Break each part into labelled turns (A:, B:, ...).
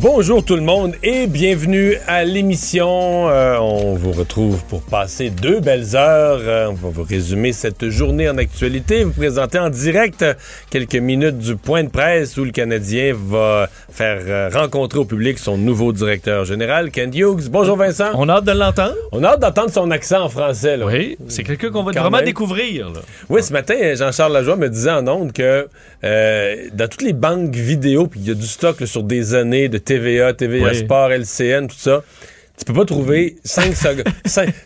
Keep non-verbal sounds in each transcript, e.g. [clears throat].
A: Bonjour tout le monde et bienvenue à l'émission. Euh, on vous retrouve pour passer deux belles heures. Euh, on va vous résumer cette journée en actualité, vous présenter en direct quelques minutes du point de presse où le Canadien va faire euh, rencontrer au public son nouveau directeur général, Ken Hughes. Bonjour Vincent.
B: On a hâte de l'entendre.
A: On a hâte d'entendre son accent en français. Là.
B: Oui, c'est quelqu'un qu'on va
A: Quand
B: vraiment
A: même.
B: découvrir. là.
A: Oui, ce matin, Jean-Charles Lajoie me disait en ondes que euh, dans toutes les banques vidéo, puis il y a du stock là, sur des années de TVA, TVA
B: Oui.
A: Sport, LCN, tout ça. Tu peux pas trouver 5 [laughs] secondes.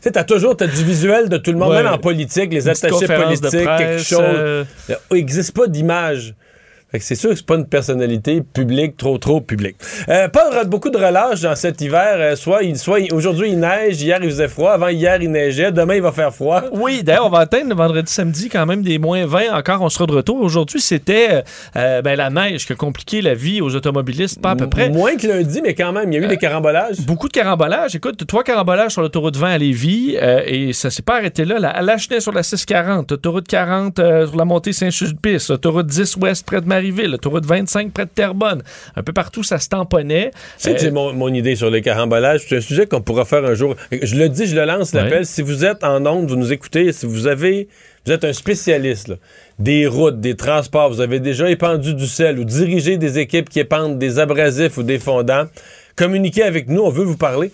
A: Tu t'as toujours du visuel de tout le monde,
B: Ouais.
A: même en politique, les attachés politiques, quelque chose.
B: euh,
A: Il n'existe pas d'image. C'est sûr que c'est pas une personnalité publique, trop, trop publique. Euh, pas re- beaucoup de relâche dans cet hiver. Euh, soit il, soit aujourd'hui il neige, hier il faisait froid, avant hier il neigeait, demain il va faire froid. [laughs]
B: Oui, d'ailleurs, on va atteindre le vendredi, samedi quand même des moins 20. Encore, on sera de retour. Aujourd'hui, c'était euh, ben, la neige qui a compliqué la vie aux automobilistes, pas à peu près.
A: Moins que lundi, mais quand même, il y a eu des carambolages.
B: Beaucoup de carambolages. Écoute, trois carambolages sur l'autoroute 20 à Lévis euh, et ça s'est pas arrêté là. La, à Lachenay sur la 640, autoroute 40 euh, sur la montée Saint-Sulpice, autoroute 10 ouest près de Marieville, autoroute 25 près de Terrebonne. Un peu partout, ça se tamponnait.
A: Que
B: Euh,
A: j'ai mon, mon idée sur les carambolages. C'est un sujet qu'on pourra faire un jour. Je le dis, je le lance, l'appel. Si vous êtes en onde, vous nous écoutez, si vous avez, vous êtes un spécialiste là, des routes, des transports, vous avez déjà épandu du sel ou dirigé des équipes qui épandent des abrasifs ou des fondants, communiquez avec nous, on veut vous parler.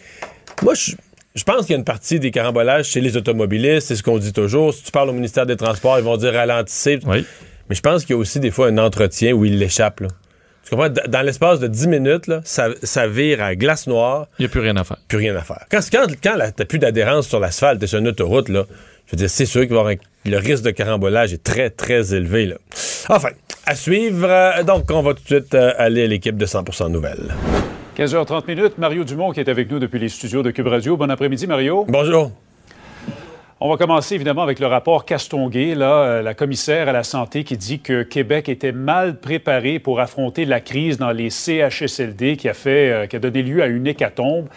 A: Moi, je... Je pense qu'il y a une partie des carambolages chez les automobilistes, c'est ce qu'on dit toujours. Si tu parles au ministère des Transports, ils vont dire ralentissez.
B: Oui.
A: Mais je pense qu'il y a aussi des fois un entretien où il l'échappe. là. Tu comprends? Dans l'espace de 10 minutes, là, ça, ça vire à glace noire,
B: Il n'y a plus rien à faire.
A: plus rien à faire. Quand, quand, quand t'as plus d'adhérence sur l'asphalte, t'es sur une autoroute, là, je veux dire, c'est sûr qu'il va y avoir un- le risque de carambolage est très, très élevé. Là. Enfin, à suivre. euh, donc, on va tout de suite euh, aller à l'équipe de 100% Nouvelles.
C: 15h30 minutes, Mario Dumont qui est avec nous depuis les studios de Cube Radio. Bon après-midi, Mario.
A: Bonjour.
C: On va commencer évidemment avec le rapport Castonguay, euh, la commissaire à la santé qui dit que Québec était mal préparé pour affronter la crise dans les CHSLD qui a fait, euh, qui a donné lieu à une hécatombe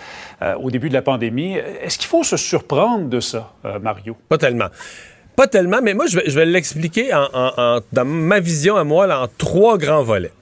C: euh, au début de la pandémie. Est-ce qu'il faut se surprendre de ça, Mario?
A: Pas tellement. Pas tellement, mais moi, je vais, l'expliquer dans ma vision à moi en trois grands volets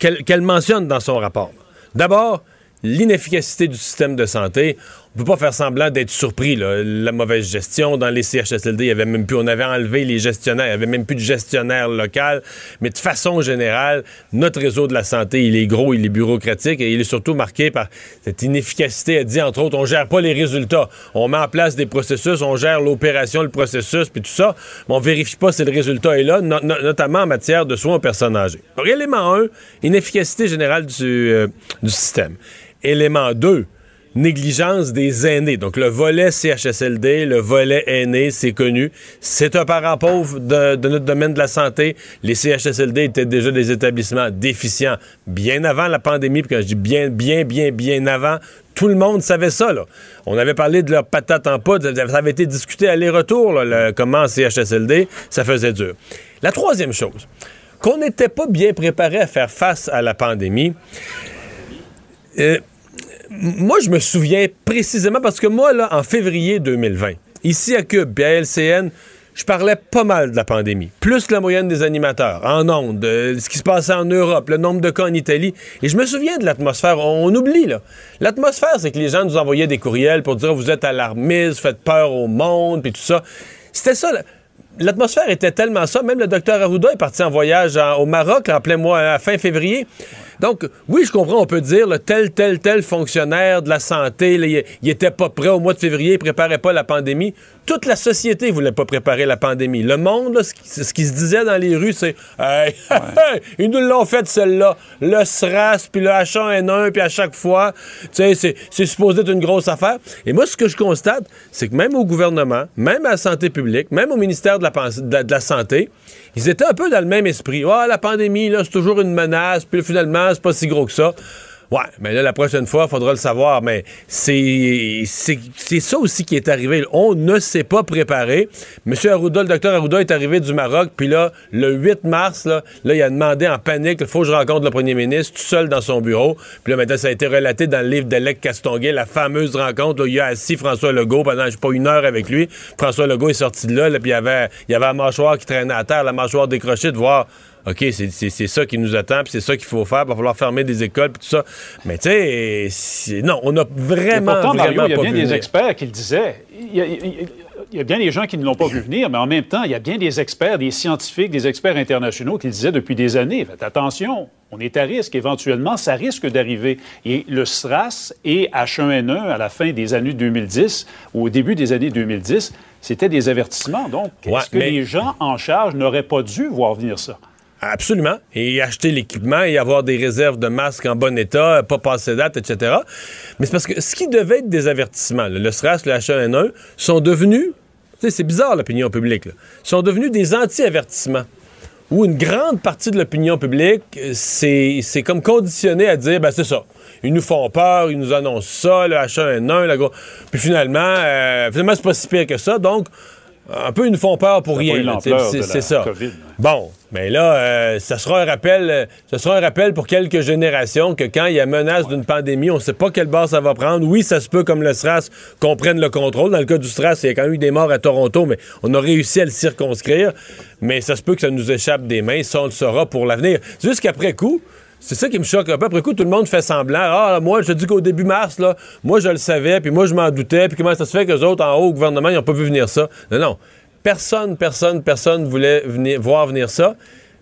A: qu'elle mentionne dans son rapport. D'abord, l'inefficacité du système de santé. On peut pas faire semblant d'être surpris. là. La mauvaise gestion dans les CHSLD, il y avait même plus, on avait enlevé les gestionnaires, il y avait même plus de gestionnaire local. Mais de façon générale, notre réseau de la santé, il est gros, il est bureaucratique et il est surtout marqué par cette inefficacité. Elle dit entre autres, on gère pas les résultats. On met en place des processus, on gère l'opération, le processus, puis tout ça, mais on vérifie pas si le résultat est là, no- no- notamment en matière de soins aux personnes âgées. Donc, élément 1, inefficacité générale du, euh, du système. Élément 2, négligence des aînés. Donc, le volet CHSLD, le volet aîné, c'est connu. C'est un parent pauvre de, notre domaine de la santé. Les CHSLD étaient déjà des établissements déficients bien avant la pandémie. Puis quand je dis bien, bien, bien, bien avant, tout le monde savait ça. On avait parlé de leur patate en poudre. Ça avait été discuté aller-retour, comment en CHSLD, ça faisait dur. La troisième chose, qu'on n'était pas bien préparé à faire face à la pandémie. Euh, moi, je me souviens précisément parce que moi, là, en février 2020, ici à Cube, puis à LCN, je parlais pas mal de la pandémie. Plus la moyenne des animateurs, en ondes, euh, ce qui se passait en Europe, le nombre de cas en Italie. Et je me souviens de l'atmosphère. On, oublie, là. L'atmosphère, c'est que les gens nous envoyaient des courriels pour dire vous êtes alarmistes, faites peur au monde, puis tout ça. C'était ça. L'atmosphère était tellement ça. Même le docteur Arruda est parti en voyage au Maroc en plein mois, à fin février. Donc, oui, je comprends, on peut dire le tel, tel, tel fonctionnaire de la santé, il, il était pas prêt au mois de février, il préparait pas la pandémie. Toute la société voulait pas préparer la pandémie. Le monde, là, ce, qui, ce qui se disait dans les rues, c'est [laughs] hey, hey, ils nous l'ont fait celle-là. Le SRAS, puis le H1N1, puis à chaque fois, c'est, supposé être une grosse affaire. Et moi, ce que je constate, c'est que même au gouvernement, même à la santé publique, même au ministère de la, de la- Santé, ils étaient un peu dans le même esprit. Ah, la pandémie, là, c'est toujours une menace, puis finalement, c'est pas si gros que ça. Ouais, mais là, la prochaine fois, il faudra le savoir. Mais c'est ça aussi qui est arrivé. On ne s'est pas préparé. Monsieur Arruda, le docteur Arruda est arrivé du Maroc, puis là, le 8 mars, là, il a demandé en panique, il faut que je rencontre le premier ministre tout seul dans son bureau. Puis là, maintenant, ça a été relaté dans le livre d'Alec Castonguay, la fameuse rencontre. Là, il a assis François Legault pendant, je sais pas, une heure avec lui. François Legault est sorti de là, là puis il y avait, il y avait la mâchoire qui traînait à terre, la mâchoire décrochée, de voir OK, c'est ça qui nous attend, puis c'est ça qu'il faut faire. Il va falloir fermer des écoles, puis tout ça. Mais tu sais, non, on a vraiment.
C: pourtant,
A: Mario,
C: il y a bien des experts qui le disaient. Il y, a, bien des gens qui ne l'ont pas vu venir, mais en même temps, il y a bien des experts, des scientifiques, des experts internationaux qui le disaient depuis des années. Faites attention, on est à risque. Éventuellement, ça risque d'arriver. Et le SRAS et H1N1 à la fin des années 2010 ou au début des années 2010, c'était des avertissements. Donc, est-ce que les gens en charge n'auraient pas dû voir venir ça?
A: Absolument. Et acheter l'équipement et avoir des réserves de masques en bon état, pas passer date, etc. Mais c'est parce que ce qui devait être des avertissements, le SRAS, le H1N1, sont devenus, c'est bizarre l'opinion publique, sont devenus des anti-avertissements. Où une grande partie de l'opinion publique, c'est comme conditionné à dire, ben c'est ça. Ils nous font peur, ils nous annoncent ça, le H1N1, la gros... Puis finalement, euh, finalement, c'est pas si pire que ça. Donc, un peu, ils nous font peur pour rien. C'est ça. Bon, mais là, euh, ça sera un rappel, euh, ce sera un rappel pour quelques générations que quand il y a menace d'une pandémie, on ne sait pas quelle base ça va prendre. Oui, ça se peut, comme le SRAS, qu'on prenne le contrôle. Dans le cas du SRAS, il y a quand même eu des morts à Toronto, mais on a réussi à le circonscrire. Mais ça se peut que ça nous échappe des mains. Ça, on le saura pour l'avenir. Jusqu'après coup, c'est ça qui me choque. Après coup, tout le monde fait semblant. Ah, moi, je dis qu'au début mars, moi, je le savais, puis moi, je m'en doutais, puis comment ça se fait que les autres en haut au gouvernement, ils n'ont pas vu venir ça? Non, non. Personne, personne, personne voulait venir, voir venir ça,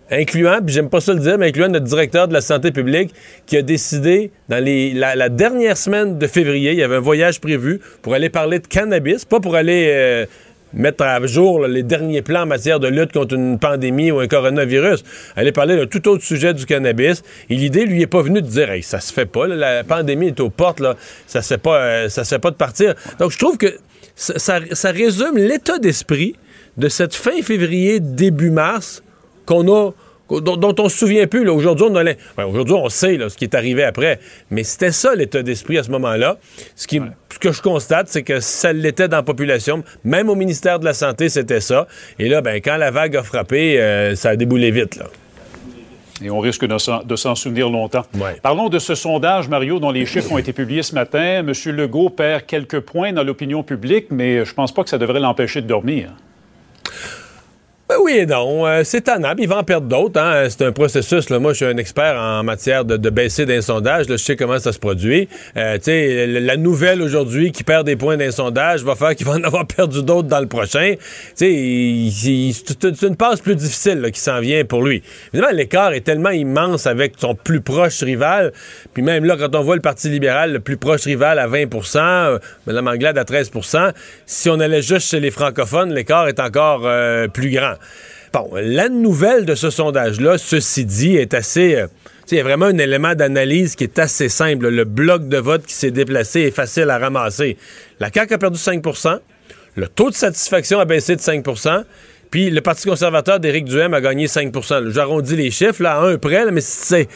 A: incluant, puis j'aime pas ça le dire, mais incluant notre directeur de la santé publique qui a décidé, dans la, dernière semaine de février, il y avait un voyage prévu pour aller parler de cannabis, pas pour aller. Euh, mettre à jour les derniers plans en matière de lutte contre une pandémie ou un coronavirus. Aller parler d'un tout autre sujet du cannabis. Et l'idée lui est pas venue de dire hey, ça se fait pas, la pandémie est aux portes, là, ça se fait pas, euh, ça se fait pas de partir. Donc je trouve que ça, résume l'état d'esprit de cette fin février, début mars, qu'on a dont, on se souvient plus. Aujourd'hui, on, aujourd'hui, on sait ce qui est arrivé après. Mais c'était ça l'état d'esprit à ce moment-là. Ce, qui, ce que je constate, c'est que ça l'était dans la population. Même au ministère de la Santé, c'était ça. Et là, ben, quand la vague a frappé, euh, ça a déboulé vite. Là.
C: Et on risque de s'en souvenir longtemps. Parlons de ce sondage, Mario, dont les chiffres ont été publiés ce matin. M. Legault perd quelques points dans l'opinion publique, mais je pense pas que ça devrait l'empêcher de dormir.
A: Ben oui et non. Euh, c'est tannable. Il va en perdre d'autres. Hein. C'est un processus. Là. Moi, je suis un expert en matière de, baisser d'un sondage. Je sais comment ça se produit. Euh, la nouvelle aujourd'hui qui perd des points d'un sondage va faire qu'il va en avoir [laughs] perdu d'autres dans le prochain. C'est une passe plus difficile qui s'en vient pour lui. Évidemment, l'écart est tellement immense avec son plus proche rival. Puis même là, quand on voit le Parti libéral, le plus proche rival à 20% euh, Mme Anglade à 13% si on allait juste chez les francophones, l'écart est encore euh, plus grand. Bon, la nouvelle de ce sondage-là, ceci dit, est assez... Euh, il y a vraiment un élément d'analyse qui est assez simple. Le bloc de vote qui s'est déplacé est facile à ramasser. La CAQ a perdu 5% le taux de satisfaction a baissé de 5% puis le Parti conservateur d'Éric Duhem a gagné 5% J'arrondis les chiffres à un près, mais c'est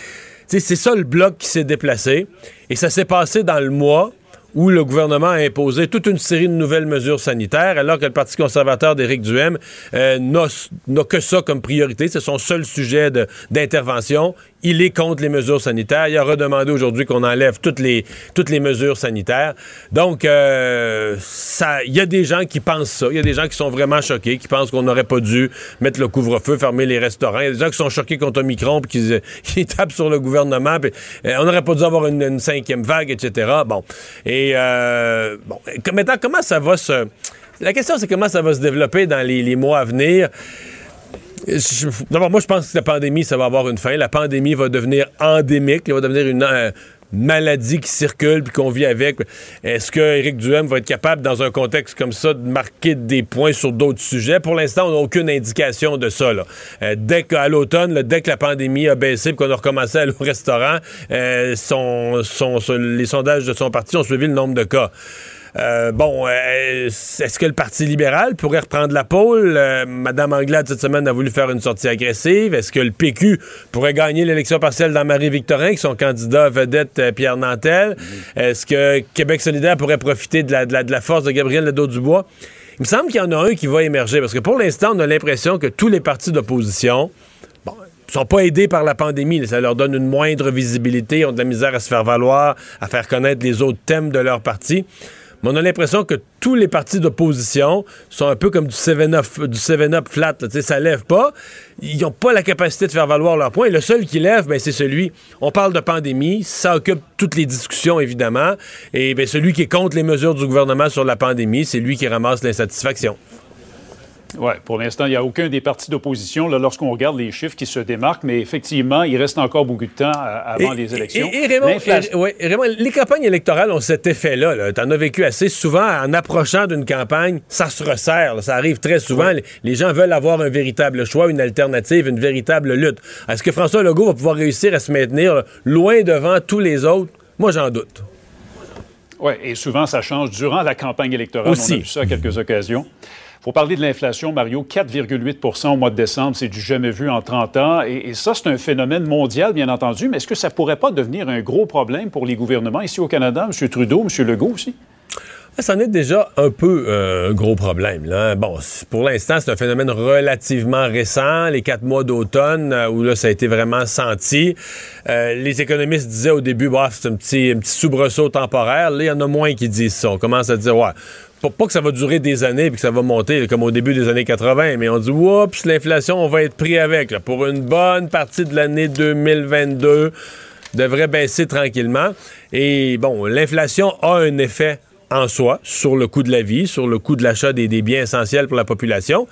A: ça le bloc qui s'est déplacé. Et ça s'est passé dans le mois où le gouvernement a imposé toute une série de nouvelles mesures sanitaires, alors que le Parti conservateur d'Éric Duhem euh, n'a que ça comme priorité. C'est son seul sujet d'intervention. Il est contre les mesures sanitaires. Il a redemandé aujourd'hui qu'on enlève toutes les, mesures sanitaires. Donc, euh, il y a des gens qui pensent ça. Il y a des gens qui sont vraiment choqués, qui pensent qu'on n'aurait pas dû mettre le couvre-feu, fermer les restaurants. Il y a des gens qui sont choqués contre Omicron puis qui, [laughs] qui tapent sur le gouvernement. Euh, on n'aurait pas dû avoir une, cinquième vague, etc. Bon. Et, euh, bon. Maintenant, comment ça va se... La question, c'est comment ça va se développer dans les mois à venir? D'abord, moi, je pense que la pandémie, ça va avoir une fin. La pandémie va devenir endémique. Elle va devenir une euh, maladie qui circule puis qu'on vit avec. Est-ce que Éric Duhem va être capable, dans un contexte comme ça, de marquer des points sur d'autres sujets? Pour l'instant, on n'a aucune indication de ça. Euh, dès qu'à l'automne, dès que la pandémie a baissé et qu'on a recommencé à aller au restaurant, euh, les sondages de son parti ont suivi le nombre de cas. Euh, bon, euh, est-ce que le Parti libéral pourrait reprendre la pôle? Euh, Madame Anglade, cette semaine, a voulu faire une sortie agressive. Est-ce que le PQ pourrait gagner l'élection partielle dans Marie-Victorin, qui son candidat vedette Pierre Nantel? Est-ce que Québec solidaire pourrait profiter de la, de force de Gabriel Nadeau-Dubois? Il me semble qu'il y en a un qui va émerger, parce que pour l'instant, on a l'impression que tous les partis d'opposition sont pas aidés par la pandémie. Ça leur donne une moindre visibilité, ont de la misère à se faire valoir, à faire connaître les autres thèmes de leur parti. On a l'impression que tous les partis d'opposition sont un peu comme du 7-up du 7 flat. Là. Ça lève pas. Ils n'ont pas la capacité de faire valoir leur point. le seul qui lève, ben, c'est celui. On parle de pandémie. Ça occupe toutes les discussions, évidemment. Et ben, celui qui est contre les mesures du gouvernement sur la pandémie, c'est lui qui ramasse l'insatisfaction.
C: Oui, pour l'instant, il n'y a aucun des partis d'opposition, lorsqu'on regarde les chiffres, qui se démarquent, mais effectivement, il reste encore beaucoup de temps euh, avant les élections.
A: Et, Raymond, les campagnes électorales ont cet effet-là. tu en as vécu assez souvent. En approchant d'une campagne, ça se resserre. ça arrive très souvent. Les, gens veulent avoir un véritable choix, une alternative, une véritable lutte. Est-ce que François Legault va pouvoir réussir à se maintenir loin devant tous les autres? Moi, j'en doute.
C: Oui, et souvent, ça change durant la campagne électorale.
A: Aussi.
C: On a vu ça à quelques occasions. Pour parler de l'inflation, Mario, 4,8% au mois de décembre, c'est du jamais vu en 30 ans. Et, ça, c'est un phénomène mondial, bien entendu. Mais est-ce que ça pourrait pas devenir un gros problème pour les gouvernements ici au Canada, M. Trudeau, M. Legault aussi?
A: Ça en est déjà un peu euh, un gros problème. Là. Bon, pour l'instant, c'est un phénomène relativement récent, les quatre mois d'automne, euh, où là, ça a été vraiment senti. Euh, les économistes disaient au début, bah, c'est un petit, un petit soubresaut temporaire. Là, il y en a moins qui disent ça. On commence à dire, ouais, pas que ça va durer des années puis que ça va monter comme au début des années 80, mais on dit oups, l'inflation, on va être pris avec. Pour une bonne partie de l'année 2022, devrait baisser tranquillement. Et bon, l'inflation a un effet en soi sur le coût de la vie, sur le coût de l'achat des, biens essentiels pour la population.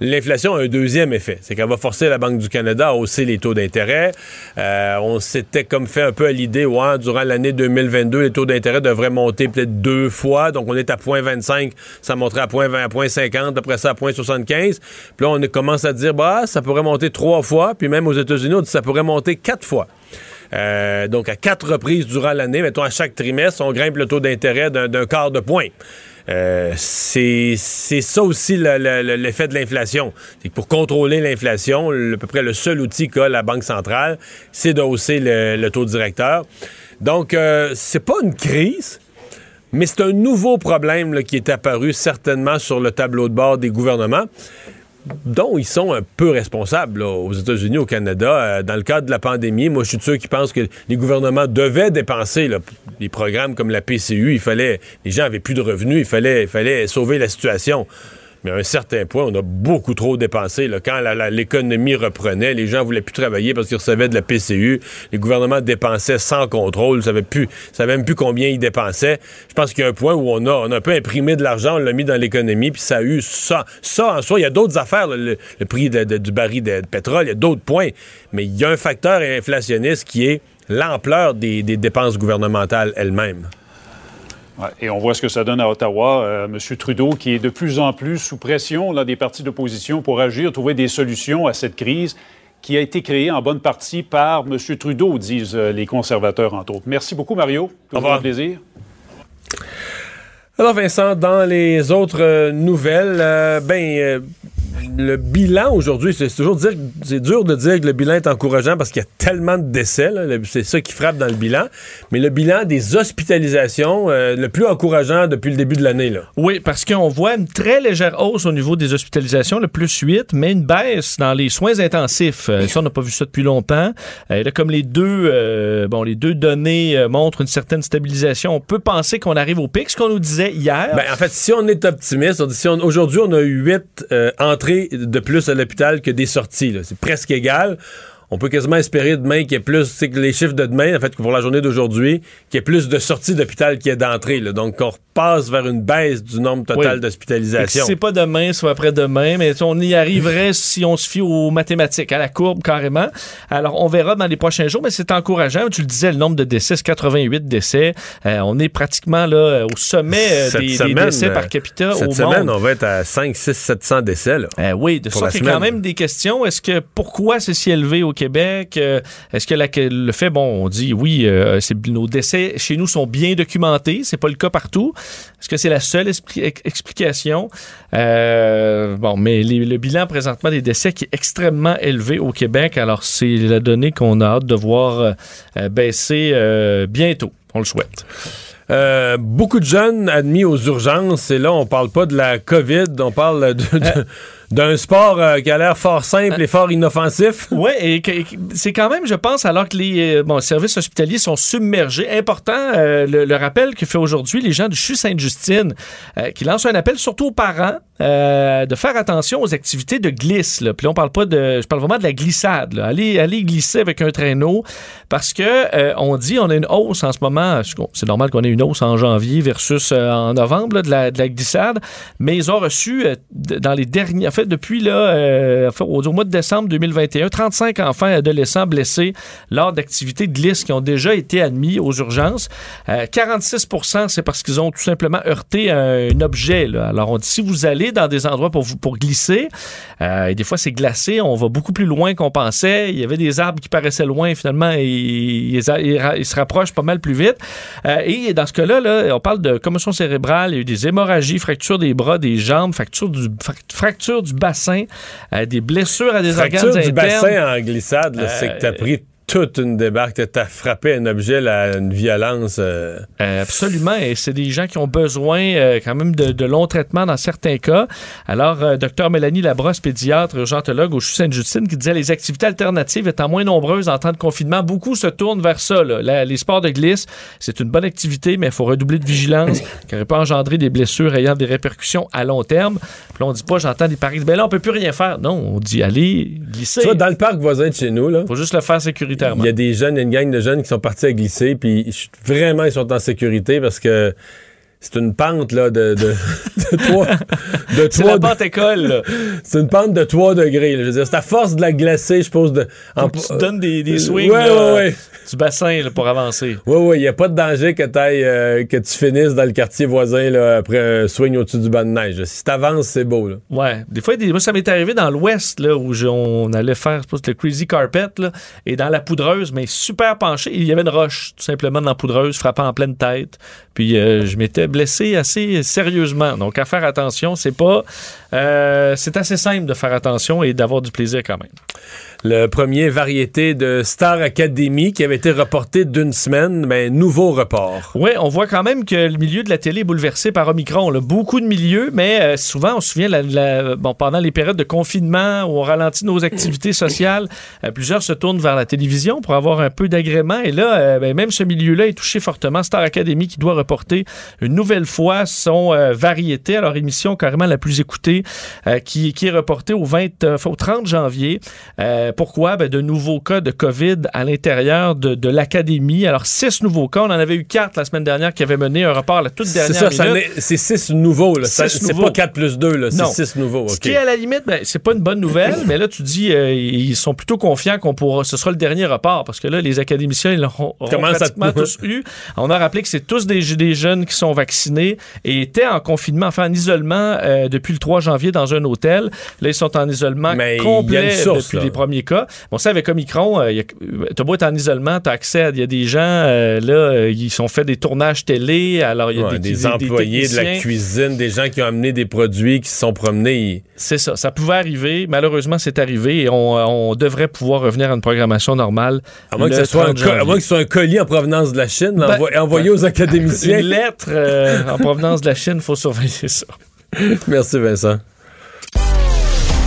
A: L'inflation a un deuxième effet, c'est qu'elle va forcer la Banque du Canada à hausser les taux d'intérêt. Euh, on s'était comme fait un peu à l'idée, ouais, durant l'année 2022, les taux d'intérêt devraient monter peut-être deux fois. Donc on est à 0.25, ça monterait à 0.20, à 0.50, après ça à 0.75. Puis là, on commence à dire, bah, ça pourrait monter trois fois. Puis même aux États-Unis, on dit ça pourrait monter quatre fois. Euh, donc, à quatre reprises durant l'année, mettons à chaque trimestre, on grimpe le taux d'intérêt d'un quart de point. Euh, c'est ça aussi l'effet de l'inflation. Pour contrôler l'inflation, à peu près le seul outil qu'a la Banque centrale, c'est de hausser le, taux directeur. Donc, euh, c'est pas une crise, mais c'est un nouveau problème qui est apparu certainement sur le tableau de bord des gouvernements dont ils sont un peu responsables aux États-Unis, au Canada. Euh, dans le cadre de la pandémie, moi, je suis sûr qui pensent que les gouvernements devaient dépenser les programmes comme la PCU. Il fallait, les gens avaient plus de revenus, il fallait sauver la situation. Mais à un certain point, on a beaucoup trop dépensé. Quand l'économie reprenait, les gens voulaient plus travailler parce qu'ils recevaient de la PCU. Les gouvernements dépensaient sans contrôle. Ils ne savaient, même plus combien ils dépensaient. Je pense qu'il y a un point où on a, on a un peu imprimé de l'argent, on l'a mis dans l'économie, puis ça a eu ça. Ça, en soi, il y a d'autres affaires, le, prix du baril de, pétrole, il y a d'autres points. Mais il y a un facteur inflationniste qui est l'ampleur des dépenses gouvernementales elles-mêmes
C: et on voit ce que ça donne à Ottawa. Euh, M. Trudeau, qui est de plus en plus sous pression là, des partis d'opposition pour agir, trouver des solutions à cette crise qui a été créée en bonne partie par M. Trudeau, disent euh, les conservateurs, entre autres. Merci beaucoup, Mario. Toujours un plaisir.
A: Alors, Vincent, dans les autres euh, nouvelles, ben le bilan aujourd'hui, c'est toujours dire, c'est dur de dire que le bilan est encourageant parce qu'il y a tellement de décès. C'est ça qui frappe dans le bilan. Mais le bilan des hospitalisations, euh, le plus encourageant depuis le début de l'année.
B: Oui, parce qu'on voit une très légère hausse au niveau des hospitalisations, le plus 8, mais une baisse dans les soins intensifs. Euh, ça, on n'a pas vu ça depuis longtemps. Euh, là, comme les deux, bon, les deux données montrent une certaine stabilisation, on peut penser qu'on arrive au pic, ce qu'on nous disait hier.
A: Ben, en fait, si on est optimiste, si aujourd'hui on a eu 8 entrées de plus à l'hôpital que des sorties. C'est presque égal on peut quasiment espérer demain qu'il y ait plus, c'est que les chiffres de demain, en fait, pour la journée d'aujourd'hui, qu'il y ait plus de sorties d'hôpital qu'il y ait d'entrées. Donc, on repasse vers une baisse du nombre total d'hospitalisations.
B: C'est pas demain, soit après-demain, mais on y arriverait [laughs] si on se fie aux mathématiques, à la courbe carrément. Alors, on verra dans les prochains jours, mais c'est encourageant. Tu le disais, le nombre de décès, c'est 88 décès. Euh, on est pratiquement là au sommet euh, des, décès par capita
A: cette semaine, on va être à 5, 6, 700 décès. Là,
B: euh, oui, de ça quand même des questions. Est-ce que pourquoi c'est si élevé au Québec? Euh, est-ce que le fait, bon, on dit oui, euh, nos décès chez nous sont bien documentés, c'est pas le cas partout. Est-ce que c'est la seule expli- ex- explication? Euh, bon, mais les- le bilan présentement des décès qui est extrêmement élevé au Québec, alors c'est la donnée qu'on a hâte de voir euh, baisser bientôt. On le souhaite.
A: Euh, beaucoup de jeunes admis aux urgences, et là, on parle pas de la COVID, on parle de- de- d'un sport euh, qui a l'air fort simple et fort inoffensif.
B: Oui, et c'est quand même, je pense, alors que les euh, services hospitaliers sont submergés, important euh, le, le rappel que fait aujourd'hui les gens du CHU Sainte-Justine, euh, qui lancent un appel surtout aux parents euh, de faire attention aux activités de glisse. Là. Puis là, on parle pas de, je parle vraiment de la glissade. Là. Allez, allez glisser avec un traîneau parce que euh, on dit on a une hausse en ce moment. C'est normal qu'on ait une hausse en janvier versus euh, en novembre là, de, la, de la glissade, mais ils ont reçu euh, dans les derniers, en fait depuis là, euh, au, mois de décembre 2021, 35 enfants et adolescents blessés lors d'activités de glisse qui ont déjà été admis aux urgences. Euh, 46% c'est parce qu'ils ont tout simplement heurté un, objet. Alors on dit si vous allez dans des endroits pour pour glisser, euh, et des fois c'est glacé, on va beaucoup plus loin qu'on pensait. Il y avait des arbres qui paraissaient loin, finalement ils, ils- se rapprochent pas mal plus vite. Euh, et dans ce cas-là, là, on parle de commotion cérébrale, il y a eu des hémorragies, fractures des bras, des jambes, fracture du, fra- fracture du bassin, euh, des blessures à des
A: Fracture
B: organes
A: du
B: internes.
A: bassin en glissade, c'est que t'as
B: Euh,
A: pris toute une débarque, t'as frappé un objet, là, une violence. euh,
B: Euh, absolument, et c'est des gens qui ont besoin euh, quand même de, de longs traitements dans certains cas. Alors, docteur Mélanie Labrosse, pédiatre, urgentologue au CHU Sainte-Justine, qui disait les activités alternatives étant moins nombreuses en temps de confinement, beaucoup se tournent vers ça. là. La- les sports de glisse, c'est une bonne activité, mais il faut redoubler de vigilance, [coughs] car il peut engendrer des blessures ayant des répercussions à long terme. Puis là, on dit pas, j'entends des paris, ben là, on peut plus rien faire. Non, on dit, allez, glisser.
A: Tu vois, dans le parc voisin de chez nous, là,
B: faut juste le faire
A: il y a des jeunes, une gang de jeunes qui sont partis à glisser, puis vraiment, ils sont en sécurité parce que c'est une pente, là, de, de, [laughs] de trois, de
B: C'est la pente école,
A: c'est une pente de 3 degrés, là. Je veux dire, c'est à force de la glacer, je suppose, de...
B: Que tu te donnes des, des swings
A: Ouais,
B: là,
A: ouais, ouais.
B: du bassin là, pour avancer.
A: Oui, oui, il n'y a pas de danger que, euh, que tu finisses dans le quartier voisin après un swing au-dessus du banc de neige. Si t'avances, c'est beau. Là.
B: Ouais. Des fois, des- moi, ça m'est arrivé dans l'ouest, là, où je- on allait faire je pense, le Crazy Carpet, là, et dans la poudreuse, mais super penché. Il y avait une roche, tout simplement, dans la poudreuse, frappant en pleine tête. Puis euh, je m'étais blessé assez sérieusement. Donc, à faire attention, c'est pas. euh, c'est assez simple de faire attention et d'avoir du plaisir quand même.
A: Le premier variété de Star Academy qui avait été reporté d'une semaine, mais nouveau report.
B: Oui, on voit quand même que le milieu de la télé est bouleversé par Omicron. Là. Beaucoup de milieux, mais euh, souvent, on se souvient, la- la- bon, pendant les périodes de confinement où on ralentit nos activités [coughs] sociales, euh, plusieurs se tournent vers la télévision pour avoir un peu d'agrément. Et là, euh, ben, même ce milieu-là est touché fortement. Star Academy qui doit reporter une nouvelle fois son variété, alors émission carrément la plus écoutée, qui, qui est reportée au, 20, euh, au 30 janvier. Pourquoi? Ben, de nouveaux cas de COVID à l'intérieur de, de l'académie. Alors, six nouveaux cas. On en avait eu quatre la semaine dernière qui avaient mené un report la toute
A: C'est
B: dernière
A: ça, ça c'est 6 nouveaux.
B: Six
A: C'est pas 4 plus 2, là, c'est. 6 nouveaux.
B: Ce qui à la limite, ben, c'est pas une bonne nouvelle, mais là, tu dis, euh, ils sont plutôt confiants qu'on pourra, ce sera le dernier report, parce que là, les académiciens, ils
A: à-
B: pratiquement [laughs] tous eu. On a rappelé que c'est tous des, des jeunes qui sont vaccinés et étaient en confinement, enfin en isolement euh, depuis le 3 janvier dans un hôtel. Là, ils sont en isolement
A: Mais
B: complet
A: source,
B: depuis
A: là.
B: les premiers cas. Bon, ça, avec Omicron, euh, a- t'as beau être en isolement, t'as accès à, il y a des gens, euh, là, euh, ils sont fait des tournages télé, alors il y a
A: Ouais,
B: des,
A: des, employés de la cuisine, des gens qui ont amené des produits, qui se sont promenés.
B: C'est ça, ça pouvait arriver. Malheureusement, c'est arrivé et on, on devrait pouvoir revenir à une programmation normale.
A: À moins, que ce soit un
B: 30
A: co- à
B: janvier.
A: moins que ce soit un colis en provenance de la Chine,
B: Ben,
A: envo- envoyé aux académiciens.
B: Une lettre euh, en provenance de la Chine, faut surveiller ça. [laughs]
A: Merci, Vincent.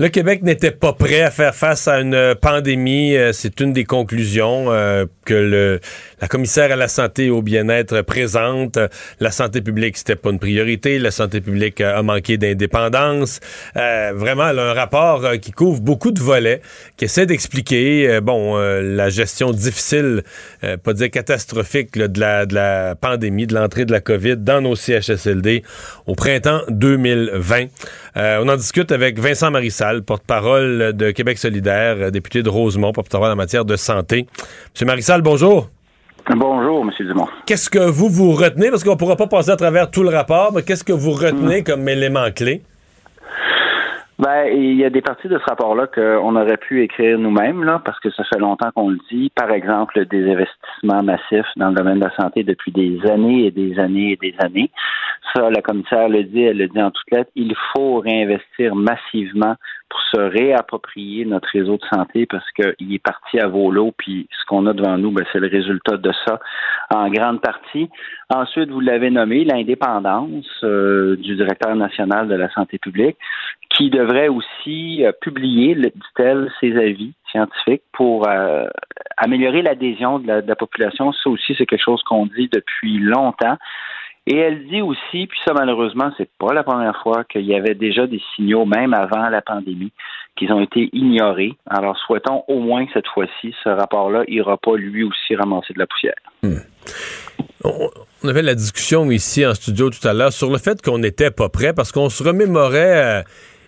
A: Le Québec n'était pas prêt à faire face à une euh, pandémie. Euh, C'est une des conclusions euh, que le, la commissaire à la santé et au bien-être présente. La santé publique, c'était pas une priorité. La santé publique a manqué d'indépendance. Euh, vraiment, un rapport qui couvre beaucoup de volets, qui essaie d'expliquer, bon, la gestion difficile, pas dire catastrophique, là, de, la, de la pandémie, de l'entrée de la COVID dans nos CHSLD au printemps 2020. Euh, on en discute avec Vincent Marissal, porte-parole de Québec solidaire, euh, député de Rosemont, porte-parole en matière de santé. Monsieur Marissal, bonjour.
D: Bonjour, M. Dumont.
A: Qu'est-ce que vous vous retenez, parce qu'on ne pourra pas passer à travers tout le rapport, mais qu'est-ce que vous retenez comme élément clé?
D: Ben, il y a des parties de ce rapport-là qu'on aurait pu écrire nous-mêmes, là, parce que ça fait longtemps qu'on le dit. Par exemple, des investissements massifs dans le domaine de la santé depuis des années et des années et des années. Ça, la commissaire le dit, elle le dit en toutes lettres. Il faut réinvestir massivement pour se réapproprier notre réseau de santé parce qu'il est parti à volo, puis ce qu'on a devant nous, ben, c'est le résultat de ça en grande partie. Ensuite, vous l'avez nommé, l'indépendance euh, du directeur national de la santé publique qui devrait aussi euh, publier, dit-elle, ses avis scientifiques pour euh, améliorer l'adhésion de, la, population. Ça aussi, c'est quelque chose qu'on dit depuis longtemps. Et elle dit aussi, puis ça malheureusement, c'est pas la première fois qu'il y avait déjà des signaux, même avant la pandémie, qu'ils ont été ignorés. Alors souhaitons au moins que cette fois-ci, ce rapport-là ira pas lui aussi ramasser de la poussière.
A: Hmm. On avait la discussion ici en studio tout à l'heure sur le fait qu'on n'était pas prêt parce qu'on se remémorait. Euh,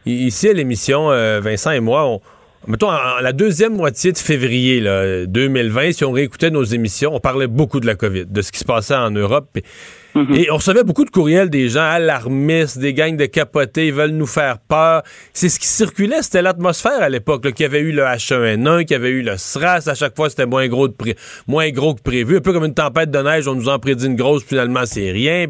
A: Ici, à l'émission, euh, Vincent et moi, on, mettons, en, la deuxième moitié de février là, 2020, si on réécoutait nos émissions, on parlait beaucoup de la COVID, de ce qui se passait en Europe. Mhm. Et on recevait beaucoup de courriels des gens alarmistes, des gangs de capotés, ils veulent nous faire peur. C'est ce qui circulait, c'était l'atmosphère à l'époque, qu'il y avait eu le H1N1, qu'il y avait eu le SRAS, à chaque fois c'était moins gros, que prévu, un peu comme une tempête de neige, on nous en prédit une grosse, finalement c'est rien.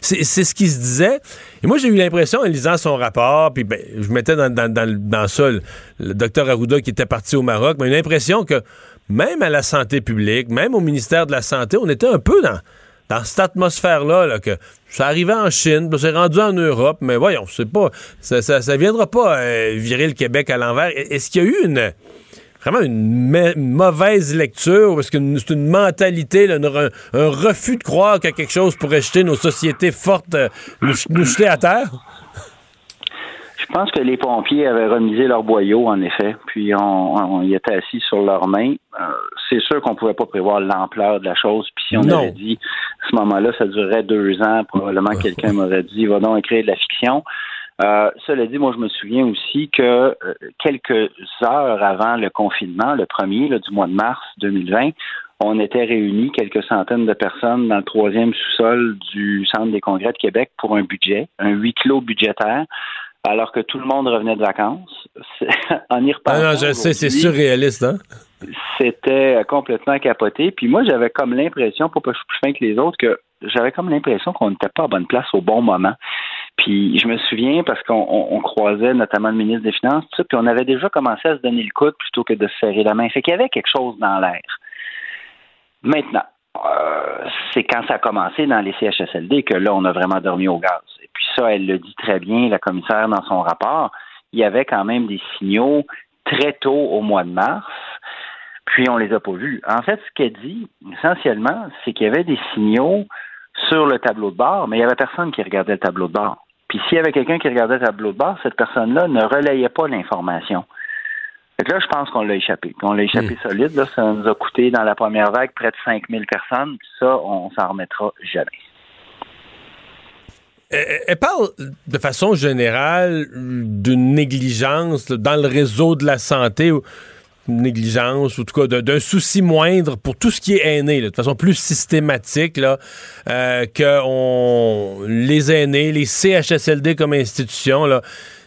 A: C'est ce qui se disait. Et moi j'ai eu l'impression, en lisant son rapport, puis ben, je mettais dans, dans, dans, ça le, le docteur Arruda qui était parti au Maroc, mais une impression que même à la santé publique, même au ministère de la Santé, on était un peu dans dans cette atmosphère-là, que ça arrivait en Chine, c'est rendu en Europe, mais voyons, c'est pas, ça, ça, viendra pas euh, virer le Québec à l'envers. Est-ce qu'il y a eu une vraiment une mauvaise lecture, parce que c'est une mentalité, un, refus de croire que quelque chose pourrait jeter nos sociétés fortes, euh, nous jeter à terre?
D: Je pense que les pompiers avaient remisé leur boyau, en effet, puis on, y était assis sur leurs mains. Euh, c'est sûr qu'on pouvait pas prévoir l'ampleur de la chose. Puis si on avait dit à ce moment-là, ça durerait deux ans, probablement quelqu'un m'aurait dit va donc écrire de la fiction. Euh, cela dit, moi, je me souviens aussi que euh, quelques heures avant le confinement, le premier du mois de mars 2020, on était réunis quelques centaines de personnes dans le troisième sous-sol du Centre des congrès de Québec pour un budget, un huis clos budgétaire alors que tout le monde revenait de vacances. [laughs] en y
A: repensant. Ah non, je sais, c'est surréaliste, hein?
D: C'était complètement capoté. Puis moi, j'avais comme l'impression, pour pas je suis plus fin que les autres, que j'avais comme l'impression qu'on n'était pas à bonne place au bon moment. Puis je me souviens parce qu'on croisait notamment le ministre des Finances, tout ça, puis on avait déjà commencé à se donner le coude plutôt que de se serrer la main. Fait qu'il y avait quelque chose dans l'air. Maintenant, euh, c'est quand ça a commencé dans les CHSLD que là, on a vraiment dormi au gaz. Puis ça, elle le dit très bien, la commissaire, dans son rapport. Il y avait quand même des signaux très tôt au mois de mars, puis on les a pas vus. En fait, ce qu'elle dit, essentiellement, c'est qu'il y avait des signaux sur le tableau de bord, mais il y avait personne qui regardait le tableau de bord. Puis s'il y avait quelqu'un qui regardait le tableau de bord, cette personne-là ne relayait pas l'information. Fait là, je pense qu'on l'a échappé. On l'a échappé hmm. solide. Là, ça nous a coûté dans la première vague près de 5000 personnes. Puis ça, on s'en remettra jamais.
A: Elle parle de façon générale d'une négligence dans le réseau de la santé, négligence, ou en tout cas d'un souci moindre pour tout ce qui est aîné, de façon plus systématique, là, euh, que on, les aînés, les CHSLD comme institution,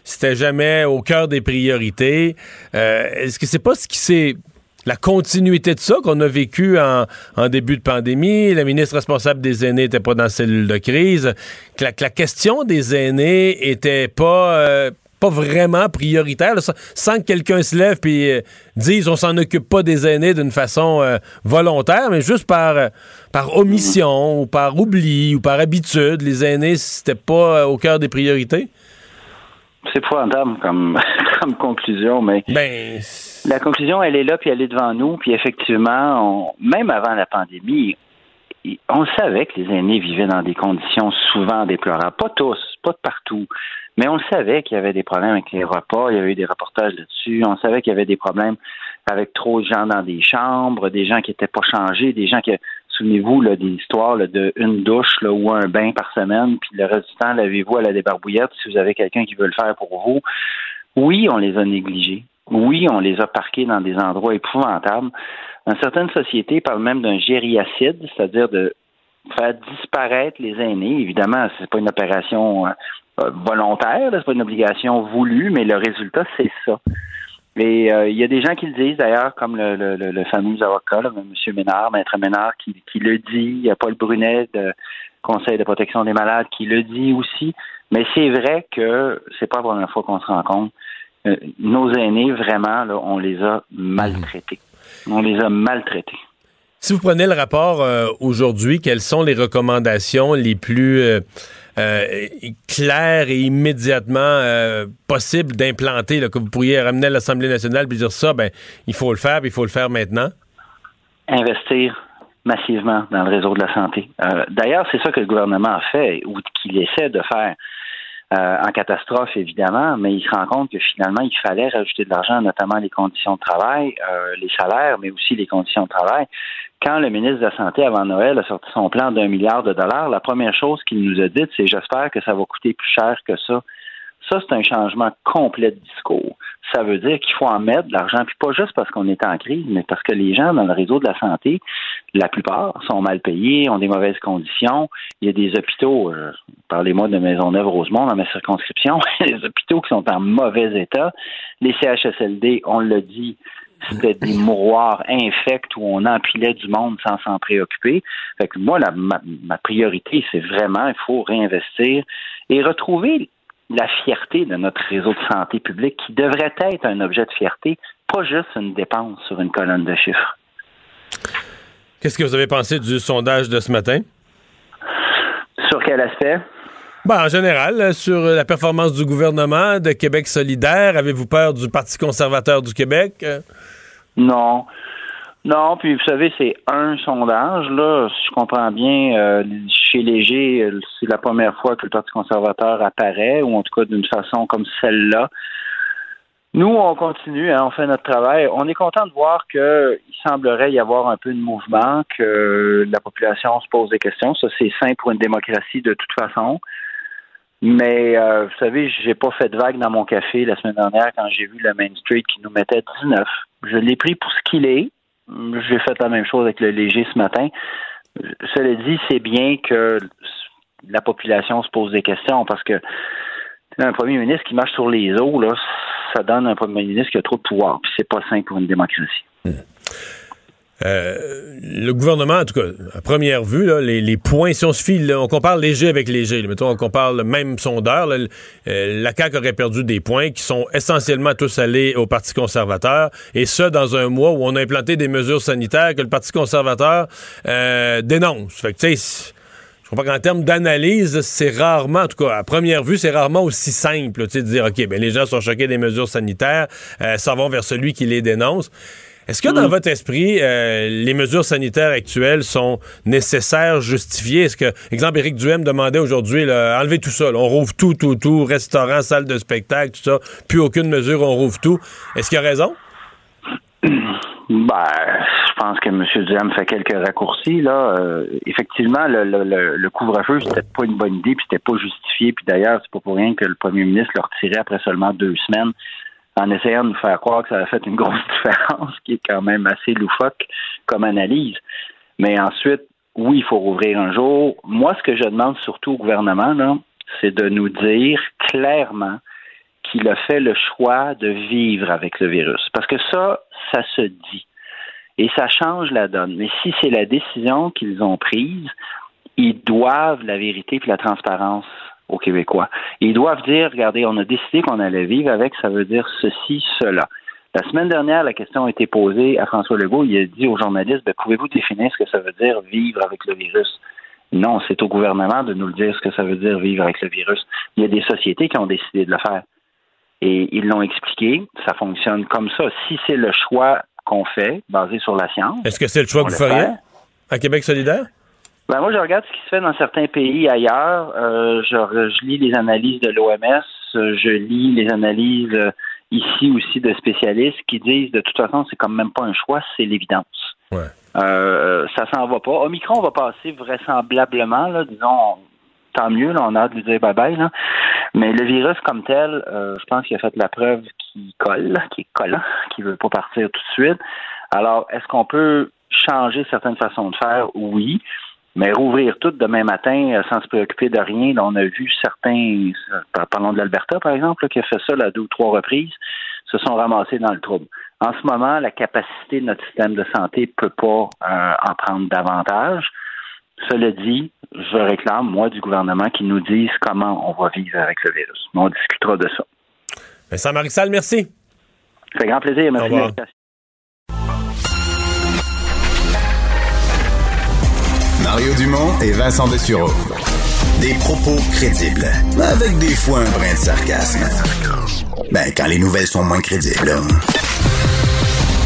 A: c'était jamais au cœur des priorités. Euh, est-ce que c'est pas ce qui s'est la continuité de ça qu'on a vécu en, début de pandémie. La ministre responsable des aînés n'était pas dans la cellule de crise. Que la, question des aînés était pas, euh, pas vraiment prioritaire, sans que quelqu'un se lève et euh, dise on s'en occupe pas des aînés d'une façon volontaire, mais juste par, par omission ou par oubli ou par habitude. Les aînés, c'était pas au cœur des priorités.
D: C'est épouvantable comme, [laughs] comme conclusion, mais
A: ben...
D: la conclusion, elle est là, puis elle est devant nous. Puis effectivement, même avant la pandémie, on savait que les aînés vivaient dans des conditions souvent déplorables. Pas tous, pas de partout, mais on savait qu'il y avait des problèmes avec les repas. Il y avait eu des reportages là-dessus. On savait qu'il y avait des problèmes avec trop de gens dans des chambres, des gens qui n'étaient pas changés, des gens qui souvenez-vous des histoires de une douche là, ou un bain par semaine, puis le reste du temps, lavez-vous à la débarbouillette si vous avez quelqu'un qui veut le faire pour vous. Oui, on les a négligés. Oui, on les a parqués dans des endroits épouvantables. Dans certaines sociétés, parlent même d'un gériacide, c'est-à-dire de faire disparaître les aînés. Évidemment, c'est pas une opération euh, volontaire, c'est pas une obligation voulue, mais le résultat, c'est ça. Et il y a des gens qui le disent d'ailleurs, comme le, fameux avocat, M. Ménard, Maître Ménard, qui, qui le dit. Il y a Paul Brunet, de Conseil de protection des malades, qui le dit aussi. Mais c'est vrai que c'est pas la première fois qu'on se rend compte. Euh, nos aînés, vraiment, là, on les a maltraités. On les a maltraités.
A: Si vous prenez le rapport euh, aujourd'hui, quelles sont les recommandations les plus euh, claires et immédiatement possibles d'implanter, que vous pourriez ramener à l'Assemblée nationale et dire ça, ben il faut le faire, il faut le faire maintenant?
D: Investir massivement dans le réseau de la santé. D'ailleurs, c'est ça que le gouvernement a fait ou qu'il essaie de faire. Euh, en catastrophe, évidemment, mais il se rend compte que finalement, il fallait rajouter de l'argent, notamment les conditions de travail, euh, les salaires, mais aussi les conditions de travail. Quand le ministre de la Santé, avant Noël, a sorti son plan d'un milliard de dollars, la première chose qu'il nous a dit, c'est j'espère que ça va coûter plus cher que ça ça, c'est un changement complet de discours. Ça veut dire qu'il faut en mettre de l'argent, puis pas juste parce qu'on est en crise, mais parce que les gens dans le réseau de la santé, la plupart sont mal payés, ont des mauvaises conditions. Il y a des hôpitaux, euh, parlez-moi de Maisonneuve-Rosemont dans ma circonscription, [laughs] des hôpitaux qui sont en mauvais état. Les CHSLD, on l'a dit, c'était des mouroirs infects où on empilait du monde sans s'en préoccuper. Fait que moi, ma, ma priorité, c'est vraiment, il faut réinvestir et retrouver la fierté de notre réseau de santé publique qui devrait être un objet de fierté, pas juste une dépense sur une colonne de chiffres.
A: Qu'est-ce que vous avez pensé du sondage de ce matin?
D: Sur quel aspect?
A: Ben, en général, sur la performance du gouvernement de Québec solidaire, avez-vous peur du Parti conservateur du Québec?
D: Non. Non, puis vous savez, c'est un sondage, là, si je comprends bien, euh, chez Léger, c'est la première fois que le Parti conservateur apparaît, ou en tout cas d'une façon comme celle-là. Nous, on continue, hein, on fait notre travail. On est content de voir qu'il semblerait y avoir un peu de mouvement, que la population se pose des questions. Ça, c'est sain pour une démocratie de toute façon. Mais euh, vous savez, j'ai pas fait de vague dans mon café la semaine dernière quand j'ai vu le Main Street qui nous mettait 19. Je l'ai pris pour ce qu'il est. J'ai fait la même chose avec le léger ce matin. Cela dit, c'est bien que la population se pose des questions parce que un premier ministre qui marche sur les eaux, là, ça donne un premier ministre qui a trop de pouvoir. Puis c'est pas simple pour une démocratie. Hmm.
A: Euh, le gouvernement, en tout cas, à première vue, les, points, si on se on compare léger avec léger, mettons, on compare le même sondeur, euh, la CAQ aurait perdu des points qui sont essentiellement tous allés au Parti conservateur, et ce, dans un mois où on a implanté des mesures sanitaires que le Parti conservateur euh, dénonce. Fait que, tu sais, je crois qu'en termes d'analyse, c'est rarement, en tout cas, à première vue, c'est rarement aussi simple, tu sais, de dire, OK, ben les gens sont choqués des mesures sanitaires, ça va vers celui qui les dénonce. Est-ce que dans mm. votre esprit, euh, les mesures sanitaires actuelles sont nécessaires, justifiées? Est-ce que, exemple, Éric Duhem demandait aujourd'hui, enlever tout ça, on rouvre tout, tout, tout, restaurant, salle de spectacle, tout ça, plus aucune mesure, on rouvre tout. Est-ce qu'il a raison? [clears throat]
D: Ben, je pense que M. Duhem fait quelques raccourcis. Là, euh, effectivement, le, le, le couvre-feu, c'était pas une bonne idée, puis c'était pas justifié. Puis d'ailleurs, c'est pas pour rien que le premier ministre l'a retiré après seulement deux semaines en essayant de nous faire croire que ça a fait une grosse [laughs] différence, qui est quand même assez loufoque comme analyse. Mais ensuite, oui, il faut rouvrir un jour. Moi, ce que je demande surtout au gouvernement, c'est de nous dire clairement qu'il a fait le choix de vivre avec le virus. Parce que ça, ça se dit. Et ça change la donne. Mais si c'est la décision qu'ils ont prise, ils doivent la vérité et la transparence aux Québécois. Ils doivent dire, regardez, on a décidé qu'on allait vivre avec, ça veut dire ceci, cela. La semaine dernière, la question a été posée à François Legault. Il a dit aux journalistes, ben, pouvez-vous définir ce que ça veut dire vivre avec le virus? Non, c'est au gouvernement de nous le dire ce que ça veut dire vivre avec le virus. Il y a des sociétés qui ont décidé de le faire. Et ils l'ont expliqué, ça fonctionne comme ça. Si c'est le choix qu'on fait, basé sur la science.
A: Est-ce que c'est le choix que vous feriez à Québec solidaire?
D: Ben moi, je regarde ce qui se fait dans certains pays ailleurs. Euh, je, je, lis les analyses de l'OMS, je lis les analyses euh, ici aussi de spécialistes qui disent de toute façon, c'est quand même pas un choix, c'est l'évidence. Ouais. Euh, ça s'en va pas. Omicron va passer vraisemblablement, là, disons, tant mieux, là, on a hâte de lui dire bye bye. Là. Mais le virus comme tel, euh, je pense qu'il a fait la preuve qu'il colle, qu'il est collant, qu'il veut pas partir tout de suite. Alors, est-ce qu'on peut changer certaines façons de faire? Oui. Mais rouvrir tout demain matin euh, sans se préoccuper de rien, on a vu certains, euh, parlons de l'Alberta par exemple, qui a fait ça là, deux ou trois reprises, se sont ramassés dans le trouble. En ce moment, la capacité de notre système de santé ne peut pas euh, en prendre davantage. Cela dit, je réclame, moi, du gouvernement qui nous dise comment on va vivre avec le virus. On discutera de ça.
A: Vincent Marissal, merci.
D: Ça fait grand plaisir. Merci
E: Mario Dumont et Vincent Dessureau. Des propos crédibles, avec des fois un brin de sarcasme. Ben, quand les nouvelles sont moins crédibles.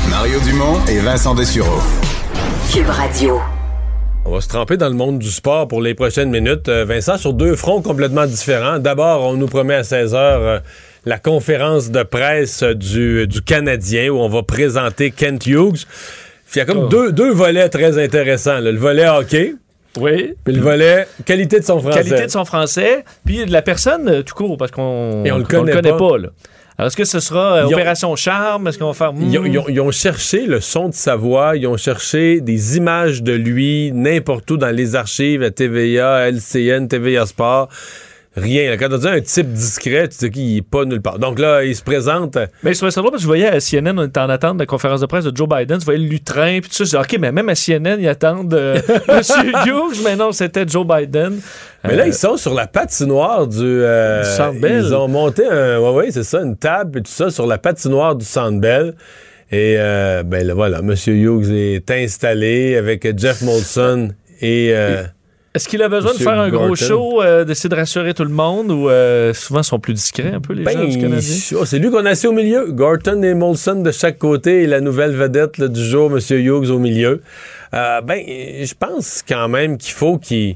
E: Mario Dumont et Vincent Dessureau.
F: Cube Radio.
A: On va se tremper dans le monde du sport pour les prochaines minutes. Euh, Vincent, sur deux fronts complètement différents. D'abord, on nous promet à 16 heures euh, la conférence de presse du, du Canadien où on va présenter Kent Hughes. Il y a comme oh. deux, deux, volets très intéressants. Le volet hockey.
B: Oui.
A: Puis le volet qualité de son français.
B: Qualité de son français. Puis de la personne, euh, tout court, parce qu'on
A: ne le connaît,
B: pas. Alors, est-ce que ce sera euh, Opération Charme? Est-ce qu'on va faire...
A: Ils ont, ils, ont, cherché le son de sa voix, ils ont cherché des images de lui n'importe où dans les archives à TVA, LCN, TVA Sport. Rien. Quand on dit un type discret, tu sais qu'il n'est pas nulle part. Donc là, il se présente.
B: Mais je ça drôle parce que je voyais à CNN, on était en attente de la conférence de presse de Joe Biden. Je voyais le lutrin, puis tout ça. Je OK, mais même à CNN, ils attendent euh, [laughs] M. Hughes. Mais non, c'était Joe Biden.
A: Mais là, ils sont sur la patinoire du, euh,
B: Sandbell.
A: Ils ont monté un, ouais, ouais, c'est ça, une table et tout ça sur la patinoire du Sandbell. Et euh, ben là, voilà, M. Hughes est installé avec Jeff Molson et.
B: Est-ce qu'il a besoin de faire un gros show, euh, d'essayer de rassurer tout le monde ou euh, souvent sont plus discrets un peu les ben, gens du Canadien?
A: Oh, c'est lui qu'on a assis au milieu. Gorton et Molson de chaque côté et la nouvelle vedette du jour, M. Hughes au milieu. Euh, ben, je pense quand même qu'il faut qu'il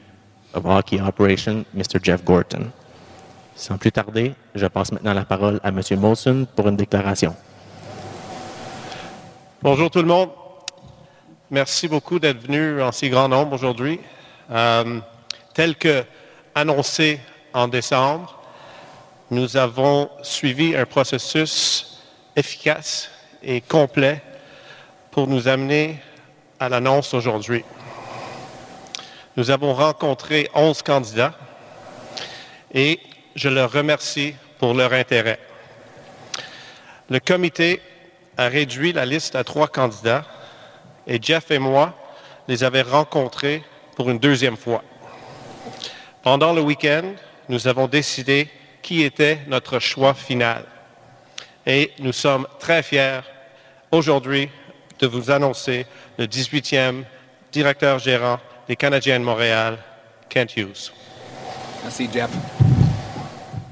G: of Hockey Operation, Mr. Jeff Gorton. Sans plus tarder, je passe maintenant la parole à M. Molson pour une déclaration.
H: Bonjour tout le monde. Merci beaucoup d'être venu en si grand nombre aujourd'hui. Euh, tel que annoncé en décembre, nous avons suivi un processus efficace et complet pour nous amener à l'annonce aujourd'hui. Nous avons rencontré 11 candidats et je leur remercie pour leur intérêt. Le comité a réduit la liste à trois candidats et Jeff et moi les avons rencontrés pour une deuxième fois. Pendant le week-end, nous avons décidé qui était notre choix final. Et nous sommes très fiers aujourd'hui de vous annoncer le 18e directeur gérant des Canadiens de Montréal, Kent Hughes.
I: Merci, Jeff.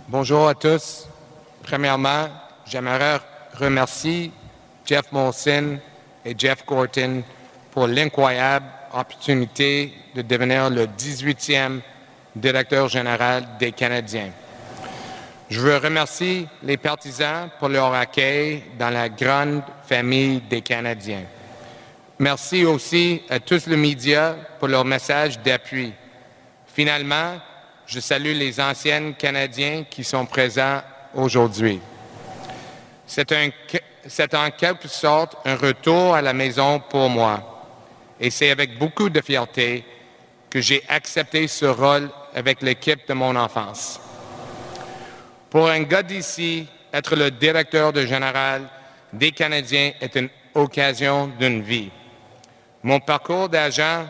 I: Bonjour à tous. Premièrement, j'aimerais remercier Jeff Molson et Jeff Gorton pour l'incroyable opportunité de devenir le 18e directeur général des Canadiens. Je veux remercier les partisans pour leur accueil dans la grande famille des Canadiens. Merci aussi à tous les médias pour leur message d'appui. Finalement, je salue les anciens Canadiens qui sont présents aujourd'hui. C'est en quelque sorte un retour à la maison pour moi. Et c'est avec beaucoup de fierté que j'ai accepté ce rôle avec l'équipe de mon enfance. Pour un gars d'ici, être le directeur de général des Canadiens est une occasion d'une vie. Mon parcours d'agent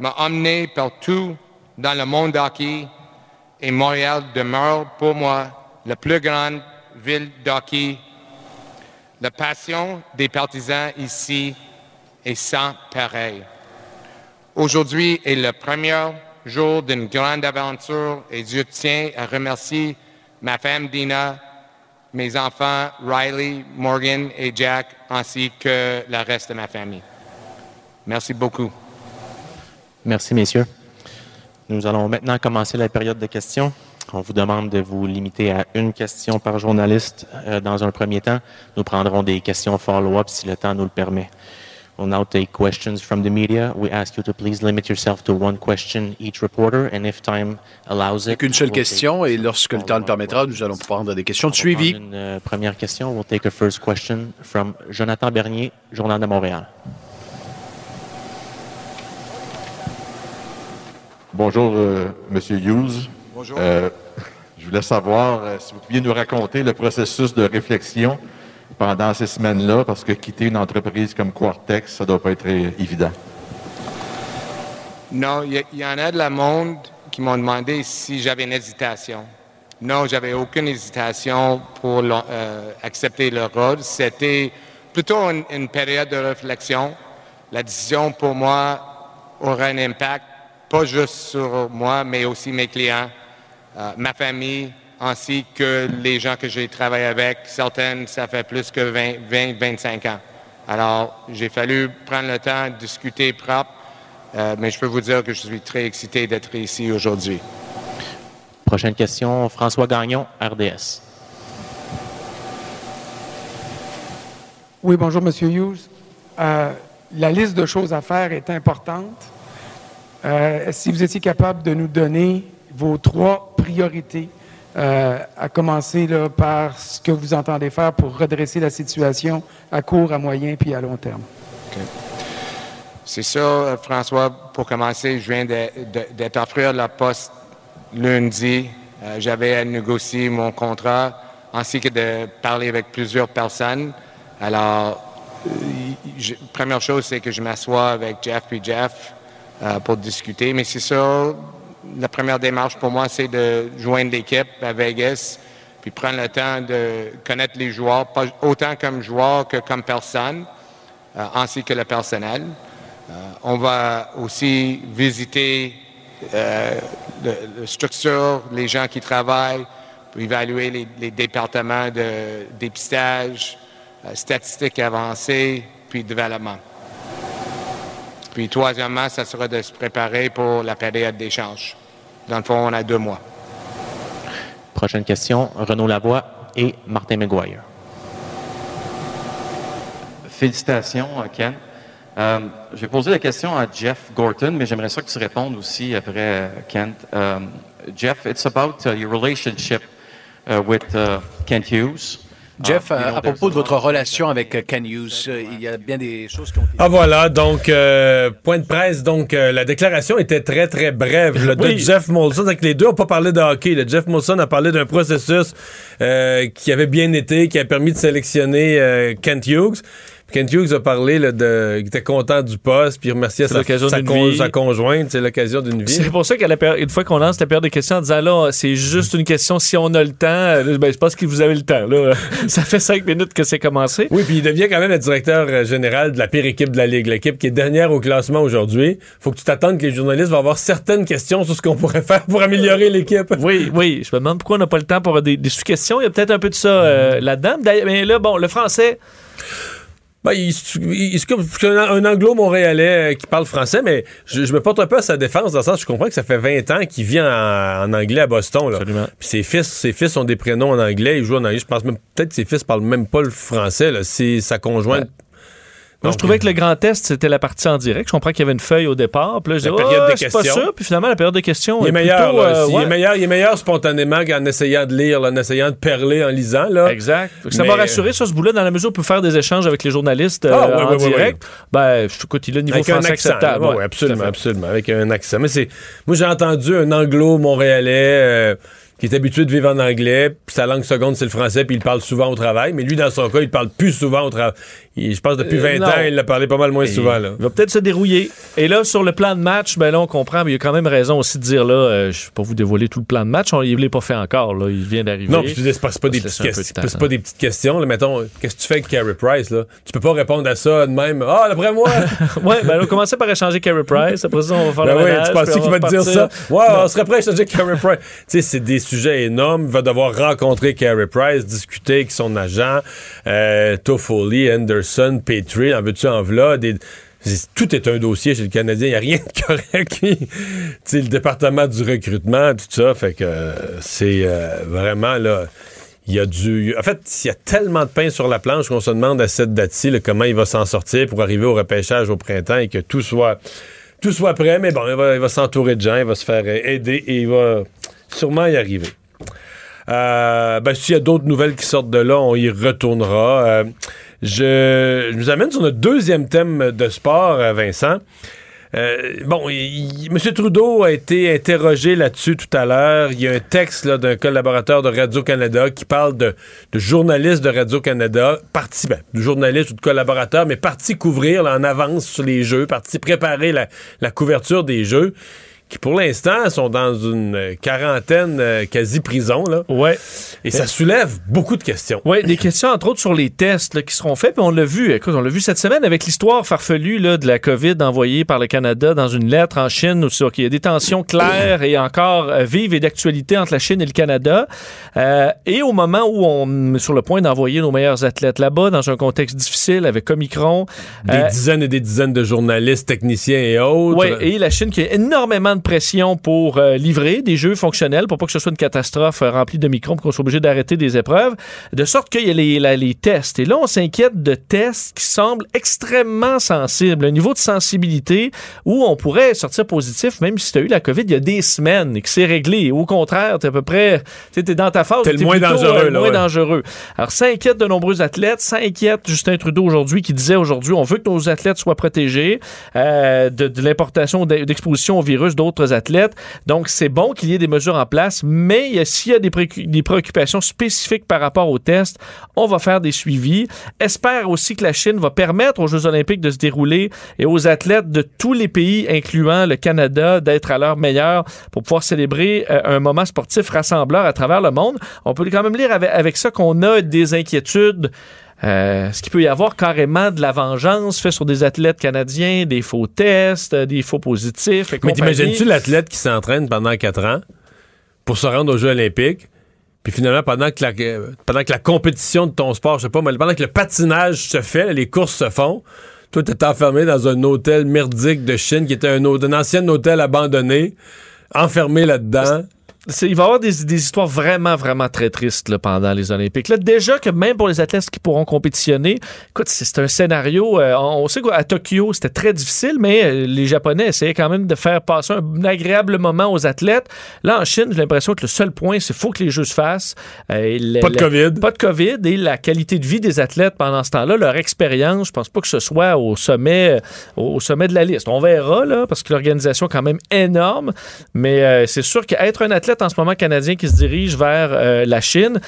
I: m'a emmené partout dans le monde d'hockey et Montréal demeure pour moi la plus grande ville d'hockey. La passion des partisans ici est sans pareil. Aujourd'hui est le premier jour d'une grande aventure et je tiens à remercier ma femme Dina, mes enfants Riley, Morgan et Jack, ainsi que le reste de ma famille. Merci beaucoup.
G: Merci, messieurs. Nous allons maintenant commencer la période de questions. On vous demande de vous limiter à une question par journaliste euh, dans un premier temps. Nous prendrons des questions follow-up si le temps nous le permet. We'll now take questions from the media. We ask you to please limit yourself to one question each reporter, and if time allows it,
J: Qu'une seule
G: we'll take
J: question et lorsque le temps le permettra, nous allons prendre des questions de suivi.
G: Une euh, première question. We'll take a first question from Jonathan Bernier, Journal de Montréal.
K: Bonjour, euh, Monsieur Hughes.
I: Bonjour.
K: Euh, je voulais savoir euh, si vous pouviez nous raconter le processus de réflexion pendant ces semaines-là, parce que quitter une entreprise comme Quartex, ça doit pas être euh, évident.
I: Non, il y, en a de la monde qui m'ont demandé si j'avais une hésitation. Non, j'avais aucune hésitation pour euh, accepter le rôle. C'était plutôt une, une période de réflexion. La décision pour moi aura un impact, pas juste sur moi, mais aussi mes clients, euh, ma famille, ainsi que les gens que j'ai travaillé avec. Certaines, ça fait plus que 20, 20 25 ans. Alors, j'ai fallu prendre le temps de discuter propre, euh, mais je peux vous dire que je suis très excité d'être ici aujourd'hui.
G: Prochaine question, François Gagnon, RDS.
L: Oui, bonjour, Monsieur Hughes. Euh, la liste de choses à faire est importante. Euh, si vous étiez capable de nous donner vos trois priorités, euh, à commencer par ce que vous entendez faire pour redresser la situation à court, à moyen puis à long terme.
I: C'est ça, euh, François. Pour commencer, je viens d'être offert la poste lundi. J'avais à négocier mon contrat ainsi que de parler avec plusieurs personnes. Alors, je- première chose, c'est que je m'assois avec Jeff puis Jeff pour discuter. Mais c'est ça, la première démarche pour moi, c'est de joindre l'équipe à Vegas puis prendre le temps de connaître les joueurs, pas autant comme joueurs que comme personne, euh, ainsi que le personnel. Euh, on va aussi visiter euh, la structure, les gens qui travaillent, évaluer les, les départements de dépistage, euh, statistiques avancées, puis développement. Puis troisièmement, ça sera de se préparer pour la période d'échange. Dans le fond, on a deux mois.
G: Prochaine question, Renaud Lavoie et Martin McGuire.
M: Félicitations, euh, Ken. Euh, je vais poser la question à Jeff Gorton, mais j'aimerais ça que tu répondes aussi après euh, Kent. Euh, Jeff, it's about uh, your relationship uh, with uh, Kent Hughes.
J: Jeff,
M: know,
J: à propos de votre relation avec euh, Ken Hughes, euh, il y a bien des choses qui ont été...
A: Ah voilà, donc euh, point de presse, donc euh, la déclaration était très très brève là, de
B: Oui.
A: Jeff Molson, donc les deux n'ont pas parlé de hockey. là. Jeff Molson a parlé d'un processus euh, qui avait bien été, qui a permis de sélectionner euh, Kent Hughes. Kent Hughes a parlé là, de, qu'il était content du poste, puis il remerciait sa, con- conjointe, c'est l'occasion d'une vie.
B: C'est pour ça qu'une fois qu'on lance la période de questions en disant là, c'est juste une question si on a le temps, euh, ben, je pense que vous avez le temps. Là. [laughs] ça fait cinq minutes que c'est commencé.
A: Oui, puis il devient quand même le directeur euh, général de la pire équipe de la Ligue, l'équipe qui est dernière au classement aujourd'hui. faut que tu t'attendes que les journalistes vont avoir certaines questions sur ce qu'on pourrait faire pour améliorer l'équipe.
B: Oui, oui. Je me demande pourquoi on n'a pas le temps pour des, des sous-questions. Il y a peut-être un peu de ça euh, là-dedans. D'ailleurs, Mais là, bon, le français,
A: Ben, il, c'est un, un anglo-montréalais euh, qui parle français, mais je, je me porte un peu à sa défense dans le sens où je comprends que ça fait 20 ans qu'il vit en, en anglais à Boston. Là.
B: Absolument.
A: Puis ses fils, ses fils ont des prénoms en anglais, ils jouent en anglais. Je pense même peut-être que ses fils parlent même pas le français. Là. C'est sa conjointe.
B: Moi, je
A: Donc,
B: trouvais que le grand test, c'était la partie en direct. Je comprends qu'il y avait une feuille au départ. Puis là, je disais, Ah, c'est pas ça. Puis finalement, la période de questions
A: Il est
B: est
A: meilleur,
B: plutôt,
A: là,
B: euh,
A: s'il est meilleur, il est meilleur spontanément qu'en essayant de lire, là, en essayant de perler en lisant. Là.
B: Exact. Ça m'a rassuré sur ce bout-là, dans la mesure où on peut faire des échanges avec les journalistes euh,
A: Ah, ouais,
B: en
A: ouais,
B: direct. Ben, je- écoute, il a niveau
A: Avec un accent.
B: acceptable. Ouais,
A: absolument, absolument. Avec un accent. Mais c'est. Moi, j'ai entendu un anglo-montréalais euh, qui est habitué de vivre en anglais, puis sa langue seconde, c'est le français, puis il parle souvent au travail. Mais lui, dans son cas, il parle plus souvent au travail. Il- Je pense depuis
B: Euh,
A: 20
B: non.
A: ans, il l'a parlé pas mal moins souvent. Là.
B: Il va peut-être se dérouiller. Et là, sur le plan de match, ben là, on comprend, mais il y a quand même raison aussi de dire, là, euh, je ne vais pas vous dévoiler tout le plan de match, on, il ne l'a pas fait encore, là, il vient d'arriver.
A: Non, puis tu dis, c'est pas, pas des petites
B: de temps,
A: pas des petites questions. Là. Mettons, qu'est-ce que tu fais avec Carey Price? Là? Tu peux pas répondre à ça de même. Ah, d'après moi! [laughs]
B: ouais, ben là, on commencer par échanger Carey Price, après ça, on va faire
A: Ben
B: le
A: oui,
B: ménage,
A: tu
B: on
A: qu'il va te dire ça? Ouais, on serait prêt à changer Carey Price. tu sais, c'est des sujets énormes. Il va devoir rencontrer Carey Price, discuter avec son agent, euh, Toffoli, Anderson, Petrie, en veux-tu en v'là, Tout est un dossier chez le Canadien, il n'y a rien de [laughs] correct. le département du recrutement, tout ça, fait que c'est euh, vraiment là. Il y a du. En fait, il y a tellement de pain sur la planche qu'on se demande à cette date-ci comment il va s'en sortir pour arriver au repêchage au printemps et que tout soit tout soit prêt. Mais bon, il va, s'entourer de gens, il va se faire aider et il va sûrement y arriver. Euh, ben, s'il y a d'autres nouvelles qui sortent de là, on y retournera. Euh, je, nous amène sur notre deuxième thème de sport, euh, Vincent. Bon, M. Trudeau a été interrogé là-dessus tout à l'heure. Il y a un texte d'un collaborateur de Radio-Canada qui parle de, de journalistes de Radio-Canada, parti, ben, de journalistes ou de collaborateurs, mais parti couvrir en avance sur les jeux, parti préparer la couverture des jeux qui pour l'instant sont dans une euh, quarantaine euh, quasi prison. Là.
B: Ouais.
A: Et ça soulève beaucoup de questions.
B: Oui, des questions entre autres sur les tests qui seront faits. Puis on l'a vu, écoute, on l'a vu cette semaine avec l'histoire farfelue là, de la COVID envoyée par le Canada dans une lettre en Chine où qu'il y a des tensions claires et encore euh, vives et d'actualité entre la Chine et le Canada. et au moment où on est sur le point d'envoyer nos meilleurs athlètes là-bas dans un contexte difficile avec Omicron.
A: Des dizaines et des dizaines de journalistes, techniciens et autres.
B: Oui, et la Chine qui a énormément de pression pour euh, livrer des jeux fonctionnels pour pas que ce soit une catastrophe euh, remplie de microbes, qu'on soit obligé d'arrêter des épreuves, de sorte qu'il y a les, les, tests. Et là, on s'inquiète de tests qui semblent extrêmement sensibles, un niveau de sensibilité où on pourrait sortir positif même si tu as eu la COVID il y a des semaines et que c'est réglé. Au contraire, tu es à peu près, tu es dans ta phase.
A: T'es le moins dangereux.
B: Euh, moins dangereux. Alors, ça inquiète de nombreux athlètes, ça inquiète Justin Trudeau aujourd'hui qui disait aujourd'hui, on veut que nos athlètes soient protégés de, de l'importation d'exposition au virus d'autres Donc, c'est bon qu'il y ait des mesures en place, mais s'il y a des, préoccupations spécifiques par rapport aux tests, on va faire des suivis. Espère aussi que la Chine va permettre aux Jeux olympiques de se dérouler et aux athlètes de tous les pays, incluant le Canada, d'être à leur meilleur pour pouvoir célébrer euh, un moment sportif rassembleur à travers le monde. On peut quand même lire avec ça qu'on a des inquiétudes euh, ce qu'il peut y avoir carrément de la vengeance fait sur des athlètes canadiens, des faux tests, euh, des faux positifs.
A: Mais t'imagines-tu l'athlète qui s'entraîne pendant quatre ans pour se rendre aux Jeux olympiques, puis finalement, pendant que, la, pendant que la compétition de ton sport, je sais pas, mais pendant que le patinage se fait, les courses se font, toi, t'es enfermé dans un hôtel merdique de Chine qui était un, un ancien hôtel abandonné, enfermé là-dedans
B: il va y avoir des, histoires vraiment, vraiment très tristes pendant les Olympiques. Là, déjà que même pour les athlètes qui pourront compétitionner, écoute, c'est un scénario. Euh, on sait qu'à Tokyo, c'était très difficile, mais euh, les Japonais essayaient quand même de faire passer un agréable moment aux athlètes. Là, en Chine, j'ai l'impression que le seul point, c'est faut que les Jeux se fassent.
A: Euh, pas de COVID.
B: Pas de COVID et la qualité de vie des athlètes pendant ce temps-là, leur expérience, je pense pas que ce soit au sommet, au sommet de la liste. On verra, là, parce que l'organisation est quand même énorme, mais c'est sûr qu'être un athlète en ce moment canadien qui se dirige vers euh, la Chine,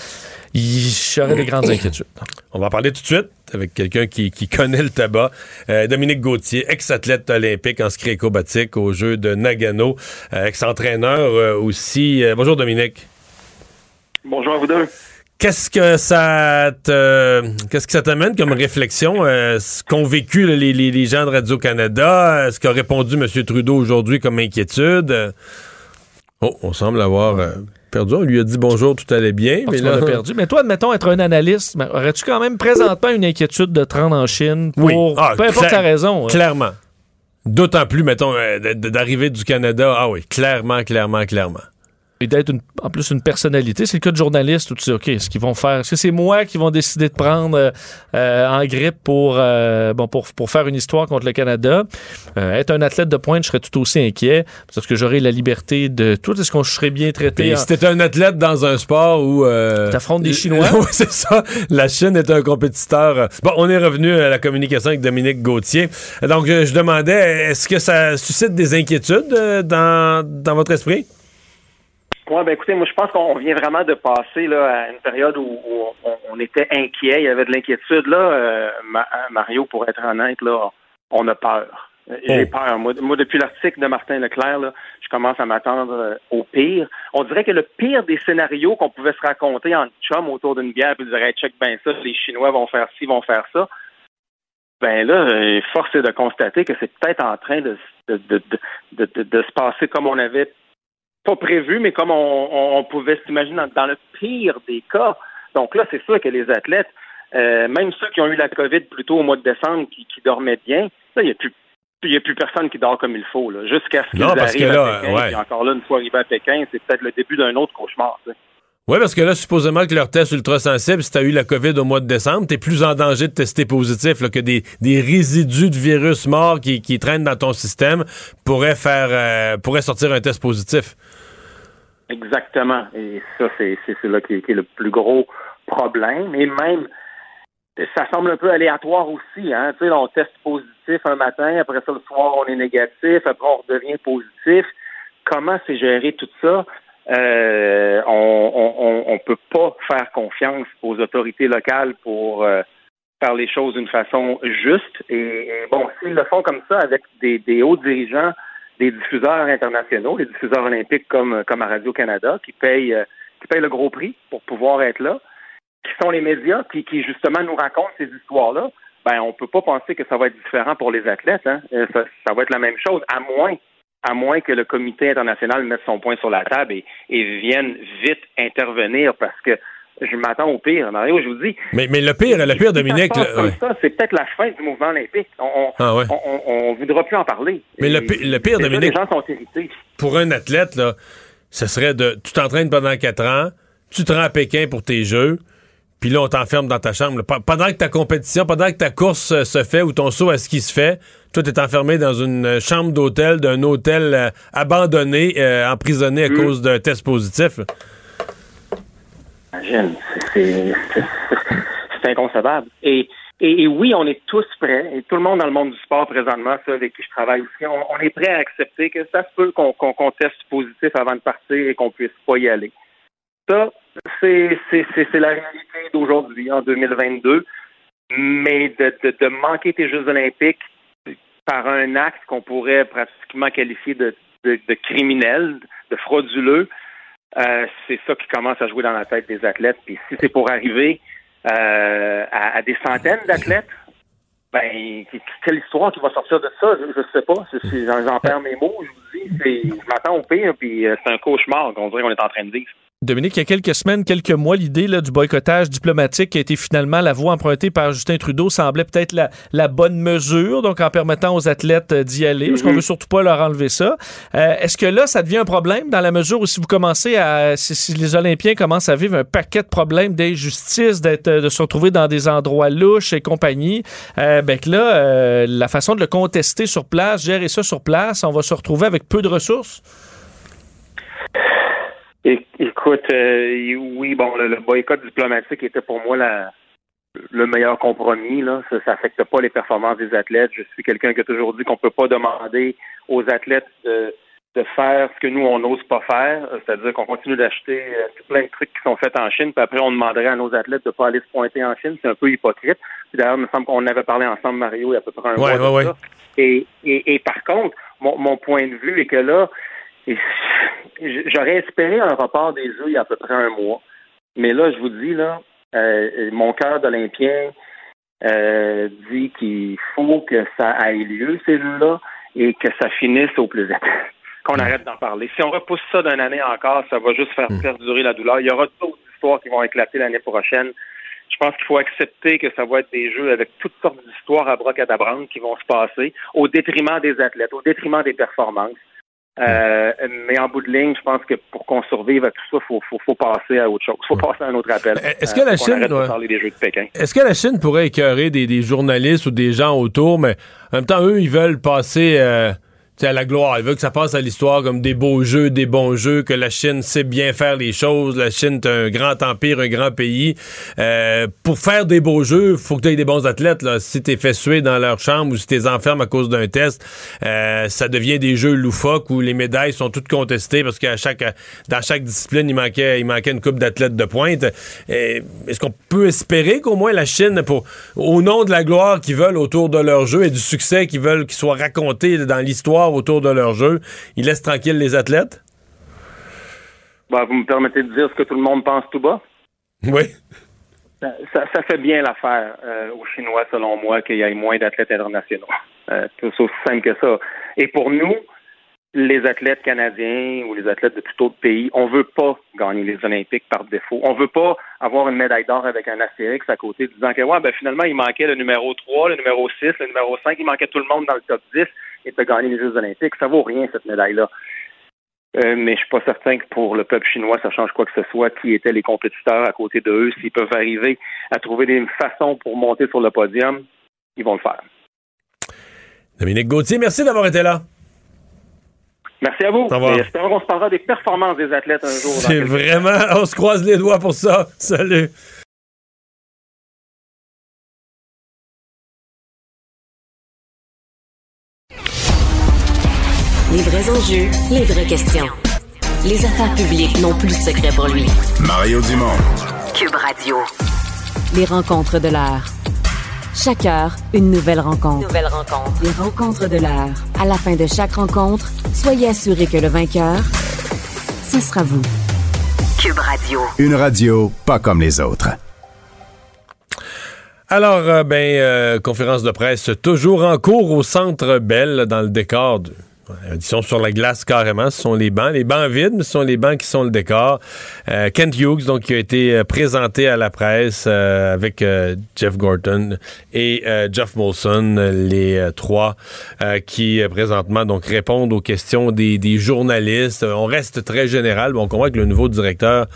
B: j'aurais des grandes inquiétudes.
A: On va en parler tout de suite avec quelqu'un qui, connaît le tabac. Euh, Dominique Gauthier, ex-athlète olympique en ski acrobatique aux Jeux de Nagano, euh, ex-entraîneur aussi. bonjour Dominique.
N: Bonjour à vous deux.
A: Qu'est-ce que ça te, qu'est-ce que ça t'amène comme réflexion, ce qu'ont vécu les, les, gens de Radio-Canada, ce qu'a répondu M. Trudeau aujourd'hui comme inquiétude? Oh, on semble avoir euh, perdu. On lui a dit bonjour, tout allait bien.
B: mais là, on a perdu. Mais toi, admettons, être un analyste, aurais-tu quand même présentement une inquiétude de te rendre en Chine pour oui. Ah, peu importe la raison?
A: Hein? Clairement. D'autant plus, mettons, euh, d'arriver du Canada. Ah oui, clairement, clairement, clairement
B: et d'être en plus une personnalité. C'est le cas de journaliste où tu sais, OK, ce qu'ils vont faire, est-ce que c'est moi qui vont décider de prendre euh, euh, en grippe pour, euh, bon, pour, pour faire une histoire contre le Canada? être un athlète de pointe, je serais tout aussi inquiet parce que j'aurais la liberté de tout. Est-ce qu'on serait bien traité?
A: Si t'étais un athlète dans un sport où...
B: T'affrontes des Chinois? [laughs]
A: oui, c'est ça. La Chine est un compétiteur. Bon, on est revenu à la communication avec Dominique Gauthier. Donc, je demandais, est-ce que ça suscite des inquiétudes dans, dans votre esprit?
N: Oui, ben écoutez, moi je pense qu'on vient vraiment de passer là, à une période où, on, était inquiet, il y avait de l'inquiétude. Là, euh, Mario, pour être honnête, là, on a peur. J'ai peur. Moi, depuis l'article de Martin Leclerc, là, je commence à m'attendre euh, au pire. On dirait que le pire des scénarios qu'on pouvait se raconter en chum autour d'une bière, puis dire hey, check ben ça, les Chinois vont faire ci, vont faire ça. Ben là, euh, force est de constater que c'est peut-être en train de, de, de, de, se passer comme on avait pas prévu, mais comme on, pouvait s'imaginer dans, le pire des cas. Donc là, c'est sûr que les athlètes, Euh, même ceux qui ont eu la COVID plus tôt au mois de décembre, qui, qui dormaient bien, là, il n'y a plus il n'y a plus personne qui dort comme il faut, là. Jusqu'à ce qu'ils
A: parce
N: arrivent
A: que là,
N: à Pékin.
A: ouais.
N: Puis encore là, une fois arrivé à Pékin, c'est peut-être le début d'un autre cauchemar.
A: Oui, parce que là, supposément que leur test ultrasensible, si tu as eu la COVID au mois de décembre, tu es plus en danger de tester positif là, que des, des résidus de virus morts qui, qui traînent dans ton système pourraient faire euh, pourraient sortir un test positif.
N: Exactement. Et ça, c'est là qui est, le plus gros problème. Et même, ça semble un peu aléatoire aussi. Hein? Tu sais, on teste positif un matin, après ça, le soir, on est négatif, après, on redevient positif. Comment c'est géré tout ça? Euh, on on peut pas faire confiance aux autorités locales pour euh, faire les choses d'une façon juste. Et, bon, s'ils le font comme ça avec des hauts dirigeants, des diffuseurs internationaux, les diffuseurs olympiques comme, comme à Radio-Canada, qui payent, euh, qui payent le gros prix pour pouvoir être là, qui sont les médias, qui, qui justement nous racontent ces histoires-là, ben on peut pas penser que ça va être différent pour les athlètes. Hein. Euh, Ça, ça va être la même chose, à moins à moins que le comité international mette son point sur la table et, et vienne vite intervenir parce que je m'attends au pire, Mario, je vous dis.
A: Mais, mais le pire, le pire, Dominique. ouais.
N: ça, c'est peut-être la fin du mouvement olympique. On, on,
A: Ah ouais.
N: voudra plus en parler.
A: Mais le pire, Dominique-
N: Les gens sont irrités.
A: pour un athlète, là, ce serait de. Tu t'entraînes pendant quatre ans, tu te rends à Pékin pour tes jeux, puis là, on t'enferme dans ta chambre. Pendant que ta compétition, pendant que ta course euh, se fait ou ton saut à ski se fait, toi, t'es enfermé dans une euh, chambre d'hôtel d'un hôtel euh, abandonné, euh, emprisonné à
N: Mm.
A: cause d'un test positif. là.
N: Imagine, c'est- inconcevable. Et, et, oui, on est tous prêts, et tout le monde dans le monde du sport présentement, ceux avec qui je travaille aussi, on, est prêt à accepter que ça se peut qu'on qu'on- qu'on teste positif avant de partir et qu'on puisse pas y aller. Ça, c'est la réalité d'aujourd'hui, en 2022. Mais de, de, manquer tes Jeux olympiques par un acte qu'on pourrait pratiquement qualifier de, de criminel, de frauduleux, euh, c'est ça qui commence à jouer dans la tête des athlètes. Puis si c'est pour arriver euh, à, des centaines d'athlètes, ben quelle histoire qui va sortir de ça, je, sais pas. J'en perds mes mots, je vous dis, je m'attends au pire, puis euh, c'est un cauchemar qu'on dirait qu'on est en train de vivre.
B: Dominique, il y a quelques semaines, quelques mois, l'idée là, du boycottage diplomatique qui a été finalement la voie empruntée par Justin Trudeau semblait peut-être la, la bonne mesure, donc en permettant aux athlètes euh, d'y aller, parce qu'on
N: Mhm.
B: veut surtout pas leur enlever ça. Euh, Est-ce que là, ça devient un problème dans la mesure où si vous commencez à, si, si les Olympiens commencent à vivre un paquet de problèmes d'injustice, d'être, euh, de se retrouver dans des endroits louches et compagnie, euh, ben que là, euh, la façon de le contester sur place, gérer ça sur place, on va se retrouver avec peu de ressources?
N: É- Écoute, euh, oui, bon, le, le boycott diplomatique était pour moi la, le meilleur compromis. Là. Ça n'affecte pas les performances des athlètes. Je suis quelqu'un qui a toujours dit qu'on peut pas demander aux athlètes de, de faire ce que nous, on n'ose pas faire. C'est-à-dire qu'on continue d'acheter euh, plein de trucs qui sont faits en Chine, puis après, on demanderait à nos athlètes de pas aller se pointer en Chine. C'est un peu hypocrite. D'ailleurs, il me semble qu'on avait parlé ensemble, Mario, il y a à peu près un
A: Ouais,
N: mois.
A: ouais,
N: de
A: ouais.
N: ça. Et, et, et par contre, mon, mon point de vue est que là, J'aurais espéré un report des Jeux il y a à peu près un mois. Mais là, je vous dis, là, euh, mon cœur d'Olympien euh, dit qu'il faut que ça ait lieu, ces Jeux-là, et que ça finisse au plus vite. [laughs] Qu'on arrête d'en parler. Si on repousse ça d'une année encore, ça va juste faire perdurer la douleur. Il y aura d'autres histoires qui vont éclater l'année prochaine. Je pense qu'il faut accepter que ça va être des jeux avec toutes sortes d'histoires à brocadabrantes qui vont se passer au détriment des athlètes, au détriment des performances. Euh, mais en bout de ligne, je pense que pour qu'on survive à tout ça, il faut, faut, faut passer à autre chose. Il faut passer à un autre appel.
A: Est-ce que la
N: qu'on
A: Chine
N: arrête
A: doit-
N: de parler des Jeux de Pékin?
A: Est-ce que la Chine pourrait écœurer des, des journalistes ou des gens autour, mais en même temps, eux, ils veulent passer euh, à la gloire. Ils veulent que ça passe à l'histoire comme des beaux jeux, des bons jeux, que la Chine sait bien faire les choses. La Chine est un grand empire, un grand pays. Euh, pour faire des beaux jeux, faut que tu aies des bons athlètes. Là. Si t'es fait suer dans leur chambre ou si t'es enfermes à cause d'un test, euh, ça devient des jeux loufoques où les médailles sont toutes contestées parce qu'à chaque dans chaque discipline, il manquait, il manquait une coupe d'athlètes de pointe. Euh, Est-ce qu'on peut espérer qu'au moins la Chine, pour, au nom de la gloire qu'ils veulent autour de leur jeu et du succès qu'ils veulent qu'il soit raconté dans l'histoire autour de leur jeu, ils laissent tranquilles les athlètes?
N: Ben, vous me permettez de dire ce que tout le monde pense tout bas?
A: Oui.
N: Ça, ça- ça fait bien l'affaire euh, aux Chinois, selon moi, qu'il y ait moins d'athlètes internationaux. Euh, c'est aussi simple que ça. Et pour nous, les athlètes canadiens ou les athlètes de tout autre pays, on veut pas gagner les Olympiques par défaut. On veut pas avoir une médaille d'or avec un astérix à côté disant que ouais, ben finalement, il manquait le numéro 3, le numéro 6, le numéro 5, il manquait tout le monde dans le top 10 et de gagner les Jeux Olympiques. Ça vaut rien, cette médaille-là. Euh, mais je suis pas certain que pour le peuple chinois, ça change quoi que ce soit. Qui étaient les compétiteurs à côté de eux, s'ils peuvent arriver à trouver des façons pour monter sur le podium, ils vont le faire.
A: Dominique Gauthier, merci d'avoir été là.
N: Merci à vous.
A: Au revoir.
N: Et espérons qu'on se parlera des performances des athlètes un jour.
A: C'est vraiment. On se croise les doigts pour ça. Salut.
F: Les vrais enjeux, les vraies questions. Les affaires publiques n'ont plus de secret pour lui.
E: Mario Dumont.
F: Cube Radio. Les rencontres de l'heure. Chaque heure, une nouvelle rencontre. Nouvelle rencontre. Les rencontres de l'heure. À la fin de chaque rencontre, soyez assurés que le vainqueur, ce sera vous. Cube Radio.
E: Une radio pas comme les autres.
A: Alors, euh, ben, euh, conférence de presse toujours en cours au Centre Bell, dans le décor. De, ils sont sur la glace carrément, ce sont les bancs. Les bancs vides, mais ce sont les bancs qui sont le décor. Euh, Kent Hughes, donc, qui a été euh, présenté à la presse euh, avec euh, Jeff Gorton et euh, Jeff Molson, les euh, trois euh, qui, euh, présentement, donc, répondent aux questions des, des journalistes. On reste très général. Bon, on comprend que le nouveau directeur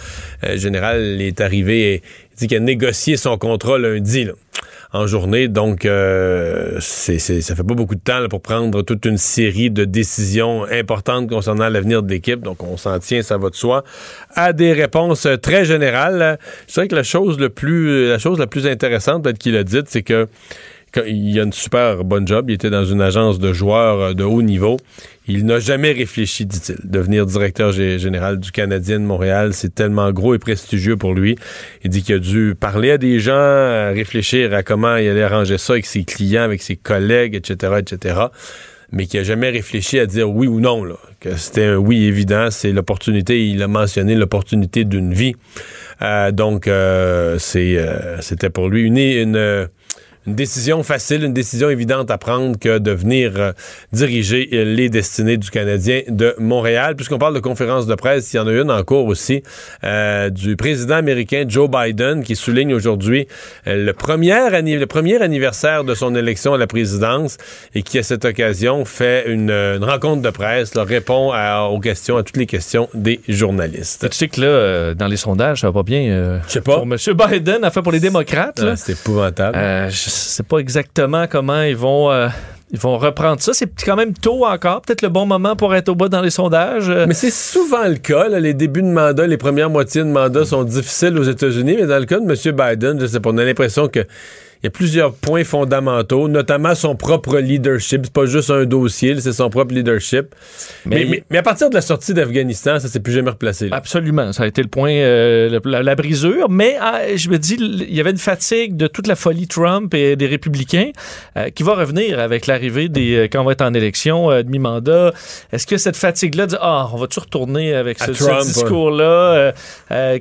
A: euh, général est arrivé et dit qu'il a négocié son contrat lundi. Là en journée. Donc, euh, c'est, c'est- ça fait pas beaucoup de temps pour prendre toute une série de décisions importantes concernant l'avenir de l'équipe. Donc, on s'en tient, ça va de soi, à des réponses très générales. Je dirais que la chose, le plus, la chose la plus intéressante, peut-être qu'il a dit, c'est que il a une super bonne job. Il était dans une agence de joueurs euh, de haut niveau. Il n'a jamais réfléchi, dit-il, devenir directeur gé- général du Canadien de Montréal. C'est tellement gros et prestigieux pour lui. Il dit qu'il a dû parler à des gens, euh, réfléchir à comment il allait arranger ça avec ses clients, avec ses collègues, etc., etc. Mais qu'il n'a jamais réfléchi à dire oui ou non. Là. Que c'était un oui évident. C'est l'opportunité. Il a mentionné l'opportunité d'une vie. Euh, donc, c'est, c'était pour lui une, une décision facile, une décision évidente à prendre que de venir euh, diriger euh, les destinées du Canadien de Montréal. Puisqu'on parle de conférence de presse, il y en a une en cours aussi euh, du président américain Joe Biden qui souligne aujourd'hui euh, le, premier anni- le premier anniversaire de son élection à la présidence et qui, à cette occasion, fait une, une rencontre de presse, là, répond à- aux questions, à toutes les questions des journalistes.
B: Tu sais que là, dans les sondages, ça va pas bien.
A: Je sais pas.
B: Pour M. Biden, a fait pour les démocrates.
A: Ah, c'est épouvantable.
B: Je sais pas exactement comment ils vont, euh, ils vont reprendre ça. C'est quand même tôt encore. Peut-être le bon moment pour être au bas dans les sondages. Euh,
A: Mais c'est souvent le cas. les débuts de mandat, les premières moitiés de mandat sont difficiles aux États-Unis, mais dans le cas de M. Biden, je sais pas, on a l'impression que il y a plusieurs points fondamentaux, notamment son propre leadership. C'est pas juste un dossier, c'est son propre leadership. Mais,
B: Mais-
A: mais- mais à partir de la sortie d'Afghanistan, ça s'est plus jamais replacé. là.
B: Absolument, ça a été le point, euh, la, la brisure. Mais ah, je me dis, il y avait une fatigue de toute la folie Trump et des républicains euh, qui va revenir avec l'arrivée des euh, quand on va être en élection euh, demi-mandat. Est-ce que cette fatigue-là dit ah on va-tu retourner avec ce, ce discours-là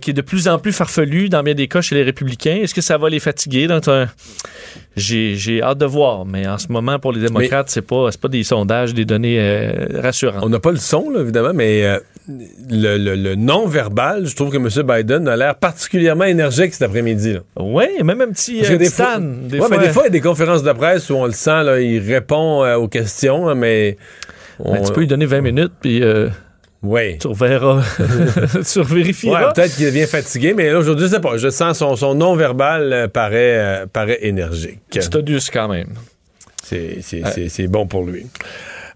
B: qui est de plus en plus farfelu dans bien des cas chez les républicains? Est-ce que ça va les fatiguer Donc, euh, J'ai hâte de voir, mais en ce moment pour les démocrates c'est pas pas des sondages, des données euh, rassurantes.
A: On n'a pas le son, là, évidemment, mais euh, le, le- le non-verbal, je trouve que M. Biden a l'air particulièrement énergique cet après-midi.
B: Oui, même un petit, euh,
A: des fois,
B: des
A: ouais,
B: fois.
A: mais des fois, il y a des conférences de presse où on le sent, là, il répond euh, aux questions, hein, mais. on-
B: Ben, tu peux lui donner 20 minutes, puis euh,
A: Oui.
B: tu reverras. [laughs] tu revérifieras.
A: Ouais, peut-être qu'il devient fatigué, mais là, aujourd'hui, je sais pas. Je sens son, son non-verbal euh, paraît, euh, paraît énergique.
B: C'est quand même.
A: C'est c'est- c'est- c'est bon pour lui.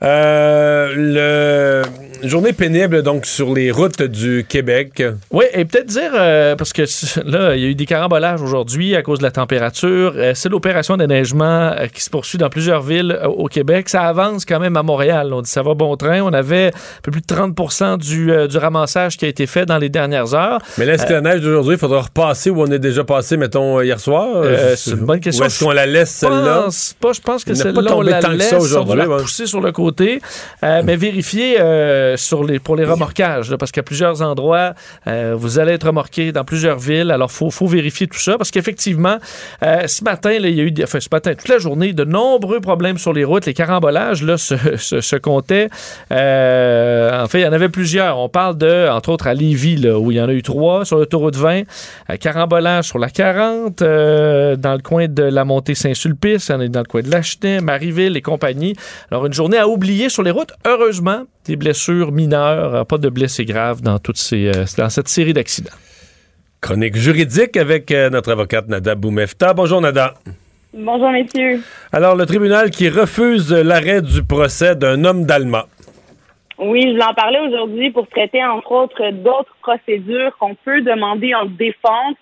A: Euh, le journée pénible donc sur les routes du Québec.
B: Oui, et peut-être dire, euh, parce que [laughs] là, il y a eu des carambolages aujourd'hui à cause de la température. Euh, c'est l'opération d'éneigement euh, qui se poursuit dans plusieurs villes au Québec. Ça avance quand même à Montréal. On dit ça va bon train. On avait un peu plus de 30 du, du ramassage qui a été fait dans les dernières heures.
A: Mais là, est-ce que la neige d'aujourd'hui, il faudra repasser où on est déjà passé, mettons, hier soir?
B: C'est une bonne question.
A: Ou est-ce qu'on la laisse,
B: Je
A: celle-là?
B: pense pas, je pense que celle-là,
A: pas
B: on la
A: que ça
B: laisse, on va
A: aujourd'hui,
B: la pousser sur le côté. Euh, mais vérifiez euh, pour les remorquages, là, parce qu'à plusieurs endroits, euh, vous allez être remorqué dans plusieurs villes. Alors, il faut, vérifier tout ça, parce qu'effectivement, ce matin, il y a eu, enfin, ce matin, toute la journée, de nombreux problèmes sur les routes. Les carambolages là, se, comptaient. En fait, il y en avait plusieurs. On parle de, entre autres, à Lévis, où il y en a eu trois sur l'autoroute 20. Euh, carambolage sur la 40, euh, dans le coin de la montée Saint-Sulpice, on est dans le coin de Lachenay, Marieville et compagnie. Alors, une journée à oublier sur les routes. Heureusement, des blessures mineures, euh, pas de blessés graves dans, toutes ces, euh, dans cette série d'accidents.
A: Chronique juridique avec euh, notre avocate Nada Boumefta. Bonjour Nada.
O: Bonjour, messieurs.
A: Alors, le tribunal qui refuse l'arrêt du procès d'un homme d'Alma.
O: Oui, je voulais en parler aujourd'hui pour traiter, entre autres, d'autres procédures qu'on peut demander en défense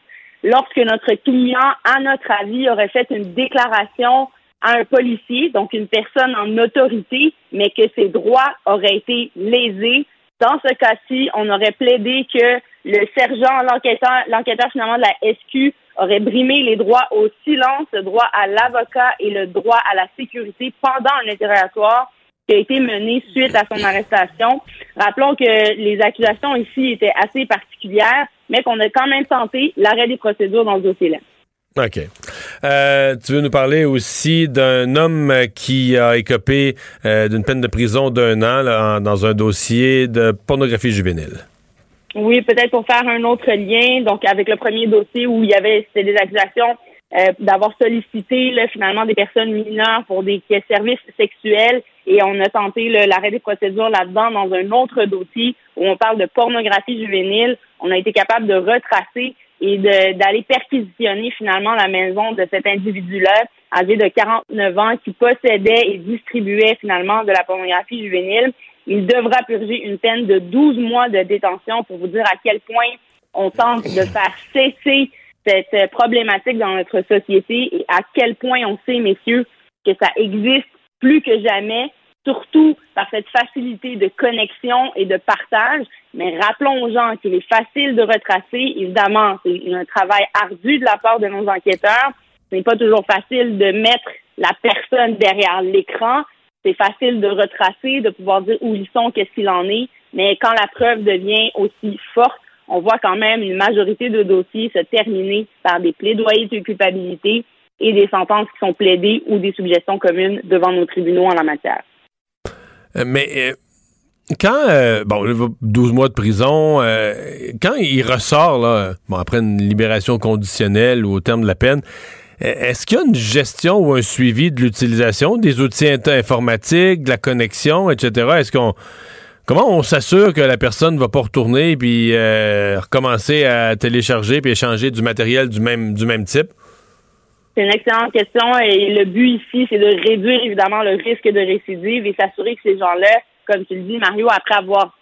O: lorsque notre client, à notre avis, aurait fait une déclaration à un policier, donc une personne en autorité, mais que ses droits auraient été lésés. Dans ce cas-ci, on aurait plaidé que le sergent, l'enquêteur, l'enquêteur finalement de la SQ aurait brimé les droits au silence, le droit à l'avocat et le droit à la sécurité pendant un interrogatoire qui a été mené suite à son arrestation. Rappelons que les accusations ici étaient assez particulières, mais qu'on a quand même tenté l'arrêt des procédures dans ce dossier-là.
A: OK. Euh, tu veux nous parler aussi d'un homme qui a écopé euh, d'une peine de prison d'un an dans un dossier de pornographie juvénile.
O: Oui, peut-être pour faire un autre lien, donc avec le premier dossier où il y avait des accusations euh, d'avoir sollicité finalement des personnes mineures pour des services sexuels et on a tenté l'arrêt des procédures là-dedans dans un autre dossier où on parle de pornographie juvénile. On a été capable de retracer et d'aller perquisitionner finalement la maison de cet individu-là, âgé de 49 ans, qui possédait et distribuait finalement de la pornographie juvénile. Il devra purger une peine de 12 mois de détention pour vous dire à quel point on tente de faire cesser cette euh, problématique dans notre société et à quel point on sait, messieurs, que ça existe plus que jamais, surtout par cette facilité de connexion et de partage. Mais rappelons aux gens qu'il est facile de retracer. Évidemment, c'est un travail ardu de la part de nos enquêteurs. Ce n'est pas toujours facile de mettre la personne derrière l'écran. C'est facile de retracer, de pouvoir dire où ils sont, qu'est-ce qu'il en est. Mais quand la preuve devient aussi forte, on voit quand même une majorité de dossiers se terminer par des plaidoyers de culpabilité et des sentences qui sont plaidées ou des suggestions communes devant nos tribunaux en la matière.
A: Euh, mais euh, quand, euh, bon, là, 12 mois de prison, euh, quand il ressort, là, bon, après une libération conditionnelle ou au terme de la peine, est-ce qu'il y a une gestion ou un suivi de l'utilisation des outils informatiques, de la connexion, etc.? Est-ce qu'on comment on s'assure que la personne ne va pas retourner puis euh, recommencer à télécharger puis échanger du matériel du même du même type?
O: C'est une excellente question et le but ici, c'est de réduire évidemment le risque de récidive et s'assurer que ces gens-là, comme tu le dis, Mario, après avoir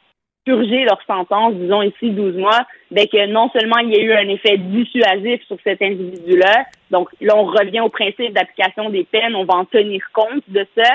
O: purgé leur sentence, disons ici 12 mois, ben que non seulement il y a eu un effet dissuasif sur cet individu-là, donc là, on revient au principe d'application des peines, on va en tenir compte de ça,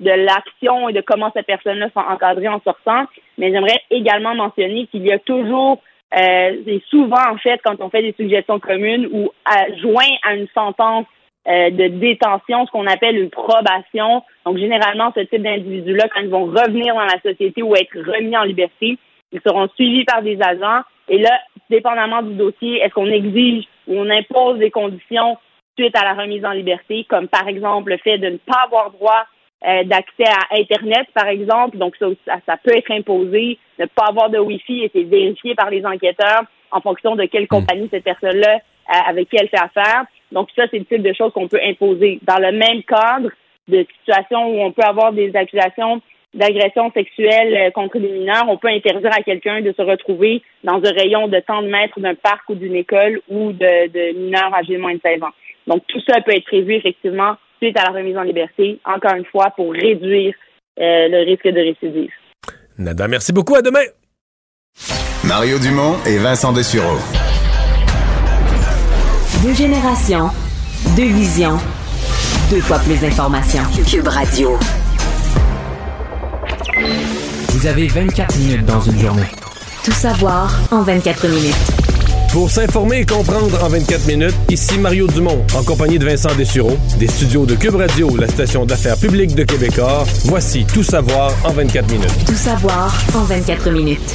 O: de l'action et de comment cette personne-là sera encadrée en sortant, mais j'aimerais également mentionner qu'il y a toujours euh, et souvent, en fait, quand on fait des suggestions communes ou à, joint à une sentence euh, de détention, ce qu'on appelle une probation. Donc, généralement, ce type d'individus-là, quand ils vont revenir dans la société ou être remis en liberté, ils seront suivis par des agents. Et là, dépendamment du dossier, est-ce qu'on exige ou on impose des conditions suite à la remise en liberté, comme par exemple le fait de ne pas avoir droit euh, d'accès à Internet, par exemple. Donc, ça, ça, peut être imposé. Ne pas avoir de Wi-Fi et c'est vérifié par les enquêteurs en fonction de quelle compagnie cette personne-là, euh, avec qui elle fait affaire. Donc, ça, c'est le type de choses qu'on peut imposer. Dans le même cadre de situation où on peut avoir des accusations d'agression sexuelle euh, contre des mineurs, on peut interdire à quelqu'un de se retrouver dans un rayon de 100 mètres d'un parc ou d'une école ou de, de mineurs âgés de moins de 16 ans. Donc, tout ça peut être prévu, effectivement, suite à la remise en liberté, encore une fois, pour réduire euh, le risque de récidive.
A: Nada, merci beaucoup. À demain.
E: Mario Dumont et Vincent Dessureau.
F: Deux générations, deux visions, deux fois plus d'informations. Cube Radio.
P: Vous avez 24 minutes dans une journée.
F: Tout savoir en 24 minutes.
A: Pour s'informer et comprendre en 24 minutes, ici Mario Dumont, en compagnie de Vincent Dessureau, des studios de Cube Radio, la station d'affaires publique de Québecor. Voici Tout savoir en 24 minutes.
F: Tout savoir en 24 minutes.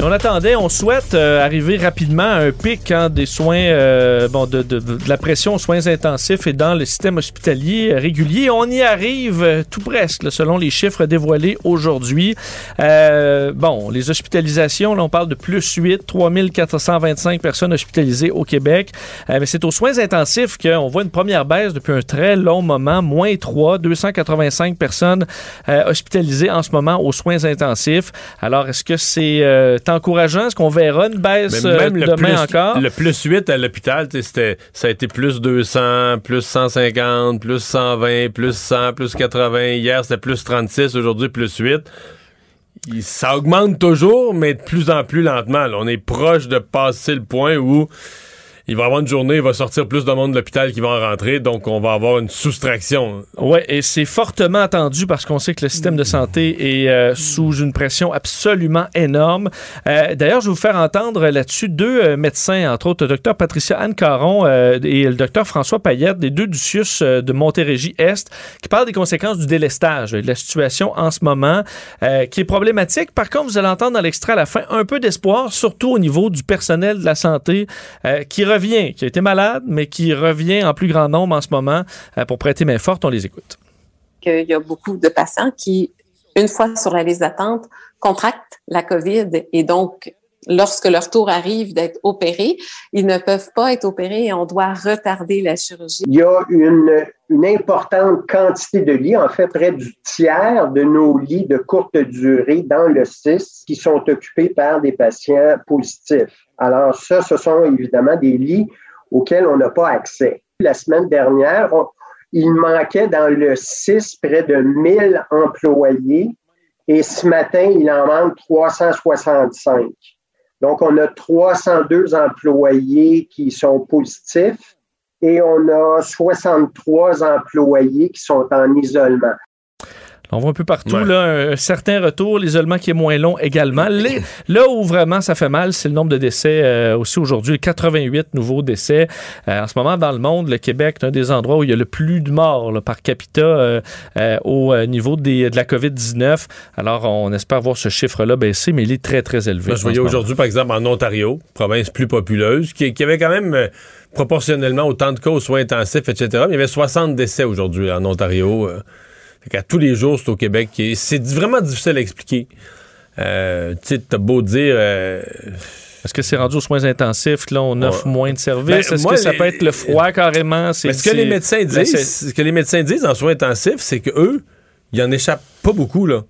B: On attendait, on souhaite euh, arriver rapidement à un pic hein, des soins, euh, bon, de, de- de la pression aux soins intensifs et dans le système hospitalier euh, régulier. On y arrive euh, tout presque, là, selon les chiffres dévoilés aujourd'hui. Euh, bon, les hospitalisations, là, on parle de plus 8, 3425 personnes hospitalisées au Québec. Mais c'est aux soins intensifs qu'on voit une première baisse depuis un très long moment, moins 3, 285 personnes hospitalisées en ce moment aux soins intensifs. Alors, est-ce que c'est encourageant? Est-ce qu'on verra une baisse
A: Mais
B: euh,
A: le
B: demain
A: plus,
B: encore?
A: Le plus 8 à l'hôpital, ça a été plus 200, plus 150, plus 120, plus 100, plus 80. Hier, c'était plus 36. Aujourd'hui, plus 8. Il- Ça augmente toujours, mais de plus en plus lentement. là. On est proche de passer le point où il va avoir une journée, il va sortir plus de monde de l'hôpital qui va en rentrer, donc on va avoir une soustraction.
B: Oui, et c'est fortement attendu parce qu'on sait que le système de santé est euh, sous une pression absolument énorme. Euh, D'ailleurs, je vais vous faire entendre là-dessus deux euh, médecins, entre autres le docteur Patricia Anne Caron et le docteur François Payette, des deux du CIUS de Montérégie-Est, qui parlent des conséquences du délestage, de la situation en ce moment, qui est problématique. Par contre, vous allez entendre dans l'extrait à la fin un peu d'espoir, surtout au niveau du personnel de la santé qui qui a été malade, mais qui revient en plus grand nombre en ce moment euh, pour prêter main forte. On les écoute.
P: qu'il y a beaucoup de patients qui, une fois sur la liste d'attente, contractent la COVID et donc, lorsque leur tour arrive d'être opérés, ils ne peuvent pas être opérés et on doit retarder la chirurgie.
Q: Il y a une, importante quantité de lits, en fait près du tiers de nos lits de courte durée dans le CIS qui sont occupés par des patients positifs. Alors ça, ce sont évidemment des lits auxquels on n'a pas accès. La semaine dernière, il manquait dans le CIS près de 1000 employés et ce matin, il en manque 365. Donc, on a 302 employés qui sont positifs et on a 63 employés qui sont en isolement.
B: On voit un peu partout là, un, certain retour, l'isolement qui est moins long également. Les- là où vraiment ça fait mal, c'est le nombre de décès euh, aussi aujourd'hui. 88 nouveaux décès. Euh, en ce moment, dans le monde, le Québec est un des endroits où il y a le plus de morts là, par capita euh, au niveau des- de la COVID-19. Alors, on espère voir ce chiffre-là baisser, mais il est très, très élevé.
A: Là, je voyais aujourd'hui, par exemple, en Ontario, province plus populeuse, qui, qui avait quand même proportionnellement autant de cas aux soins intensifs, etc. Mais il y avait 60 décès aujourd'hui en Ontario. Fait qu'à tous les jours, c'est au Québec. C'est vraiment difficile à expliquer. Euh, tu sais, t'as beau dire... euh,
B: Est-ce que c'est rendu aux soins intensifs? Là, on offre
A: Ouais.
B: moins de services?
A: Ben,
B: Est-ce
A: moi,
B: que ça
A: les-
B: peut être le froid carrément? C'est-
A: ce que les médecins
B: Là,
A: disent,
B: c'est-
A: ce que les médecins disent en soins intensifs, c'est que eux, ils en échappent pas beaucoup là.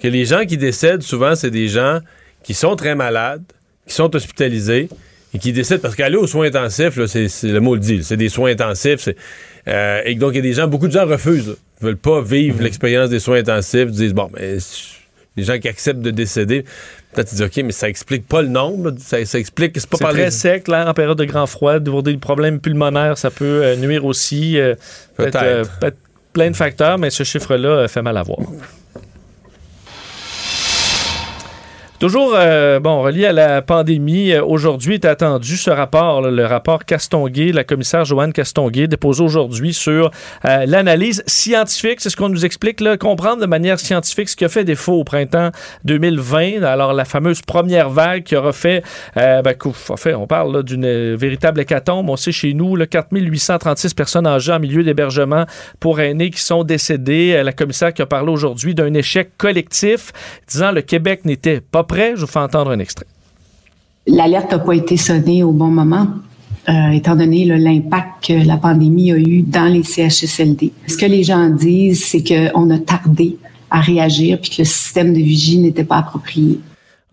A: Que les gens qui décèdent souvent, c'est des gens qui sont très malades, qui sont hospitalisés et qui décèdent parce qu'aller aux soins intensifs, là, c'est, le mot le dit, c'est des soins intensifs. euh, et donc il y a des gens, beaucoup de gens refusent, là, veulent pas vivre
B: Mhm.
A: l'expérience des soins intensifs, disent bon, mais les gens qui acceptent de décéder, peut-être ils disent ok, mais ça explique pas le nombre, là, ça, ça explique que c'est pas
B: C'est très sec, là, en période de grand froid. Pour des problèmes pulmonaires, ça peut euh, nuire aussi. euh, peut-être,
A: Peut-être.
B: euh, peut-être plein de facteurs, mais ce chiffre-là euh, fait mal à voir. Toujours, euh, bon, relié à la pandémie, euh, aujourd'hui est attendu ce rapport, là, le rapport Castonguay, la commissaire Joanne Castonguay, déposé aujourd'hui sur euh, l'analyse scientifique, c'est ce qu'on nous explique, là, comprendre de manière scientifique ce qui a fait défaut au printemps 2020, alors la fameuse première vague qui aura fait, euh, ben, qu'au- en fait, on parle d'une véritable hécatombe, on sait chez nous, là, 4836 personnes âgées en milieu d'hébergement pour aînés qui sont décédées, Euh, la commissaire qui a parlé aujourd'hui d'un échec collectif, disant le Québec n'était pas je vous fais entendre un extrait.
R: L'alerte n'a pas été sonnée au bon moment, euh, étant donné l'impact que la pandémie a eu dans les CHSLD. Ce que les gens disent, c'est qu'on a tardé à réagir puis que le système de vigie n'était pas approprié.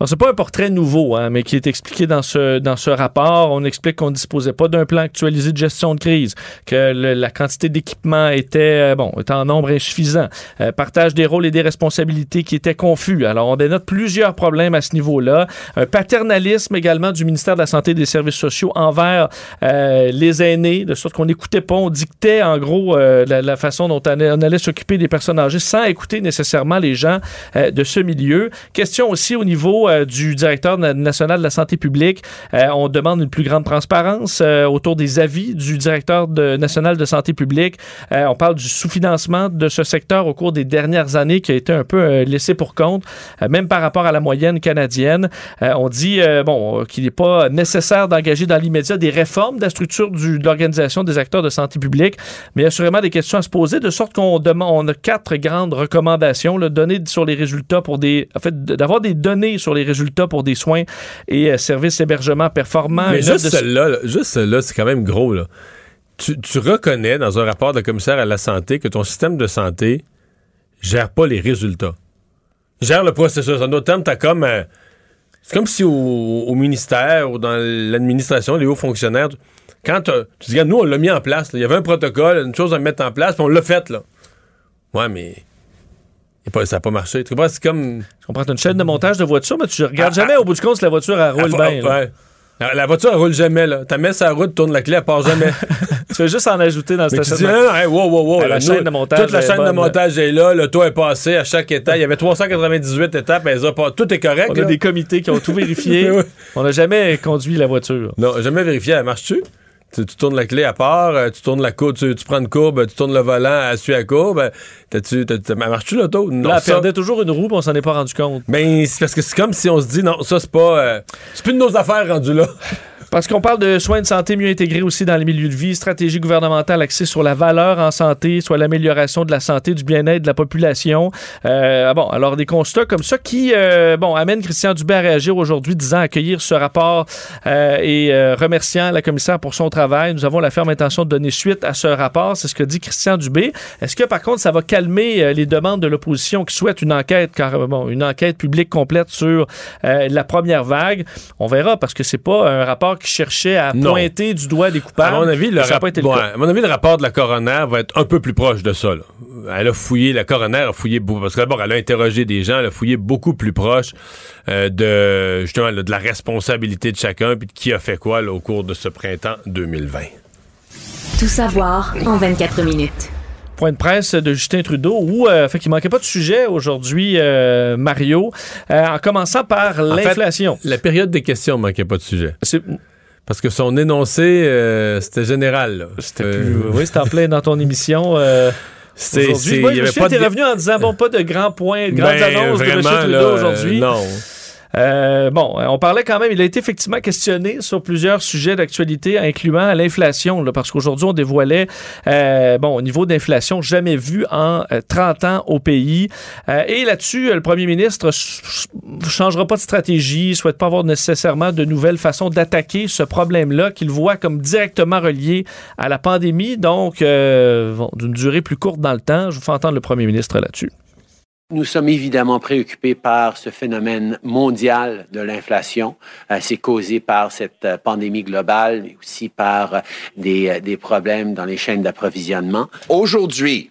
B: C'est pas un portrait nouveau, hein, mais qui est expliqué dans ce, dans ce rapport. On explique qu'on ne disposait pas d'un plan actualisé de gestion de crise, que la quantité d'équipements était, euh, bon, était en nombre insuffisant, euh, partage des rôles et des responsabilités qui étaient confus. Alors, on dénote plusieurs problèmes à ce niveau-là. Un paternalisme également du ministère de la Santé et des Services sociaux envers euh, les aînés, de sorte qu'on n'écoutait pas, on dictait en gros la, façon dont on allait, allait s'occuper des personnes âgées sans écouter nécessairement les gens de ce milieu. Question aussi au niveau euh, du directeur na- national de la santé publique, euh, on demande une plus grande transparence euh, autour des avis du directeur national de santé publique. On parle du sous-financement de ce secteur au cours des dernières années qui a été un peu laissé pour compte, même par rapport à la moyenne canadienne. On dit bon qu'il n'est pas nécessaire d'engager dans l'immédiat des réformes de la structure du- de l'organisation des acteurs de santé publique, mais il y a assurément des questions à se poser, de sorte qu'on demande, a quatre grandes recommandations, là, donner sur les résultats pour des, en fait, d'avoir des données sur les résultats pour des soins et euh, services hébergement performants.
A: Mais juste
B: de-
A: celle-là, c'est quand même gros. Là. Tu, tu reconnais dans un rapport de commissaire à la santé que ton système de santé gère pas les résultats. Gère le processus. En d'autres termes, t'as comme. euh, c'est comme si au, au ministère ou dans l'administration, les hauts fonctionnaires, quand tu dis, nous, on l'a mis en place. Il y avait un protocole, une chose à mettre en place, puis on l'a fait. là. Ouais, mais. A pas- ça n'a pas marché. Tu comprends? C'est comme.
B: Je comprends, t'as une chaîne de montage de voiture, mais tu regardes
A: Ah,
B: jamais au bout du compte si la voiture elle roule
A: Ah,
B: bien.
A: ouais. La, la voiture, elle roule jamais. Là. Tu mets sa route, tourne la clé, elle part jamais. [laughs]
B: tu fais juste en ajouter dans
A: tu non, non, hey, wow, wow, wow,
B: Ah, la chaîne de montage
A: Toute la chaîne de montage est là. Le toit est passé à chaque étape. Il y avait 398 étapes. elles ont pas- tout est correct.
B: On a
A: là.
B: des comités qui ont tout [laughs] vérifié. On n'a jamais conduit la voiture.
A: Non, jamais vérifié. Elle marche-tu? Tu, tu tournes la clé à part, euh, tu tournes la courbe, tu, tu prends une courbe, tu tournes le volant, elle suit la courbe. euh, T'as-tu, t'as- t'as- marche-tu l'auto? Non,
B: Là, elle
A: ça-
B: perdait toujours une roue, on s'en est pas rendu compte.
A: Ben, c'est parce que c'est comme si on se dit, non, ça, c'est pas. euh, c'est plus de nos affaires rendues là. [laughs]
B: Parce qu'on parle de soins de santé mieux intégrés aussi dans les milieux de vie, stratégie gouvernementale axée sur la valeur en santé, soit l'amélioration de la santé, du bien-être de la population. Euh, bon, alors des constats comme ça qui, euh, bon, amènent Christian Dubé à réagir aujourd'hui, disant accueillir ce rapport euh, et euh, remerciant la commissaire pour son travail. Nous avons la ferme intention de donner suite à ce rapport. C'est ce que dit Christian Dubé. Est-ce que par contre ça va calmer euh, les demandes de l'opposition qui souhaite une enquête, car bon, une enquête publique complète sur euh, la première vague? On verra parce que c'est pas un rapport qui cherchait à
A: Non.
B: pointer du doigt des coupables.
A: À mon avis, le,
B: Ça a
A: rap-
B: pas été le
A: ouais,
B: cas.
A: à mon avis, le rapport de la coroner va être un peu plus proche de ça. là. Elle a fouillé, la coroner a fouillé beaucoup, parce que d'abord, elle a interrogé des gens, elle a fouillé beaucoup plus proche euh, de justement là, de la responsabilité de chacun, puis de qui a fait quoi là, au cours de ce printemps 2020.
F: Tout savoir en 24 minutes.
B: Point de presse de Justin Trudeau où euh, fait qu'il manquait pas de sujet aujourd'hui, euh, Mario, euh, en commençant par l'inflation.
A: la période des questions manquait pas de sujet. Parce que son énoncé, euh, c'était général. là.
B: C'était plus- oui, c'était en plein dans ton émission. aujourd'hui. Moi, je
A: de-
B: revenu en disant bon, pas de grands points, de grandes
A: Ben,
B: annonces de M.
A: vraiment,
B: Trudeau aujourd'hui.
A: non.
B: Euh, bon, on parlait quand même, il a été effectivement questionné sur plusieurs sujets d'actualité, incluant l'inflation, parce qu'aujourd'hui, on dévoilait, euh, bon, au niveau d'inflation jamais vu en euh, 30 ans au pays. Euh, et là-dessus, euh, le premier ministre changera pas de stratégie, souhaite pas avoir nécessairement de nouvelles façons d'attaquer ce problème-là, qu'il voit comme directement relié à la pandémie, donc euh, d'une durée plus courte dans le temps. Je vous fais entendre le premier ministre là-dessus.
S: Nous sommes évidemment préoccupés par ce phénomène mondial de l'inflation. Euh, c'est causé par cette euh, pandémie globale, mais aussi par euh, des, des problèmes dans les chaînes d'approvisionnement.
T: Aujourd'hui,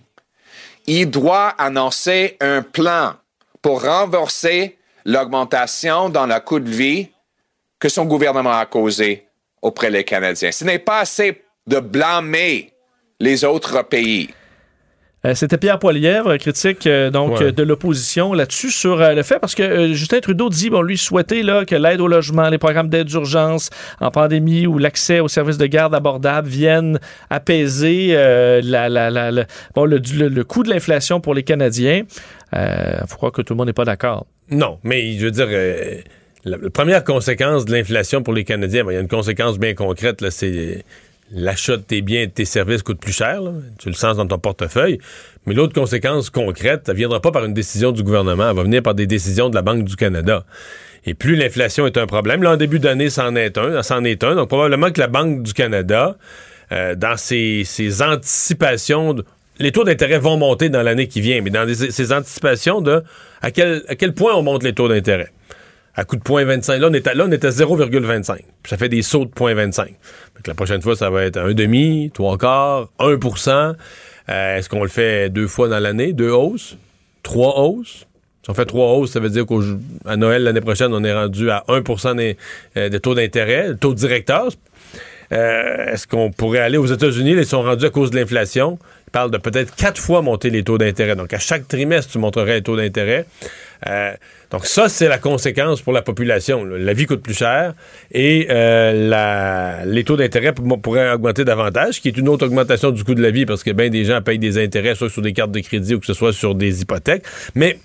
T: il doit annoncer un plan pour renverser l'augmentation dans le coût de vie que son gouvernement a causé auprès des Canadiens. Ce n'est pas assez de blâmer les autres pays.
B: Euh, C'était Pierre Poilievre, euh, critique euh, donc
A: Ouais.
B: de l'opposition là-dessus sur euh, le fait parce que Justin Trudeau dit bon lui souhaitait là que l'aide au logement, les programmes d'aide d'urgence en pandémie ou l'accès aux services de garde abordables viennent apaiser euh, la, la- la- la- bon, le, le- le coût de l'inflation pour les Canadiens. Il faut croire que tout le monde n'est pas d'accord.
A: Non, mais je veux dire, euh, la, première conséquence de l'inflation pour les Canadiens, ben, il y a une conséquence bien concrète, là, c'est l'achat de tes biens et de tes services coûte plus cher. là. Tu le sens dans ton portefeuille. Mais l'autre conséquence concrète, ça ne viendra pas par une décision du gouvernement, elle va venir par des décisions de la Banque du Canada. Et plus l'inflation est un problème, là, en début d'année, c'en est un, c'en est un. Donc, probablement que la Banque du Canada, euh, dans ses, ses anticipations, les taux d'intérêt vont monter dans l'année qui vient, mais dans des- ses anticipations de à quel, à quel point on monte les taux d'intérêt. À coup de 0.25. Là, on est à, là, on est à 0,25. Puis ça fait des sauts de 0.25. Fait que la prochaine fois, ça va être un demi, trois quarts, 1% Euh, Est-ce qu'on le fait deux fois dans l'année? Deux hausses? Trois hausses? Si on fait trois hausses, ça veut dire qu'à Noël l'année prochaine, on est rendu à 1 des, euh, des taux d'intérêt, taux directeur. Euh, Est-ce qu'on pourrait aller aux États-Unis? Ils sont rendus à cause de l'inflation. De peut-être quatre fois monter les taux d'intérêt. Donc, à chaque trimestre, tu monterais les taux d'intérêt. Euh, donc, ça, c'est la conséquence pour la population. La vie coûte plus cher et euh, les taux d'intérêt pourraient augmenter davantage, qui est une autre augmentation du coût de la vie parce que bien des gens payent des intérêts, soit sur des cartes de crédit ou que ce soit sur des hypothèques. Mais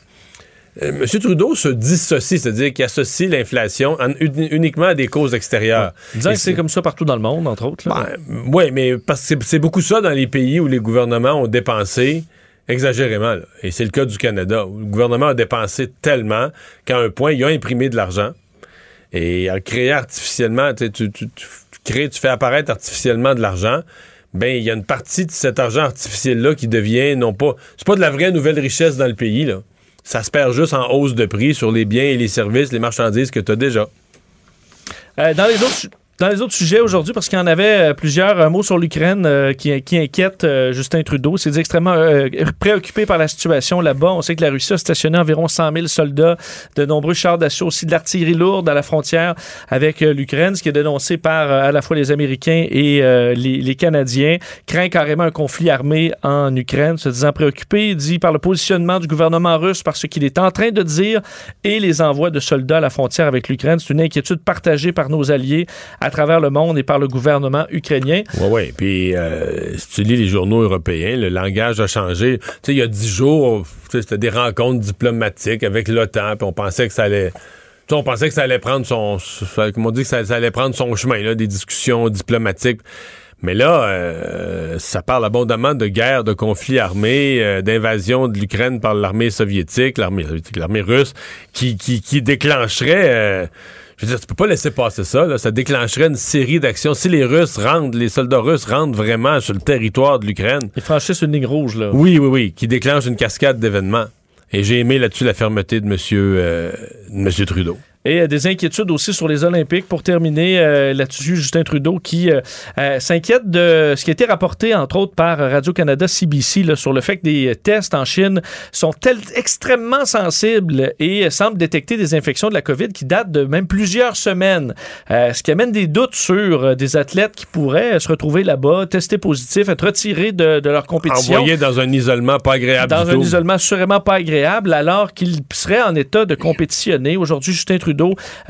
A: M. Trudeau se dissocie, c'est-à-dire qu'il associe l'inflation uniquement à des causes extérieures.
B: C'est comme ça partout dans le monde, entre autres.
A: Ben, oui, mais parce que c'est beaucoup ça dans les pays où les gouvernements ont dépensé exagérément. Et c'est le cas du Canada, où le gouvernement a dépensé tellement qu'à un point, il a imprimé de l'argent et a créé artificiellement, tu, tu, tu, crées, tu fais apparaître artificiellement de l'argent. Ben, il y a une partie de cet argent artificiel-là qui devient, non pas, c'est pas de la vraie nouvelle richesse dans le pays, là ça se perd juste en hausse de prix sur les biens et les services, les marchandises que tu as déjà.
B: Euh, dans les autres dans les autres sujets aujourd'hui, parce qu'il y en avait euh, plusieurs, un mot sur l'Ukraine euh, qui, qui, inquiète euh, Justin Trudeau. C'est extrêmement préoccupé par la situation là-bas. On sait que la Russie a stationné environ 100 000 soldats, de nombreux chars d'assaut, aussi de l'artillerie lourde à la frontière avec l'Ukraine, ce qui est dénoncé par à la fois les Américains et les, Canadiens. Craint carrément un conflit armé en Ukraine, se disant préoccupé, dit par le positionnement du gouvernement russe, par ce qu'il est en train de dire, et les envois de soldats à la frontière avec l'Ukraine. C'est une inquiétude partagée par nos alliés travers le monde et par le gouvernement ukrainien.
A: Oui, oui. Puis, euh, si tu lis les journaux européens, le langage a changé. Tu sais, il y a dix jours, c'était des rencontres diplomatiques avec l'OTAN, puis on pensait que ça allait... on pensait que ça allait prendre son... On dit que ça, allait prendre son chemin, là, des discussions diplomatiques. Mais là, euh, ça parle abondamment de guerre, de conflit armé, euh, d'invasion de l'Ukraine par l'armée soviétique, l'armée l'armée russe, qui, qui, qui déclencherait je veux dire, tu peux pas laisser passer ça. Ça déclencherait une série d'actions. Si les Russes rentrent, les soldats russes rentrent vraiment sur le territoire de l'Ukraine.
B: Ils franchissent une ligne rouge, là.
A: Oui, oui, oui, qui déclenche une cascade d'événements. Et j'ai aimé là-dessus la fermeté de monsieur, euh, de monsieur Trudeau.
B: Et euh, des inquiétudes aussi sur les Olympiques. Pour terminer euh, là-dessus, Justin Trudeau qui euh, s'inquiète de ce qui a été rapporté, entre autres, par Radio-Canada CBC là, sur le fait que des tests en Chine sont extrêmement sensibles et semblent détecter des infections de la COVID qui datent de même plusieurs semaines. ce qui amène des doutes sur des athlètes qui pourraient se retrouver là-bas, testés positifs, être retirés de, de leur compétition.
A: Envoyés dans un isolement pas agréable.
B: Dans un isolement sûrement pas agréable, alors qu'ils seraient en état de compétitionner. Aujourd'hui, Justin Trudeau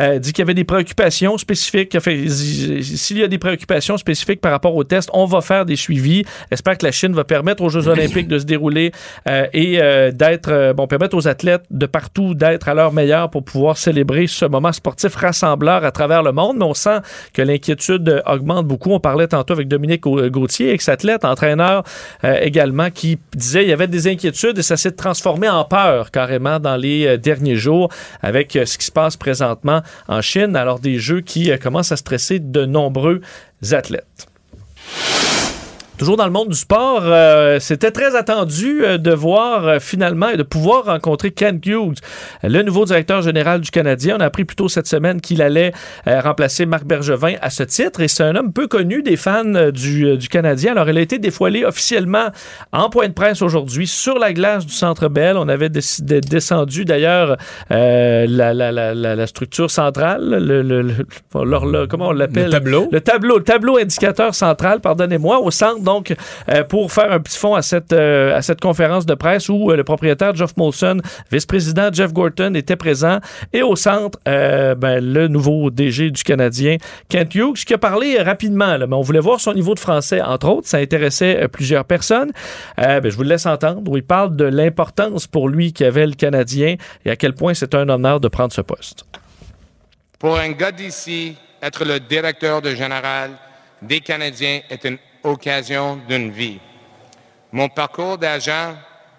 B: Euh, dit qu'il y avait des préoccupations spécifiques. S'il y a des préoccupations spécifiques par rapport au test, on va faire des suivis. J'espère que la Chine va permettre aux Jeux olympiques de se dérouler euh, et euh, d'être, bon, permettre aux athlètes de partout d'être à leur meilleur pour pouvoir célébrer ce moment sportif rassembleur à travers le monde. Mais on sent que l'inquiétude augmente beaucoup. On parlait tantôt avec Dominique Gauthier, ex-athlète, entraîneur également, qui disait qu'il y avait des inquiétudes et ça s'est transformé en peur carrément dans les derniers jours avec ce qui se passe présentement présentement en Chine, alors des jeux qui euh, commencent à stresser de nombreux athlètes. Toujours dans le monde du sport, euh, c'était très attendu euh, de voir euh, finalement et de pouvoir rencontrer Ken Hughes, le nouveau directeur général du Canadien. On a appris plus tôt cette semaine qu'il allait remplacer Marc Bergevin à ce titre et c'est un homme peu connu des fans du, du, Canadien. Alors, il a été dévoilé officiellement en point de presse aujourd'hui sur la glace du Centre Bell. On avait descendu d'ailleurs la, la, la, la, structure centrale, le, le, comment on l'appelle?
A: Le tableau.
B: Le tableau, le tableau indicateur central, pardonnez-moi, au centre donc euh, pour faire un petit fond à cette, euh, conférence de presse où euh, le propriétaire Jeff Molson, vice-président Jeff Gorton était présent et au centre, ben, le nouveau DG du Canadien, Kent Hughes, qui a parlé rapidement, mais on voulait voir son niveau de français, entre autres. Ça intéressait plusieurs personnes. Ben, je vous laisse entendre où il parle de l'importance pour lui qu'avait le Canadien et à quel point c'est un honneur de prendre ce poste.
I: Pour un gars d'ici, être le directeur général des Canadiens est une occasion d'une vie. Mon parcours d'agent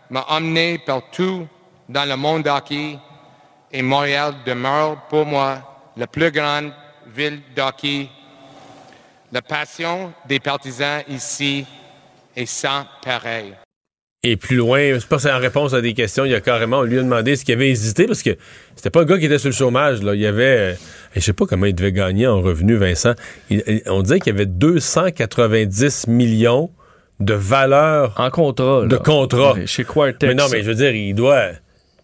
I: m'a emmené partout dans le monde hockey et Montréal demeure pour moi la plus grande ville d'hockey. La passion des partisans ici est sans pareil.
A: Et plus loin, c'est pas en réponse à des questions, il y a carrément, on lui a demandé ce qu'il avait hésité parce que c'était pas un gars qui était sur le chômage. Là. Il y avait, euh, je sais pas comment il devait gagner en revenu, Vincent. on disait qu'il y avait 290 millions de valeur
B: en contrat,
A: de contrat
B: chez Quartex.
A: Mais non, mais je veux dire, il doit.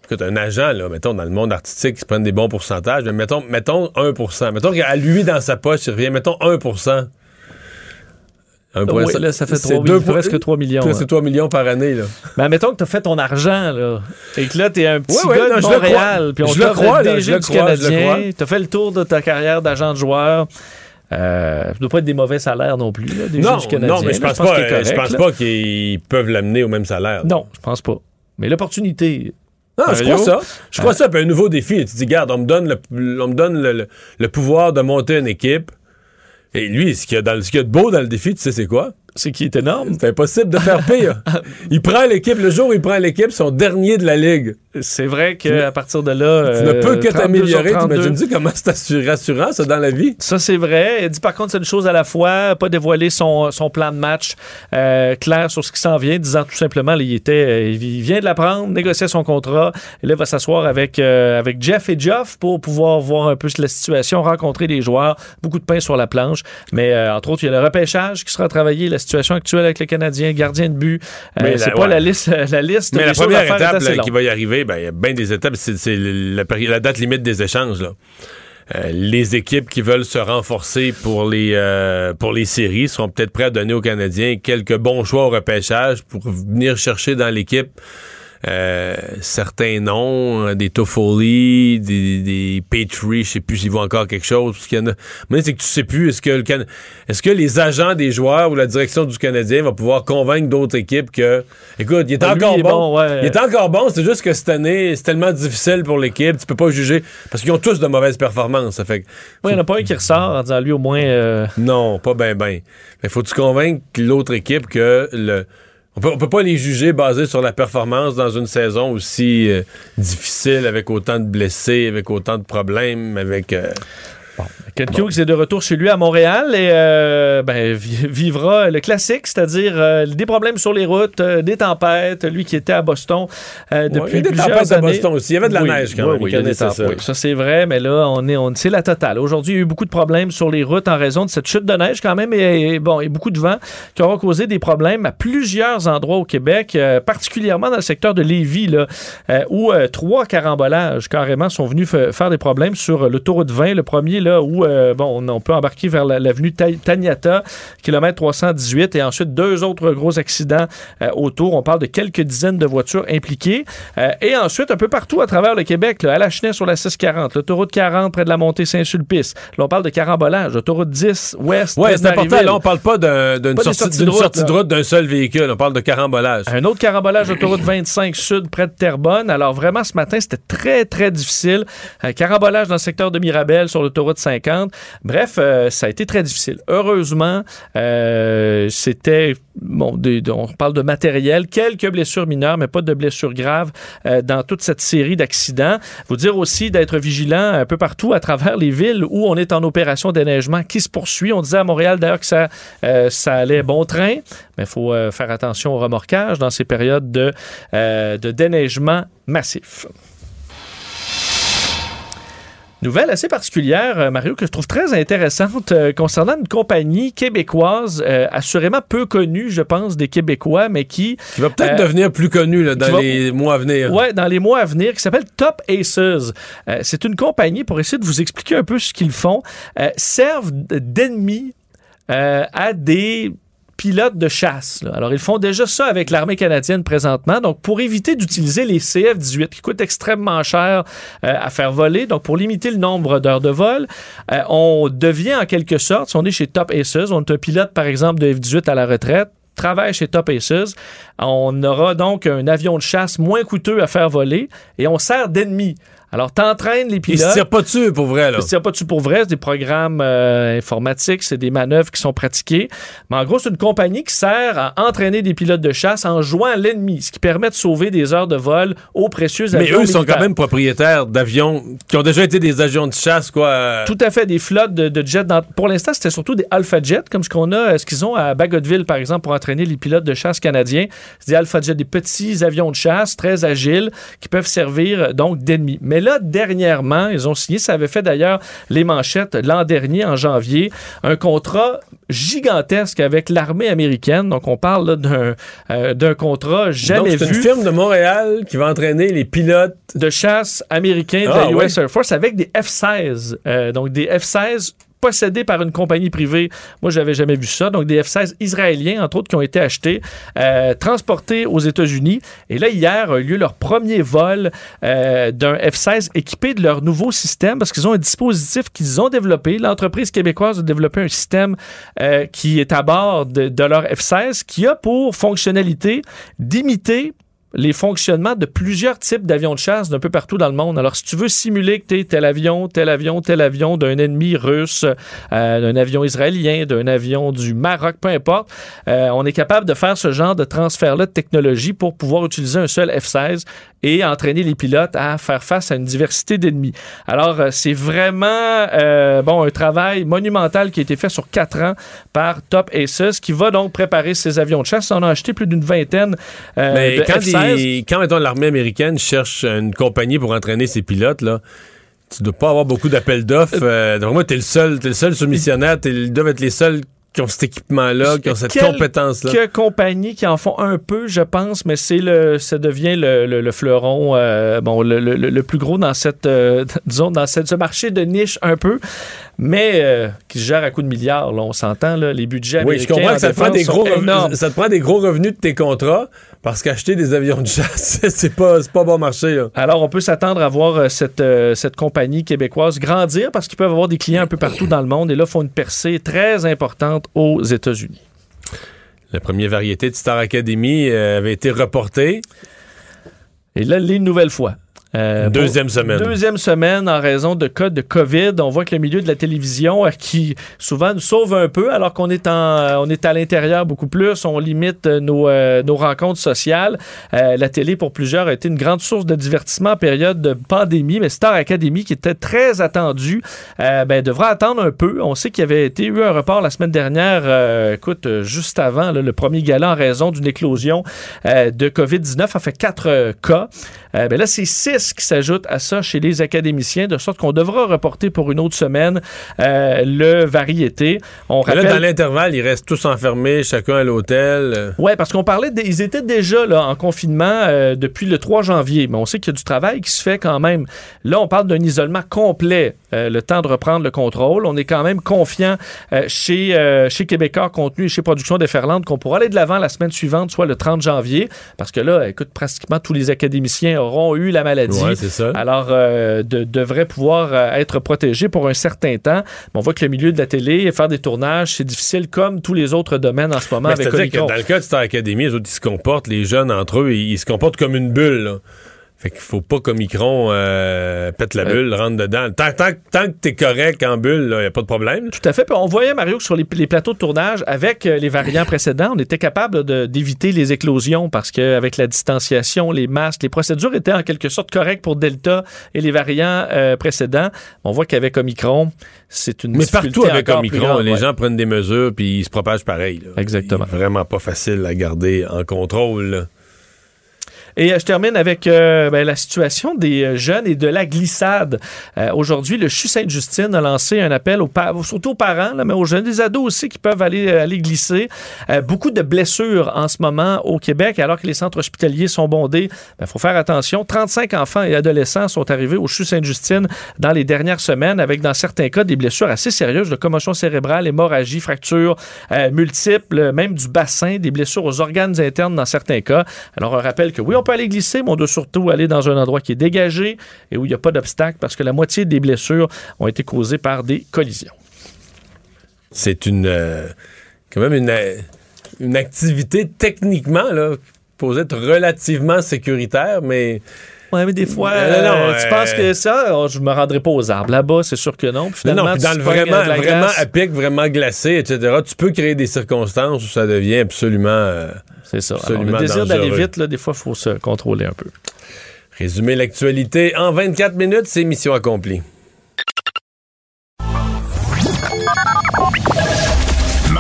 A: Écoute, un agent, là, mettons, dans le monde artistique, qui se prennent des bons pourcentages, mais mettons, mettons 1% Mettons qu'à lui, dans sa poche, il revient, mettons 1
B: Oui, là, ça fait
A: c'est
B: 3
A: deux
B: millions,
A: pour-
B: presque 3 millions.
A: Presque
B: hein.
A: 3 millions par année. Là.
B: Mais admettons que tu as fait ton argent, là. Et que là, tu es un petit
A: Ouais, ouais,
B: gars
A: non,
B: de
A: je le
B: Montréal.
A: crois.
B: Puis on
A: Je le crois, là, je le crois,
B: Canadien. Tu as fait le tour de ta carrière d'agent de joueur. Euh, ça doit pas être des mauvais salaires non plus, là,
A: Non,
B: du Canadien.
A: non, mais je
B: là.
A: pense, pas, euh, je pense pas qu'ils peuvent l'amener au même salaire.
B: Non, je pense pas. Mais l'opportunité.
A: Non, je crois ça. Je crois
B: euh,
A: ça. Puis un nouveau défi. Tu dis, regarde, on me donne le, on me donne le, le- le pouvoir de monter une équipe. Et lui, ce qu'il y a, dans, le- ce qu'il y a de beau dans le défi, tu sais, c'est quoi?
B: C'est qui est énorme.
A: C'est impossible de faire pire. [laughs] il prend l'équipe, le jour où il prend l'équipe, son dernier de la ligue.
B: C'est vrai qu'à partir de là.
A: Tu ne
B: euh,
A: peux que
B: 32 sur
A: t'améliorer.
B: 32.
A: T'imagines-tu comment c'est rassurant, ça, dans la vie?
B: Ça, c'est vrai. Il dit par contre, c'est une chose à la fois, pas dévoiler son, son plan de match euh, clair sur ce qui s'en vient, disant tout simplement, là, il, était, euh, il vient de l'apprendre, négocier son contrat, et là, il va s'asseoir avec, euh, avec Jeff et Geoff pour pouvoir voir un peu la situation, rencontrer les joueurs, beaucoup de pain sur la planche. Mais euh, entre autres, il y a le repêchage qui sera travaillé, la situation actuelle avec les Canadiens, gardien de but. Euh, c'est pas la liste, la liste.
A: Mais la première étape là, qui va y arriver, ben, il y a bien des étapes, c'est la date limite des échanges. Là. Euh, les équipes qui veulent se renforcer pour les, euh, pour les séries seront peut-être prêtes à donner aux Canadiens quelques bons choix au repêchage pour venir chercher dans l'équipe euh, certains noms, euh, des Toffoli, des, des Petrie, je sais plus s'ils vont encore quelque chose. Parce qu'il y en a... Mais c'est que tu sais plus, est-ce que, le Can- est-ce que les agents des joueurs ou la direction du Canadien va pouvoir convaincre d'autres équipes que, écoute, il est
B: Ah,
A: encore bon.
B: bon, ouais.
A: Il est encore bon, c'est juste que cette année, c'est tellement difficile pour l'équipe, tu peux pas juger. Parce qu'ils ont tous de mauvaises performances. Ça fait que-
B: Ouais, il n'y en a pas un qui ressort en disant lui au moins. euh,
A: non, pas ben ben. Mais faut-tu convaincre l'autre équipe que le. On peut, peut pas les juger basés sur la performance dans une saison aussi euh, difficile, avec autant de blessés, avec autant de problèmes, avec. euh,
B: Ken Hughes est de retour chez lui à Montréal et euh, ben, vi- vivra le classique, c'est-à-dire euh, des problèmes sur les routes, euh, des tempêtes. Lui qui était à Boston depuis
A: a des
B: plusieurs
A: tempêtes à
B: années.
A: Boston aussi. Il y avait de la
B: Oui,
A: neige quand
B: oui,
A: même.
B: oui,
A: Il
B: il
A: ça.
B: Oui, ça c'est vrai, mais là on est, on c'est la totale. Aujourd'hui, il y a eu beaucoup de problèmes sur les routes en raison de cette chute de neige quand même et, et bon et beaucoup de vent qui aura causé des problèmes à plusieurs endroits au Québec, particulièrement dans le secteur de Lévis là, où trois carambolages carrément sont venus fa- faire des problèmes sur l'autoroute 20. Le premier là où euh, bon on, on peut embarquer vers la- l'avenue Ta- Taniata, kilomètre 318, et ensuite deux autres gros accidents euh, autour. On parle de quelques dizaines de voitures impliquées. Euh, et ensuite, un peu partout à travers le Québec, là, à la Chenais sur la 640, l'autoroute 40 près de la montée Saint-Sulpice. Là, on parle de carambolage. Autoroute 10 ouest. De
A: c'est important. Là, on parle pas d'un- d'une sortie,
B: de route,
A: d'un seul véhicule. On parle de carambolage.
B: Un autre carambolage autoroute 25 sud près de Terrebonne. Alors vraiment ce matin, c'était très très difficile. Un carambolage dans le secteur de Mirabel sur l'autoroute 50. Bref, euh, ça a été très difficile. Heureusement, euh, c'était on parle de matériel, quelques blessures mineures, mais pas de blessures graves euh, dans toute cette série d'accidents. Vous dire aussi d'être vigilant un peu partout à travers les villes où on est en opération déneigement qui se poursuit. On disait à Montréal d'ailleurs que ça, allait bon train, mais il faut faire attention au remorquage dans ces périodes de, de déneigement massif. Nouvelle assez particulière, euh, Mario, que je trouve très intéressante euh, concernant une compagnie québécoise, euh, assurément peu connue, je pense, des Québécois, mais qui...
A: Qui va peut-être
B: euh,
A: devenir plus connu là, dans
B: va-
A: les mois à venir.
B: Ouais, dans les mois à venir, qui s'appelle Top Aces. C'est une compagnie, pour essayer de vous expliquer un peu ce qu'ils font, servent d'ennemis à des pilotes de chasse. Alors, ils font déjà ça avec l'armée canadienne présentement. Donc, pour éviter d'utiliser les CF-18 qui coûtent extrêmement cher euh, à faire voler, donc pour limiter le nombre d'heures de vol, euh, on devient en quelque sorte, si on est chez Top Aces, on est un pilote, par exemple, de F-18 à la retraite, travaille chez Top Aces. On aura donc un avion de chasse moins coûteux à faire voler et on sert d'ennemi. Alors, t'entraînes les
A: Ils
B: pilotes.
A: se tirent pas dessus pour vrai. Là.
B: Ils se tirent pas dessus pour vrai, c'est des programmes euh, informatiques, c'est des manœuvres qui sont pratiquées. Mais en gros, c'est une compagnie qui sert à entraîner des pilotes de chasse en jouant l'ennemi, ce qui permet de sauver des heures de vol aux précieux
A: Mais
B: avions
A: eux sont quand même propriétaires d'avions qui ont déjà été des avions de chasse, quoi.
B: Tout à fait, des flottes de, de jets. dans- pour l'instant, c'était surtout des Alpha Jets, comme ce qu'on a, euh, ce qu'ils ont à Bagotville, par exemple, pour entraîner les pilotes de chasse canadiens. C'est des Alpha Jets, des petits avions de chasse très agiles qui peuvent servir donc d'ennemis. Mais là, dernièrement, ils ont signé, ça avait fait d'ailleurs les manchettes l'an dernier, en janvier, un contrat gigantesque avec l'armée américaine. Donc, on parle d'un euh, contrat jamais
A: Donc, c'est
B: vu
A: une firme de Montréal qui va entraîner les pilotes
B: de chasse américains de
A: Ah,
B: la US. Air Force avec des F-16. Euh, donc des F-16 possédés par une compagnie privée. Moi, j'avais jamais vu ça. Donc, des F-16 israéliens, entre autres, qui ont été achetés, euh, transportés aux États-Unis. Et là, hier a eu lieu leur premier vol euh, d'un F-16 équipé de leur nouveau système parce qu'ils ont un dispositif qu'ils ont développé. L'entreprise québécoise a développé un système euh, qui est à bord de, de leur F-16 qui a pour fonctionnalité d'imiter les fonctionnements de plusieurs types d'avions de chasse d'un peu partout dans le monde. Alors, si tu veux simuler que tu es tel avion, tel avion, tel avion d'un ennemi russe, euh, d'un avion israélien, d'un avion du Maroc, peu importe, euh, on est capable de faire ce genre de transfert-là de technologie pour pouvoir utiliser un seul F-16 et entraîner les pilotes à faire face à une diversité d'ennemis. Alors, euh, c'est vraiment euh, bon un travail monumental qui a été fait sur quatre ans par Top Aces, qui va donc préparer ces avions de chasse. On a acheté plus d'une vingtaine euh,
A: Mais
B: de
A: quand,
B: F-16.
A: Il- quand mettons, l'armée américaine cherche une compagnie pour entraîner ses pilotes, là, tu dois pas avoir beaucoup d'appels d'offres. Euh, donc moi, t'es le seul, t'es le seul soumissionnaire, t'es- ils doivent être les seuls qui ont cet équipement-là, qui ont cette
B: Quelques
A: compétence-là.
B: compagnies qui en font un peu, je pense, mais c'est le, ça devient le, le- le fleuron, euh, bon, le, plus gros dans cette, euh, [laughs] disons, dans cette, ce marché de niche un peu, mais euh, qui se gère à coups de milliards. Là, on s'entend, là, les budgets
A: Oui, je comprends
B: en
A: que ça te, prend des gros revenus, ça te prend des gros revenus de tes contrats parce qu'acheter des avions de chasse, [laughs] c'est pas, c'est pas bon marché. Là.
B: Alors, on peut s'attendre à voir euh, cette, euh, cette compagnie québécoise grandir parce qu'ils peuvent avoir des clients un peu partout dans le monde et là, font une percée très importante aux États-Unis.
A: La première variété de Star Academy euh, avait été reportée.
B: Et là, les nouvelles fois. Euh,
A: Deuxième
B: pour-
A: semaine.
B: Deuxième semaine en raison de cas de COVID. On voit que le milieu de la télévision, euh, qui souvent nous sauve un peu, alors qu'on est, en, euh, on est à l'intérieur beaucoup plus, on limite nos, euh, nos rencontres sociales. Euh, la télé, pour plusieurs, a été une grande source de divertissement en période de pandémie, mais Star Academy, qui était très attendu, euh, ben, devra attendre un peu. On sait qu'il y avait été eu un report la semaine dernière, euh, écoute, juste avant là, le premier gala en raison d'une éclosion euh, de COVID-19, a fait quatre cas. Euh, ben là, c'est six qui s'ajoutent à ça chez les académiciens, de sorte qu'on devra reporter pour une autre semaine euh, le variété. On
A: Mais là,
B: rappelle-
A: dans l'intervalle, ils restent tous enfermés, chacun à l'hôtel. euh.
B: Ouais, parce qu'on parlait, des- ils étaient déjà là, en confinement euh, depuis le 3 janvier, mais on sait qu'il y a du travail qui se fait quand même. Là, on parle d'un isolement complet, le temps de reprendre le contrôle. On est quand même confiant chez, chez Québécois Contenu et chez Production Déferlante qu'on pourra aller de l'avant la semaine suivante, soit le 30 janvier, parce que là, écoute, pratiquement tous les académiciens auront eu la maladie.
A: Ouais, c'est ça.
B: Alors, euh, de- devraient pouvoir euh, être protégés pour un certain temps. Mais on voit que le milieu de la télé, faire des tournages, c'est difficile comme tous les autres domaines en ce moment
A: C'est-à-dire que dans le cas de Star Academy, les autres, ils se comportent, les jeunes entre eux, ils, ils se comportent comme une bulle. là. Fait qu'il faut pas qu'Omicron euh, pète la bulle, rentre dedans. Tant, tant- tant que t'es correct en bulle, il n'y a pas de problème.
B: Tout à fait. Puis on voyait, Mario, que sur les, les plateaux de tournage, avec euh, les variants précédents, on était capable d'éviter les éclosions parce qu'avec la distanciation, les masques, les procédures étaient en quelque sorte correctes pour Delta et les variants euh, précédents. On voit qu'avec Omicron, c'est une
A: Mais partout avec Omicron,
B: grande,
A: les
B: ouais.
A: gens prennent des mesures puis ils se propagent pareil. là.
B: Exactement.
A: Vraiment pas facile à garder en contrôle. là.
B: Et euh, je termine avec euh, ben, la situation des euh, jeunes et de la glissade. Aujourd'hui, le CHU Sainte-Justine a lancé un appel aux surtout aux parents, mais aux jeunes, des ados aussi qui peuvent aller, aller glisser. Beaucoup de blessures en ce moment au Québec, alors que les centres hospitaliers sont bondés. Il faut faire attention. 35 enfants et adolescents sont arrivés au CHU Sainte-Justine dans les dernières semaines, avec dans certains cas des blessures assez sérieuses de commotion cérébrale, hémorragie, fractures euh, multiples, même du bassin, des blessures aux organes internes dans certains cas. Alors, on rappelle que oui, on peut aller glisser, mais on doit surtout aller dans un endroit qui est dégagé et où il n'y a pas d'obstacle parce que la moitié des blessures ont été causées par des collisions.
A: C'est une euh, quand même une, euh, une activité techniquement là, posée être relativement sécuritaire, mais.
B: Ouais, mais des fois,
A: Euh, non,
B: euh, tu
A: euh,
B: penses que ça, oh, je me rendrai pas aux arbres. Là-bas, c'est sûr que non. Puis
A: non, puis dans le vraiment, vraiment à pic, vraiment glacé, etc., tu peux créer des circonstances où ça devient absolument.
B: c'est ça. Alors,
A: Absolument
B: le désir d'aller vite, là, des fois, il faut se contrôler un peu.
A: Résumer l'actualité en 24 minutes, c'est mission accomplie.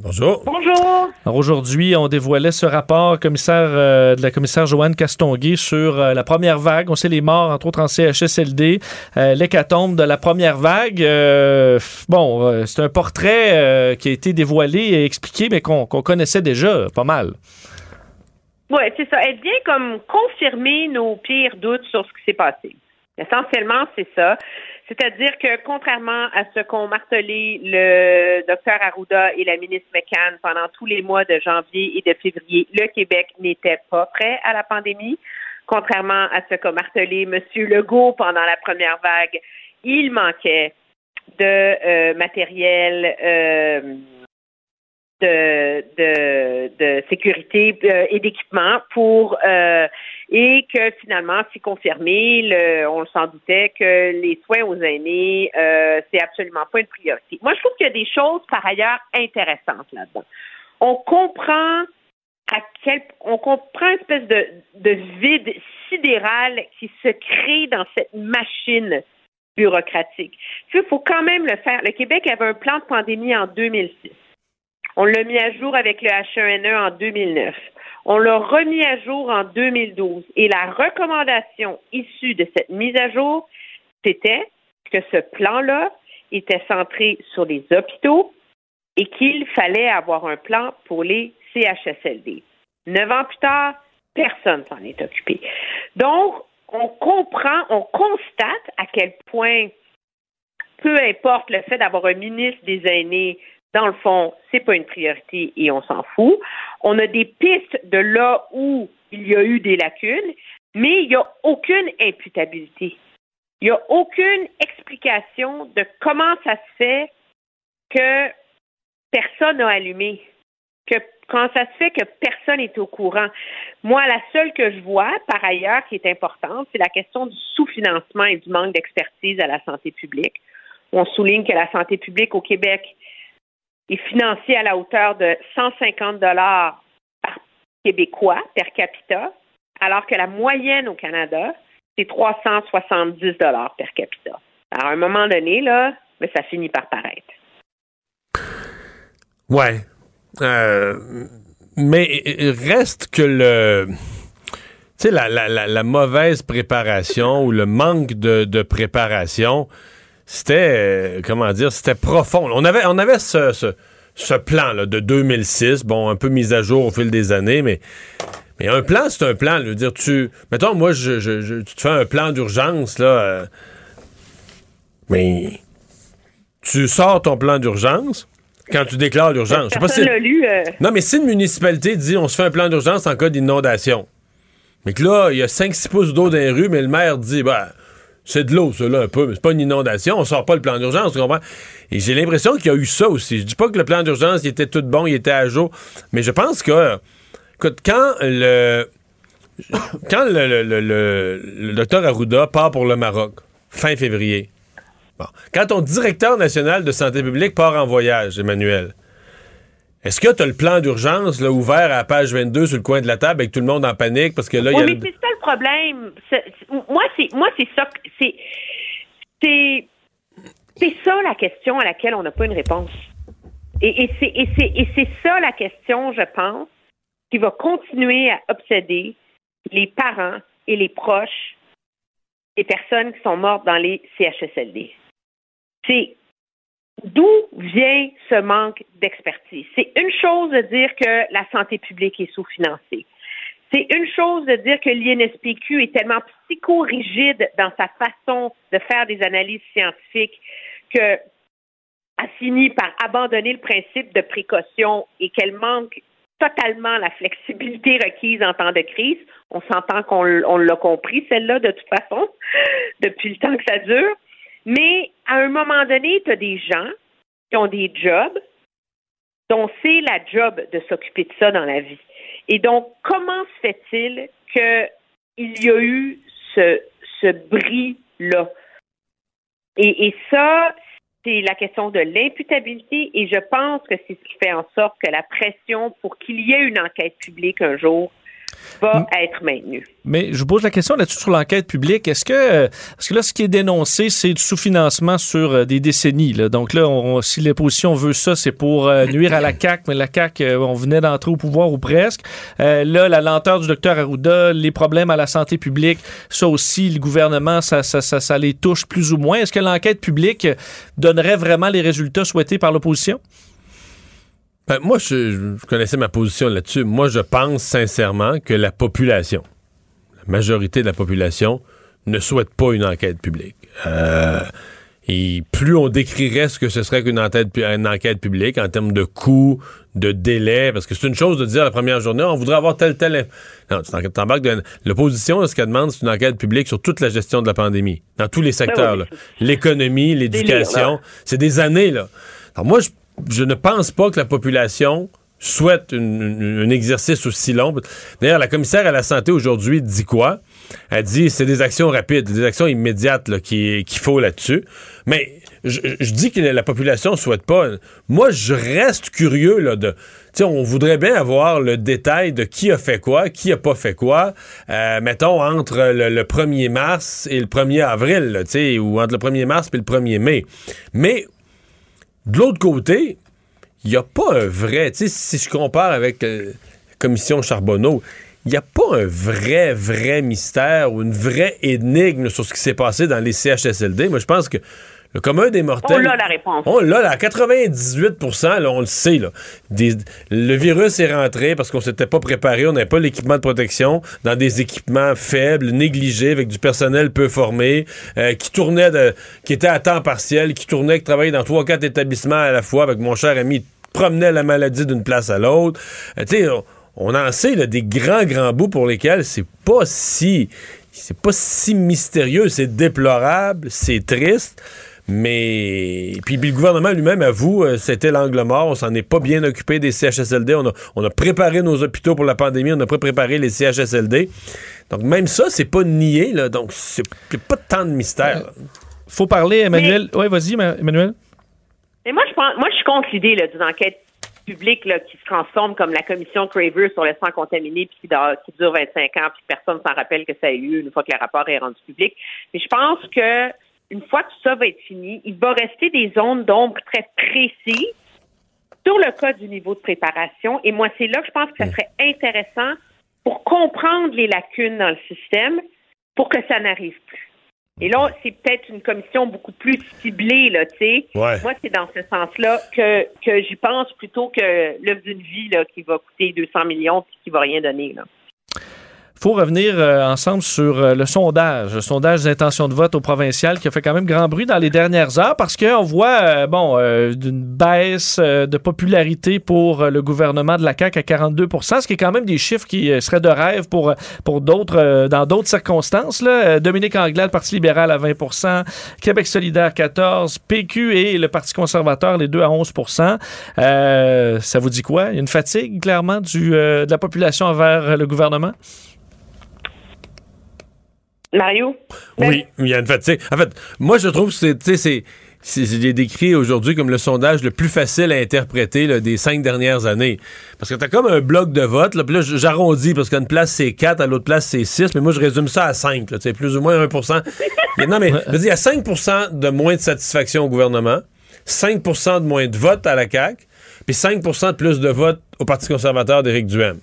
A: Bonjour.
U: Bonjour.
B: Alors aujourd'hui, on dévoilait ce rapport commissaire, euh, de la commissaire Joanne Castonguay sur euh, la première vague. On sait les morts, entre autres en CHSLD, euh, l'hécatombe de la première vague. Euh, bon, euh, c'est un portrait euh, qui a été dévoilé et expliqué, mais qu'on qu'on connaissait déjà pas mal.
U: Oui, c'est ça. Elle vient comme confirmer nos pires doutes sur ce qui s'est passé. Essentiellement, c'est ça. C'est-à-dire que contrairement à ce qu'ont martelé le docteur Arruda et la ministre McCann pendant tous les mois de janvier et de février, le Québec n'était pas prêt à la pandémie. Contrairement à ce qu'a martelé M. Legault pendant la première vague, il manquait de euh, matériel euh, de, de, de sécurité euh, et d'équipement pour euh, et que finalement, c'est confirmé, le, on s'en doutait que les soins aux aînés, euh, c'est absolument pas une priorité. Moi, je trouve qu'il y a des choses par ailleurs intéressantes là-dedans. On comprend à quel on comprend une espèce de, de vide sidéral qui se crée dans cette machine bureaucratique. Il faut quand même le faire. Le Québec avait un plan de pandémie en 2006. On l'a mis à jour avec le H1N1 en 2009. On l'a remis à jour en 2012. Et la recommandation issue de cette mise à jour, c'était que ce plan-là était centré sur les hôpitaux et qu'il fallait avoir un plan pour les CHSLD. Neuf ans plus tard, personne s'en est occupé. Donc, on comprend, on constate à quel point, peu importe le fait d'avoir un ministre des aînés dans le fond, c'est pas une priorité et on s'en fout. On a des pistes de là où il y a eu des lacunes, mais il n'y a aucune imputabilité. Il n'y a aucune explication de comment ça se fait que personne n'a allumé, que quand ça se fait que personne n'est au courant. Moi, la seule que je vois, par ailleurs, qui est importante, c'est la question du sous-financement et du manque d'expertise à la santé publique. On souligne que la santé publique au Québec est financé à la hauteur de 150 dollars par Québécois per capita, alors que la moyenne au Canada, c'est 370 dollars per capita. À un moment donné, là, mais ça finit par paraître.
A: Ouais. Euh, mais reste que le. Tu sais, la, la, la, la, mauvaise préparation ou le manque de, de préparation, c'était, euh, comment dire, c'était profond. On avait, on avait ce, ce, ce plan là, de 2006, bon, un peu mis à jour au fil des années, mais, mais un plan, c'est un plan. Je veux dire, tu. Mettons, moi, je, je, je tu te fais un plan d'urgence, là. Euh, mais tu sors ton plan d'urgence quand tu déclares l'urgence.
U: Je sais pas si... lu, euh...
A: Non, mais si une municipalité dit on se fait un plan d'urgence en cas d'inondation, mais que là, il y a 5-6 pouces d'eau dans les rues, mais le maire dit, bah, c'est de l'eau, là, un peu, mais c'est pas une inondation, on sort pas le plan d'urgence, tu comprends? Et j'ai l'impression qu'il y a eu ça aussi. Je dis pas que le plan d'urgence, il était tout bon, il était à jour, mais je pense que, écoute, quand le. Quand le, le, le, le docteur Arruda part pour le Maroc, fin février, bon, quand ton directeur national de santé publique part en voyage, Emmanuel, est-ce que tu as le plan d'urgence là, ouvert à la page 22 sur le coin de la table avec tout le monde en panique parce que là, il
U: oui,
A: y a.
U: mais c'est ça le problème. C'est, moi, c'est moi, c'est ça. C'est, c'est, ça la question à laquelle on n'a pas une réponse. Et, c'est, et, et c'est ça la question, je pense, qui va continuer à obséder les parents et les proches des personnes qui sont mortes dans les CHSLD. C'est D'où vient ce manque d'expertise? C'est une chose de dire que la santé publique est sous-financée. C'est une chose de dire que l'INSPQ est tellement psychorigide dans sa façon de faire des analyses scientifiques que a fini par abandonner le principe de précaution et qu'elle manque totalement la flexibilité requise en temps de crise. On s'entend qu'on l'a compris, celle-là, de toute façon, [laughs] depuis le temps que ça dure. Mais à un moment donné, tu as des gens qui ont des jobs dont c'est la job de s'occuper de ça dans la vie. Et donc, comment se fait-il qu'il y a eu ce, ce bris-là? Et, et ça, c'est la question de l'imputabilité et je pense que c'est ce qui fait en sorte que la pression pour qu'il y ait une enquête publique un jour va être maintenu.
B: Mais je vous pose la question là-dessus sur l'enquête publique. Est-ce que, euh, parce que là, ce qui est dénoncé, c'est du sous-financement sur euh, des décennies. Là. Donc là, on, si l'opposition veut ça, c'est pour euh, [laughs] nuire à la CAQ, mais la CAQ, on venait d'entrer au pouvoir ou presque. là, la lenteur du docteur Arruda, les problèmes à la santé publique, ça aussi, le gouvernement, ça, ça, ça, ça les touche plus ou moins. Est-ce que l'enquête publique donnerait vraiment les résultats souhaités par l'opposition?
A: Ben, moi, je, connaissais ma position là-dessus. Moi, je pense sincèrement que la population, la majorité de la population, ne souhaite pas une enquête publique. Euh, et plus on décrirait ce que ce serait qu'une enquête, une enquête publique en termes de coûts, de délai, parce que c'est une chose de dire la première journée, on voudrait avoir tel, tel... Non, tu t'embarques de... L'opposition, ce qu'elle demande, c'est une enquête publique sur toute la gestion de la pandémie, dans tous les ben secteurs. L'économie, l'éducation, c'est des années, là. Alors moi, je je ne pense pas que la population souhaite un exercice aussi long. D'ailleurs, la commissaire à la santé aujourd'hui dit quoi? Elle dit c'est des actions rapides, des actions immédiates qu'il faut là-dessus. Mais je, dis que la population ne souhaite pas. Moi, je reste curieux là, de. on voudrait bien avoir le détail de qui a fait quoi, qui a pas fait quoi, euh, mettons, entre le, 1er mars et le 1er avril, ou entre le 1er mars et le 1er mai. Mais de l'autre côté, il n'y a pas un vrai, tu sais, si je compare avec euh, la commission Charbonneau, il n'y a pas un vrai, vrai mystère ou une vraie énigme sur ce qui s'est passé dans les CHSLD. Moi, je pense que le commun des mortels.
U: On l'a la réponse.
A: On l'a, à 98% on le sait. Là. le virus est rentré parce qu'on s'était pas préparé, on n'avait pas l'équipement de protection dans des équipements faibles, négligés, avec du personnel peu formé, euh, qui tournait, de, qui était à temps partiel, qui tournait, qui travaillait dans trois, quatre établissements à la fois avec mon cher ami, promenait la maladie d'une place à l'autre. Euh, tu sais, on, en sait des grands, grands bouts pour lesquels c'est pas si c'est pas si mystérieux, c'est déplorable, c'est triste. Mais puis, le gouvernement lui-même avoue, euh, c'était l'angle mort. On s'en est pas bien occupé des CHSLD. On a, on a préparé nos hôpitaux pour la pandémie. On a pas préparé les CHSLD. Donc même ça, c'est pas nié. Là. Donc c'est pas tant de mystère.
B: Faut parler, Emmanuel. Oui, vas-y, Emmanuel.
U: Mais moi, je pense, moi, je suis contre l'idée d'une enquête publique là, qui se transforme comme la commission Craver sur le sang contaminé puis qui, qui, dure 25 ans puis personne s'en rappelle que ça a eu une fois que le rapport est rendu public. Mais je pense que une fois que tout ça va être fini, il va rester des zones d'ombre très précises sur le cas du niveau de préparation. Et moi, c'est là que je pense que ça serait intéressant pour comprendre les lacunes dans le système pour que ça n'arrive plus. Et là, c'est peut-être une commission beaucoup plus ciblée, là, tu sais. Moi, c'est dans ce sens-là que, que j'y pense plutôt que l'œuvre d'une vie, là, qui va coûter 200 millions et qui va rien donner, là
B: faut revenir euh, ensemble sur euh, le sondage, le sondage d'intention de vote au provincial qui a fait quand même grand bruit dans les dernières heures parce qu'on voit, euh, bon, une baisse de popularité pour le gouvernement de la CAQ à 42% ce qui est quand même des chiffres qui seraient de rêve pour, pour d'autres, dans d'autres circonstances. Là. Dominique Anglade, Parti libéral à 20% Québec solidaire 14 PQ et le Parti conservateur, les deux à 11% Ça vous dit quoi? Une fatigue, clairement, du, de la population envers le gouvernement?
U: Mario?
A: Oui, il y a une fatigue. En fait, moi, je trouve que c'est, c'est, c'est décrit aujourd'hui comme le sondage le plus facile à interpréter des cinq dernières années. Parce que t'as comme un bloc de vote, là, puis là, j'arrondis, parce qu'à une place, c'est 4, à l'autre place, c'est 6, mais moi, je résume ça à 5, là, plus ou moins 1 mais, Non, mais [laughs] il y a 5% de moins de satisfaction au gouvernement, 5% de moins de votes à la CAQ, puis 5% de plus de votes au Parti conservateur d'Éric Duhem.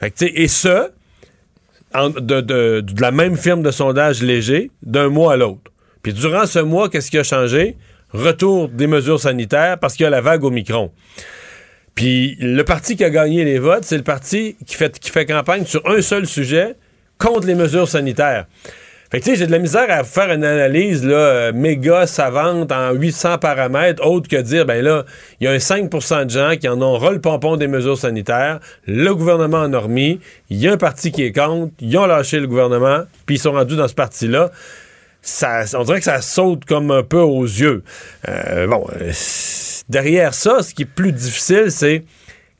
A: Fait que, et ça, de, la même firme de sondage léger d'un mois à l'autre. Puis durant ce mois, qu'est-ce qui a changé? Retour des mesures sanitaires parce qu'il y a la vague au micron. Puis le parti qui a gagné les votes, c'est le parti qui fait, qui fait campagne sur un seul sujet contre les mesures sanitaires. Fait que tu sais, j'ai de la misère à faire une analyse là, euh, méga savante en 800 paramètres, autre que dire, ben là, il y a un 5% de gens qui en ont ras le pompon des mesures sanitaires, le gouvernement en a remis, il y a un parti qui est contre, ils ont lâché le gouvernement, puis ils sont rendus dans ce parti-là. Ça, on dirait que ça saute comme un peu aux yeux. Euh, bon, euh, derrière ça, ce qui est plus difficile, c'est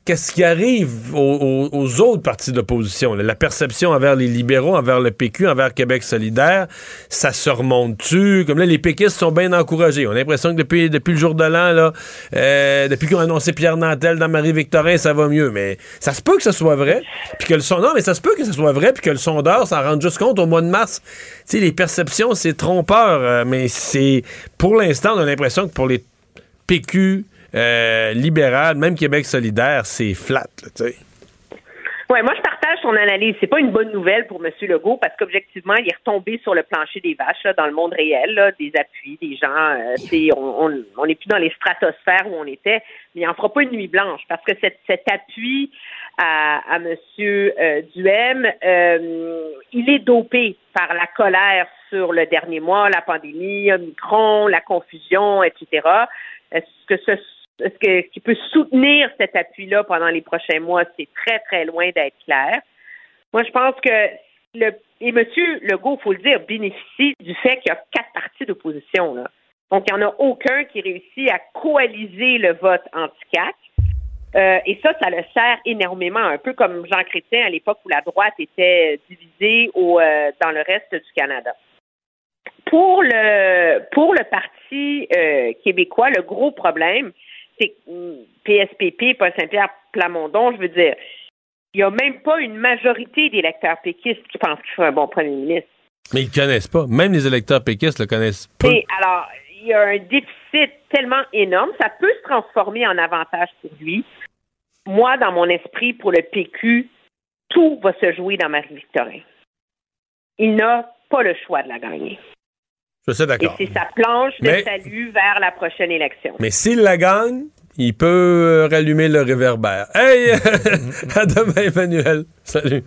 A: qu'est-ce qui arrive aux, autres partis d'opposition. La perception envers les libéraux, envers le PQ, envers Québec solidaire, ça se remonte-tu? Comme là, les péquistes sont bien encouragés. On a l'impression que depuis, depuis le jour de l'an, là, euh, depuis qu'on a annoncé Pierre Nantel dans Marie-Victorin, ça va mieux. Mais ça se peut que ce soit vrai. Puis que le son... Non, mais ça se peut que ce soit vrai, puis que le sondeur s'en rende juste compte au mois de mars. Tu sais, les perceptions, c'est trompeur, euh, mais c'est... Pour l'instant, on a l'impression que pour les PQ, euh, libéral, même Québec solidaire, c'est flat, tu sais.
U: Oui, moi je partage son analyse. C'est pas une bonne nouvelle pour M. Legault parce qu'objectivement, il est retombé sur le plancher des vaches dans le monde réel, des appuis, des gens. Euh, on n'est plus dans les stratosphères où on était, mais il n'en fera pas une nuit blanche parce que cet, appui à, à M. Euh, Duhem, euh, il est dopé par la colère sur le dernier mois, la pandémie, Omicron, la confusion, etc. Est-ce que ce ce que, qui peut soutenir cet appui-là pendant les prochains mois, c'est très, très loin d'être clair. Moi, je pense que le et M. Legault, il faut le dire, bénéficie du fait qu'il y a quatre partis d'opposition. Donc, il n'y en a aucun qui réussit à coaliser le vote anti-CAC. Euh, et ça, ça le sert énormément, un peu comme Jean Chrétien à l'époque où la droite était divisée au, euh, dans le reste du Canada. Pour le pour le Parti euh, québécois, le gros problème, PSPP, Paul Saint-Pierre Plamondon, je veux dire, il n'y a même pas une majorité d'électeurs péquistes qui pensent qu'il faut un bon premier ministre.
A: Mais ils ne connaissent pas. Même les électeurs péquistes le connaissent pas.
U: alors, il y a un déficit tellement énorme, ça peut se transformer en avantage pour lui. Moi, dans mon esprit, pour le PQ, tout va se jouer dans Marie-Victorin. Il n'a pas le choix de la gagner.
A: Je suis d'accord.
U: Et c'est sa planche de salut vers la prochaine élection.
A: Mais s'il la gagne, il peut euh, rallumer le réverbère. Hey! [laughs] à demain, Emmanuel. Salut.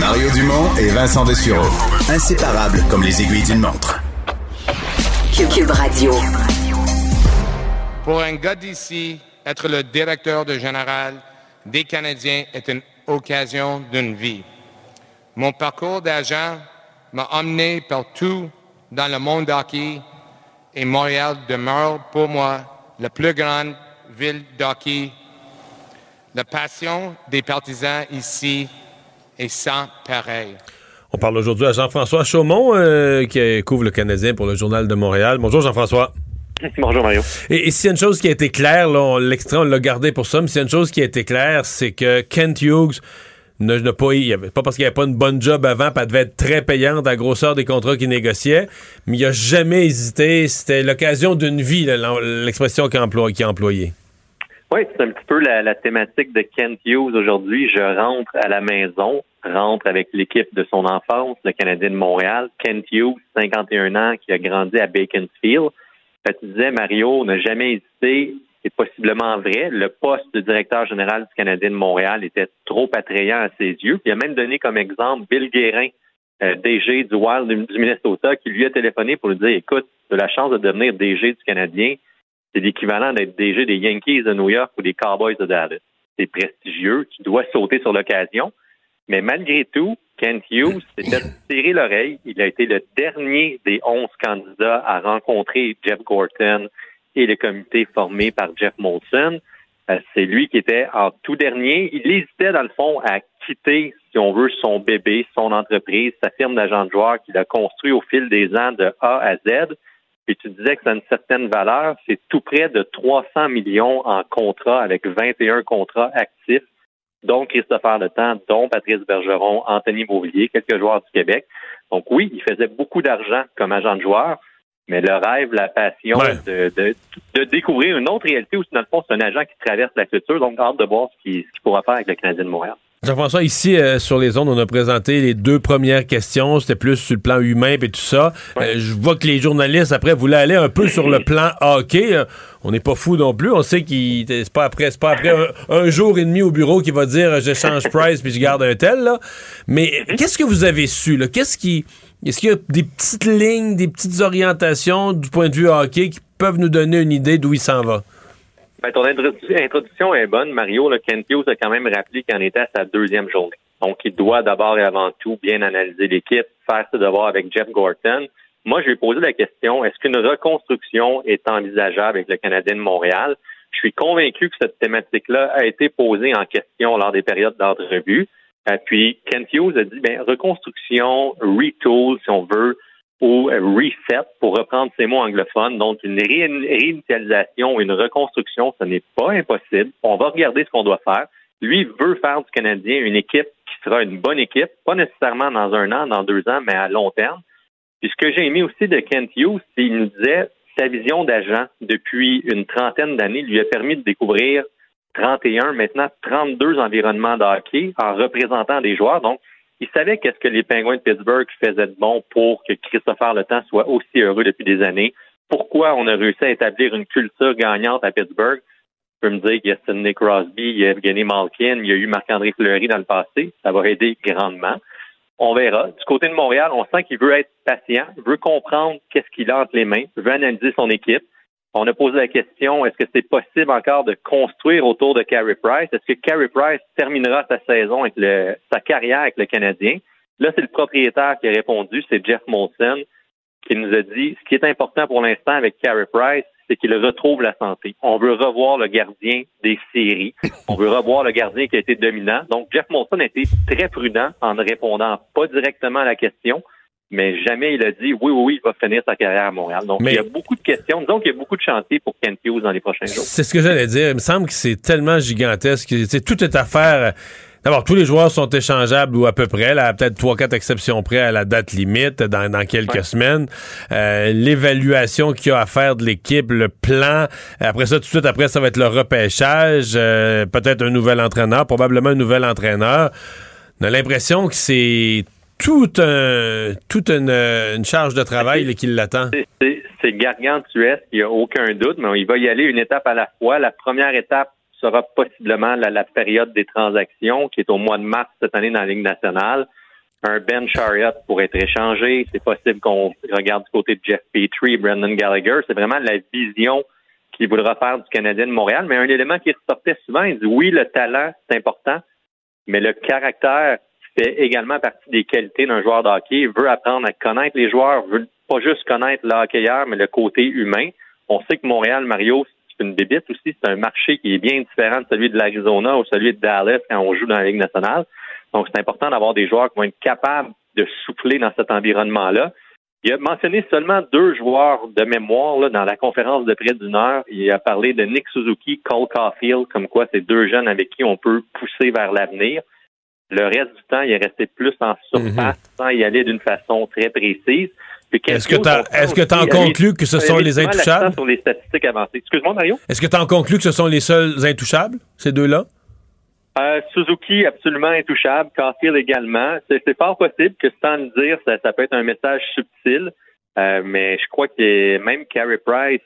E: Mario Dumont et Vincent Dessureau. Inséparables comme les aiguilles d'une montre.
I: Cube Radio. Pour un gars d'ici, être le directeur de général des Canadiens est une occasion d'une vie. Mon parcours d'agent m'a emmené partout dans le monde d'hockey et Montréal demeure pour moi la plus grande ville d'hockey. La passion des partisans ici est sans pareil.
A: On parle aujourd'hui à Jean-François Chaumont, euh, qui couvre le Canadien pour le Journal de Montréal. Bonjour Jean-François.
V: Bonjour Mario.
A: Et, s'il y a une chose qui a été claire, l'extrait on l'a gardé pour ça, mais s'il y a une chose qui a été claire, c'est que Kent Hughes ne, pas, parce qu'il n'y avait pas une bonne job avant, puis elle devait être très payante à la grosseur des contrats qu'il négociait, mais il n'a jamais hésité. C'était l'occasion d'une vie, l'expression qu'il a, employée.
V: Oui, c'est un petit peu la, thématique de Kent Hughes aujourd'hui. Je rentre à la maison, rentre avec l'équipe de son enfance, le Canadien de Montréal. Kent Hughes, 51 ans, qui a grandi à Baconfield. tu disais, Mario n'a jamais hésité c'est possiblement vrai. Le poste de directeur général du Canadien de Montréal était trop attrayant à ses yeux. il a même donné comme exemple Bill Guérin, euh, DG du Wild du Minnesota, qui lui a téléphoné pour lui dire Écoute, tu as la chance de devenir DG du Canadien. C'est l'équivalent d'être DG des Yankees de New York ou des Cowboys de Dallas. C'est prestigieux. Tu dois sauter sur l'occasion. Mais malgré tout, Kent Hughes s'était tiré l'oreille. Il a été le dernier des onze candidats à rencontrer Jeff Gorton, et le comité formé par Jeff Molson. Euh, c'est lui qui était en tout dernier. Il hésitait, dans le fond, à quitter, si on veut, son bébé, son entreprise, sa firme d'agent de joueur qu'il a construit au fil des ans de A à Z. Puis tu disais que ça a une certaine valeur. C'est tout près de 300 millions en contrat avec 21 contrats actifs, dont Christopher Letang, dont Patrice Bergeron, Anthony Beauvillier, quelques joueurs du Québec. Donc oui, il faisait beaucoup d'argent comme agent de joueur, mais le rêve, la passion de, de, découvrir une autre réalité où, dans le fond, c'est un agent qui traverse la culture. Donc, hâte de voir ce qu'il pourra faire avec le Canadien de Montréal.
A: Jean-François, ici, euh, sur les ondes, on a présenté les deux premières questions. C'était plus sur le plan humain et tout ça. Euh, je vois que les journalistes, après, voulaient aller un peu sur le plan hockey. Euh, on n'est pas fou non plus. On sait qu'il c'est pas après, pas après un, jour et demi au bureau qu'il va dire je change Price puis je garde un tel. Là. Mais qu'est-ce que vous avez su? Qu'est-ce qui est-ce qu'il y a des petites lignes, des petites orientations du point de vue hockey qui peuvent nous donner une idée d'où il s'en va?
V: Ben, ton introduction est bonne, Mario. Le Kent Hughes a quand même rappelé qu'il en était à sa deuxième journée. Donc, il doit d'abord et avant tout bien analyser l'équipe, faire ses devoirs avec Jeff Gorton. Moi, je lui ai posé la question, est-ce qu'une reconstruction est envisageable avec le Canadien de Montréal? Je suis convaincu que cette thématique-là a été posée en question lors des périodes d'entrevue. Euh, puis Kent Hughes a dit, ben, reconstruction, retool, si on veut, ou reset, pour reprendre ces mots anglophones. Donc, une réinitialisation, une reconstruction, ce n'est pas impossible. On va regarder ce qu'on doit faire. Lui veut faire du Canadien une équipe qui sera une bonne équipe, pas nécessairement dans un an, dans deux ans, mais à long terme. Puis ce que j'ai aimé aussi de Kent Hughes, c'est qu'il nous disait sa vision d'agent depuis une trentaine d'années lui a permis de découvrir 31, maintenant 32 environnements de en représentant des joueurs. Donc, il savait qu'est-ce que les Penguins de Pittsburgh faisaient de bon pour que Christopher Le Temps soit aussi heureux depuis des années. Pourquoi on a réussi à établir une culture gagnante à Pittsburgh? Je peux me dire qu'il y a Sidney Crosby, il y a Evgeny Malkin, il y a eu Marc-André Fleury dans le passé. Ça va aider grandement. On verra. Du côté de Montréal, on sent qu'il veut être patient, veut comprendre qu'est-ce qu'il a entre les mains, veut analyser son équipe. On a posé la question, est-ce que c'est possible encore de construire autour de Carey Price? Est-ce que Carey Price terminera sa saison avec le, sa carrière avec le Canadien? Là, c'est le propriétaire qui a répondu, c'est Jeff Molson, qui nous a dit, ce qui est important pour l'instant avec Carey Price, c'est qu'il retrouve la santé. On veut revoir le gardien des séries. On veut revoir le gardien qui a été dominant. Donc, Jeff Molson a été très prudent en ne répondant pas directement à la question, mais jamais il a dit oui, oui, oui, il va finir sa carrière à Montréal. Donc, il y a beaucoup de questions. Disons qu'il y a beaucoup de chantiers pour Kent Hughes dans les prochains jours.
A: C'est ce que j'allais dire. Il me semble que c'est tellement gigantesque. C'est tout est à faire. D'abord, tous les joueurs sont échangeables ou à peu près, là, peut-être trois, quatre exceptions près à la date limite dans, quelques semaines. Euh, l'évaluation qu'il y a à faire de l'équipe, le plan. Après ça, tout de suite après, ça va être le repêchage. Euh, peut-être un nouvel entraîneur, probablement un nouvel entraîneur. On a l'impression que c'est toute, un, toute une, charge de travail qui l'attend.
V: C'est gargantuesque, il n'y a aucun doute, mais il va y aller une étape à la fois. La première étape sera possiblement la, période des transactions, qui est au mois de mars cette année dans la Ligue nationale. Un Ben Chariot pour être échangé. C'est possible qu'on regarde du côté de Jeff Petrie, Brendan Gallagher. C'est vraiment la vision qu'il voudra faire du Canadien de Montréal. Mais un élément qui ressortait souvent, il dit oui, le talent, c'est important, mais le caractère fait également partie des qualités d'un joueur de hockey. Il veut apprendre à connaître les joueurs, veut pas juste connaître le hockeyeur, mais le côté humain. On sait que Montréal, Mario, c'est une débite aussi. C'est un marché qui est bien différent de celui de l'Arizona ou celui de Dallas quand on joue dans la Ligue nationale. Donc, c'est important d'avoir des joueurs qui vont être capables de souffler dans cet environnement-là. Il a mentionné seulement deux joueurs de mémoire là, dans la conférence de près d'une heure. Il a parlé de Nick Suzuki, Cole Caulfield, comme quoi c'est deux jeunes avec qui on peut pousser vers l'avenir. Le reste du temps, il est resté plus en surface mhm. sans y aller d'une façon très précise.
A: Est-ce que tu en conclus que ce sont les intouchables?
V: Sur les statistiques avancées. Excuse-moi, Mario?
A: Est-ce que tu en conclus que ce sont les seuls intouchables, ces deux-là?
V: Euh, Suzuki, absolument intouchable. Caulfield également. C'est fort possible que sans le dire, ça, peut être un message subtil. Euh, mais je crois que même Carey Price,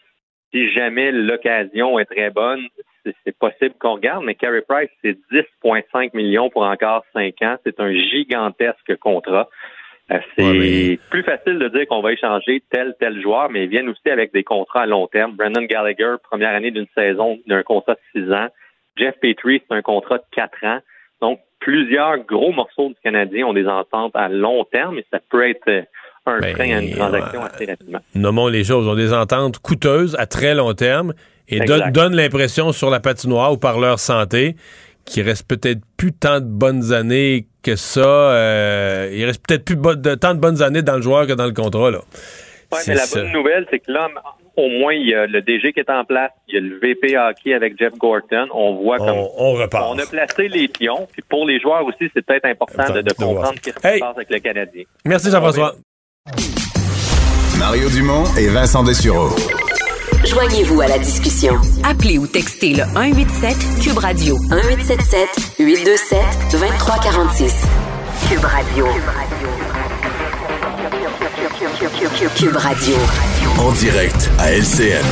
V: si jamais l'occasion est très bonne, c'est possible qu'on regarde, mais Carey Price, c'est 10,5 millions pour encore 5 ans. C'est un gigantesque contrat. Euh, c'est plus facile de dire qu'on va échanger tel, tel joueur, mais ils viennent aussi avec des contrats à long terme. Brandon Gallagher, première année d'une saison, d'un contrat de 6 ans. Jeff Petrie, c'est un contrat de 4 ans. Donc, plusieurs gros morceaux du Canadien ont des ententes à long terme et ça peut être euh, un ben, frein à une transaction assez rapidement.
A: Nommons les choses. On ont des ententes coûteuses à très long terme et donnent l'impression sur la patinoire ou par leur santé qu'il reste peut-être plus tant de bonnes années que ça. Euh, il reste peut-être plus de, tant de bonnes années dans le joueur que dans le contrat. Là.
V: mais la bonne nouvelle, c'est que là, au moins, il y a le DG qui est en place, il y a le VP hockey avec Jeff Gorton. On voit comme.
A: On, repart.
V: On a placé les pions. Puis pour les joueurs aussi, c'est peut-être important de, comprendre ce qui se passe avec le Canadien.
A: Merci Jean-François.
E: Mario Dumont et Vincent Dessureau.
F: Joignez-vous à la discussion. Appelez ou textez le 187 Cube Radio 1877 827 2346. Cube Radio. Cube Radio.
E: En direct à LCN.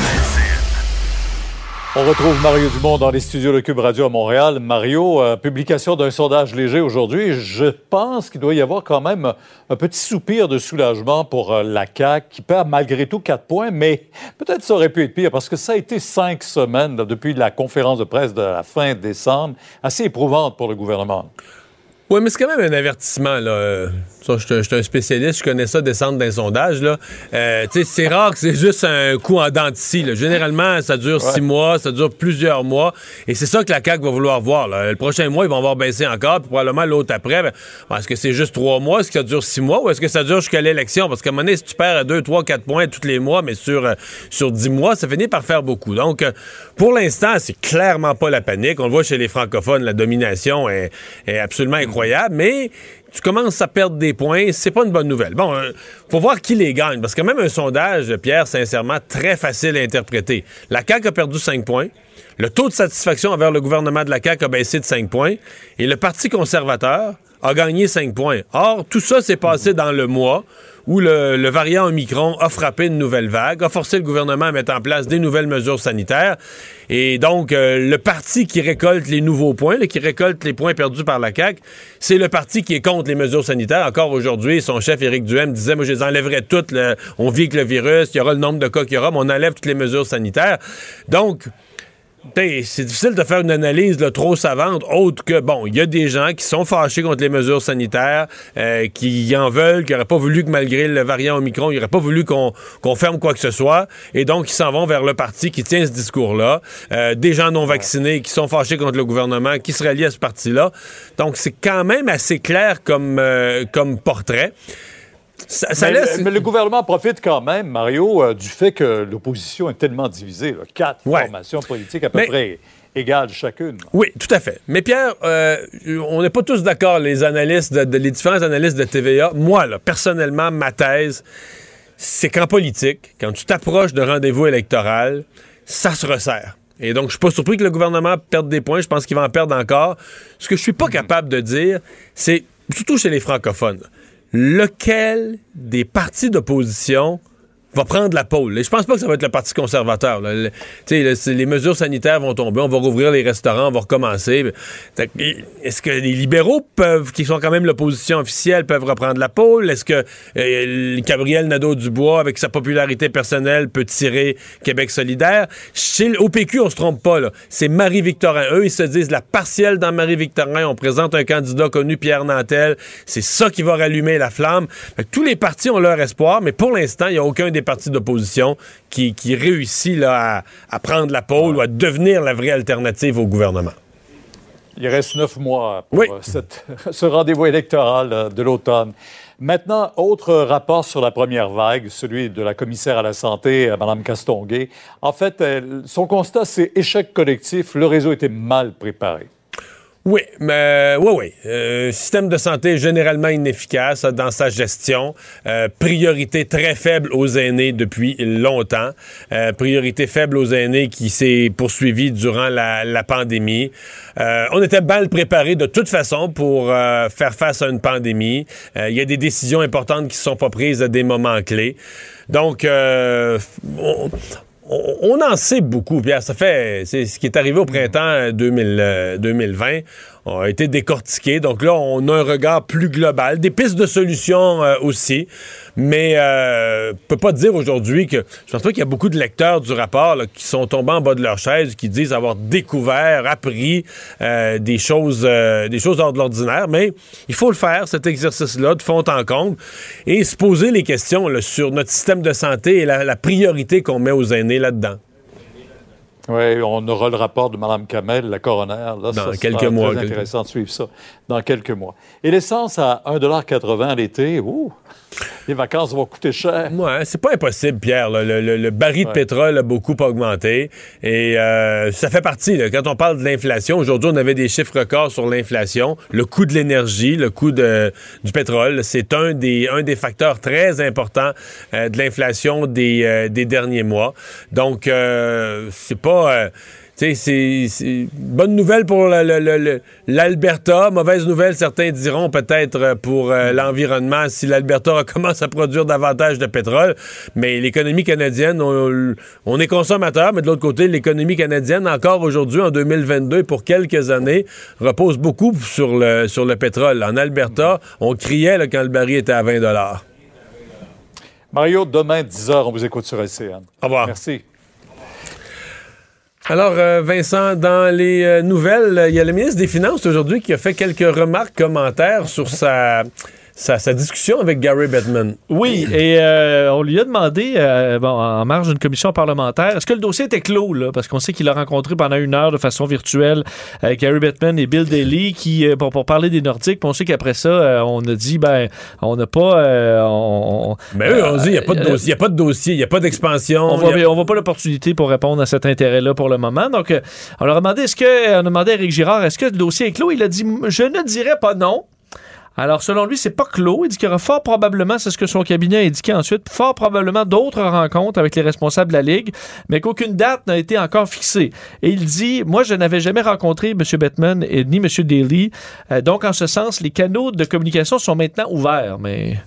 W: On retrouve Mario Dumont dans les studios de Cube Radio à Montréal. Mario, euh, publication d'un sondage léger aujourd'hui. Je pense qu'il doit y avoir quand même un petit soupir de soulagement pour euh, la CAQ qui perd malgré tout quatre points, mais peut-être ça aurait pu être pire parce que ça a été cinq semaines depuis la conférence de presse de la fin décembre, assez éprouvante pour le gouvernement.
A: Oui, mais c'est quand même un avertissement. Là. Ça, je suis un spécialiste, je connais ça, descendre d'un sondage. Là. Euh, c'est rare que c'est juste un coup en dent de scie. Généralement, ça dure six mois, ça dure plusieurs mois. Et c'est ça que la CAQ va vouloir voir. Là. Le prochain mois, ils vont avoir baissé encore, puis probablement l'autre après. Ben, est-ce que c'est juste trois mois? Est-ce que ça dure six mois? Ou est-ce que ça dure jusqu'à l'élection? Parce qu'à un moment donné, si tu perds deux, trois, quatre points tous les mois, mais sur, euh, sur dix mois, ça finit par faire beaucoup. Donc, euh, pour l'instant, c'est clairement pas la panique. On le voit chez les francophones, la domination est, est absolument incroyable. Mais tu commences à perdre des points, c'est pas une bonne nouvelle. Bon, euh, faut voir qui les gagne, parce que même un sondage, Pierre, sincèrement, très facile à interpréter. La CAQ a perdu 5 points. Le taux de satisfaction envers le gouvernement de la CAQ a baissé de 5 points. Et le Parti conservateur a gagné 5 points. Or, tout ça s'est passé dans le mois où le, variant Omicron a frappé une nouvelle vague, a forcé le gouvernement à mettre en place des nouvelles mesures sanitaires. Et donc, euh, le parti qui récolte les nouveaux points, qui récolte les points perdus par la CAQ, c'est le parti qui est contre les mesures sanitaires. Encore aujourd'hui, son chef Éric Duhem disait, moi, je les enlèverais toutes. on vit avec le virus, il y aura le nombre de cas qu'il y aura, mais on enlève toutes les mesures sanitaires. Donc, c'est difficile de faire une analyse trop savante, autre que, bon, il y a des gens qui sont fâchés contre les mesures sanitaires, euh, qui en veulent, qui n'auraient pas voulu que malgré le variant Omicron, ils n'auraient pas voulu qu'on ferme quoi que ce soit, et donc ils s'en vont vers le parti qui tient ce discours-là. Euh, des gens non vaccinés qui sont fâchés contre le gouvernement, qui se rallient à ce parti-là. Donc c'est quand même assez clair comme, euh, comme portrait
W: mais, le gouvernement profite quand même, Mario, euh, du fait que l'opposition est tellement divisée. Quatre formations politiques à peu près égales chacune.
A: Oui, tout à fait. Mais Pierre, euh, on n'est pas tous d'accord, les analystes, de, les différents analystes de TVA. Moi, là, personnellement, ma thèse, c'est qu'en politique, quand tu t'approches de rendez-vous électoral, ça se resserre. Et donc, je suis pas surpris que le gouvernement perde des points. Je pense qu'il va en perdre encore. Ce que je suis pas capable de dire, c'est, surtout chez les francophones, lequel des partis d'opposition va prendre la pôle. Je pense pas que ça va être le Parti conservateur. les mesures sanitaires vont tomber, on va rouvrir les restaurants, on va recommencer. Est-ce que les libéraux peuvent, qui sont quand même l'opposition officielle, peuvent reprendre la pôle? Est-ce que euh, Gabriel Nadeau-Dubois, avec sa popularité personnelle, peut tirer Québec solidaire? Chez PQ, on se trompe pas. C'est Marie-Victorin. Eux, ils se disent la partielle dans Marie-Victorin. On présente un candidat connu, Pierre Nantel. C'est ça qui va rallumer la flamme. tous les partis ont leur espoir, mais pour l'instant, il n'y a aucun des partis d'opposition qui, réussit là, à, prendre la pôle ou à devenir la vraie alternative au gouvernement.
W: Il reste neuf mois pour euh, [laughs] ce rendez-vous électoral euh, de l'automne. Maintenant, autre rapport sur la première vague, celui de la commissaire à la santé, euh, Mme Castonguay. En fait, son constat, c'est échec collectif. Le réseau était mal préparé.
A: Oui, mais oui, oui. Euh, système de santé généralement inefficace dans sa gestion. Euh, priorité très faible aux aînés depuis longtemps. Euh, priorité faible aux aînés qui s'est poursuivie durant la, pandémie. on était mal préparé de toute façon pour faire face à une pandémie. Il y a des décisions importantes qui ne sont pas prises à des moments clés. Donc, on, on, en sait beaucoup, Pierre. Ça fait. C'est ce qui est arrivé au printemps 2000, 2020 a été décortiqué. Donc là, on a un regard plus global, des pistes de solutions euh, aussi. Mais euh, peut pas dire aujourd'hui que je pense pas qu'il y a beaucoup de lecteurs du rapport qui sont tombés en bas de leur chaise, qui disent avoir découvert, appris euh, des choses, euh, des choses hors de l'ordinaire. Mais il faut le faire cet exercice-là de fond en comble et se poser les questions sur notre système de santé et la priorité qu'on met aux aînés là-dedans.
W: Oui, on aura le rapport de Mme Kamel, la coroner.
A: Là, dans quelques mois.
W: C'est intéressant de suivre ça dans quelques mois. Et l'essence à 1,80 l'été, ouh, les vacances vont coûter cher.
A: Ouais, c'est pas impossible, Pierre. Le, baril de pétrole a beaucoup augmenté. Et euh, ça fait partie. Quand on parle de l'inflation, aujourd'hui, on avait des chiffres records sur l'inflation. Le coût de l'énergie, le coût de, du pétrole, c'est un des, un des facteurs très importants euh, de l'inflation des, euh, des derniers mois. Donc, c'est pas c'est bonne nouvelle pour l'Alberta, mauvaise nouvelle, certains diront peut-être euh, pour euh, l'environnement si l'Alberta [laughs] commence à produire davantage de pétrole. Mais l'économie canadienne, on, est consommateur, mais de l'autre côté, l'économie canadienne, encore aujourd'hui, en 2022, pour quelques années, repose beaucoup sur le, sur le pétrole. En Alberta, on criait quand le baril était à 20
W: Mario, demain, 10h, on vous écoute sur LCN.
A: Au revoir.
W: Merci.
A: Alors, euh, Vincent, dans les euh, nouvelles, il y a le ministre des Finances aujourd'hui qui a fait quelques remarques, commentaires sur sa sa, sa, discussion avec Gary Bettman.
B: Oui, et euh, on lui a demandé, euh, bon, en marge d'une commission parlementaire, est-ce que le dossier était clos, là? Parce qu'on sait qu'il a rencontré pendant une heure de façon virtuelle euh, Gary Bettman et Bill Daly qui, euh, pour, pour, parler des Nordiques. Puis on sait qu'après ça, on a dit, ben, on n'a pas. on,
A: Mais eux, on dit, il n'y a pas de dossier, il n'y a pas de dossier, il n'y a pas d'expansion.
B: On
A: a-
B: voit, pas l'opportunité pour répondre à cet intérêt-là pour le moment. Donc, on leur a demandé, est-ce que, on a demandé à Éric Girard, est-ce que le dossier est clos? Il a dit, je ne dirais pas non. Alors, selon lui, c'est pas clos. Il dit qu'il y aura fort probablement, c'est ce que son cabinet a indiqué ensuite, fort probablement d'autres rencontres avec les responsables de la Ligue, mais qu'aucune date n'a été encore fixée. Et il dit, moi, je n'avais jamais rencontré M. Bettman et ni M. Daly. Euh, donc, en ce sens, les canaux de communication sont maintenant ouverts, mais...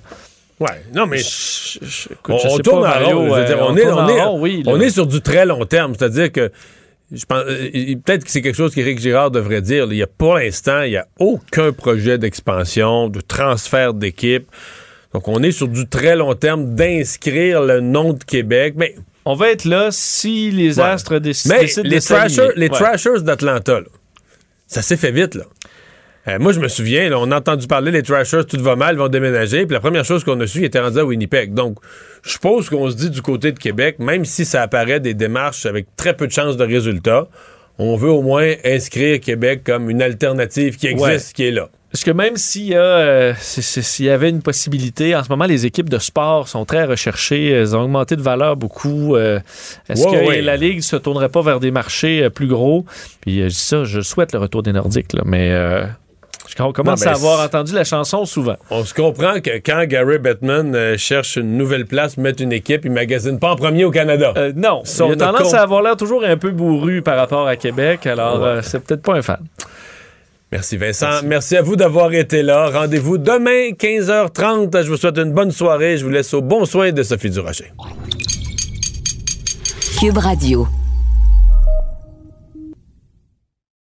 A: Ouais, non, mais
B: écoute,
A: on,
B: je
A: on
B: sais
A: tourne
B: pas,
A: en
B: Mario,
A: rond. je veux dire,
B: euh,
A: on,
B: on
A: est,
B: tourne
A: on,
B: en
A: est,
B: rond, oui, là.
A: on est sur du très long terme. C'est-à-dire que je pense, euh, peut-être que c'est quelque chose qu'Éric Girard devrait dire. Il y a, pour l'instant, il n'y a aucun projet d'expansion, de transfert d'équipe. Donc, on est sur du très long terme d'inscrire le nom de Québec. Mais
B: On va être là si les
A: Ouais.
B: astres déc-
A: Mais
B: décident
A: les
B: de.
A: Trashers, les
B: Ouais.
A: Trashers d'Atlanta, ça s'est fait vite. Là. Euh, moi, je me souviens, là, on a entendu parler des Trashers, tout va mal, ils vont déménager. Puis la première chose qu'on a su, ils étaient rendus à Winnipeg. Donc, je suppose qu'on se dit du côté de Québec, même si ça apparaît des démarches avec très peu de chances de résultats, on veut au moins inscrire Québec comme une alternative qui existe,
B: Ouais.
A: qui est là.
B: Parce que même s'il y, a, euh, s'il y avait une possibilité, en ce moment, les équipes de sport sont très recherchées, elles ont augmenté de valeur beaucoup. euh, Est-ce que
A: ouais.
B: la Ligue se tournerait pas vers des marchés euh, plus gros? Puis je dis ça, je souhaite le retour des Nordiques, là, mais je com- commence
A: Non,
B: à avoir entendu la chanson souvent.
A: On se comprend que quand Gary Bettman euh, cherche une nouvelle place, mettre une équipe, il magasine pas en premier au Canada.
B: Euh, non,
A: Ça,
B: il a tendance à avoir l'air toujours un peu bourru par rapport à Québec, alors
A: Ouais.
B: euh, c'est peut-être pas un fan.
A: Merci Vincent. Merci. à vous d'avoir été là. Rendez-vous demain, 15h30. Je vous souhaite une bonne soirée. Je vous laisse au bon soin de Sophie Durocher.
F: Cube Radio.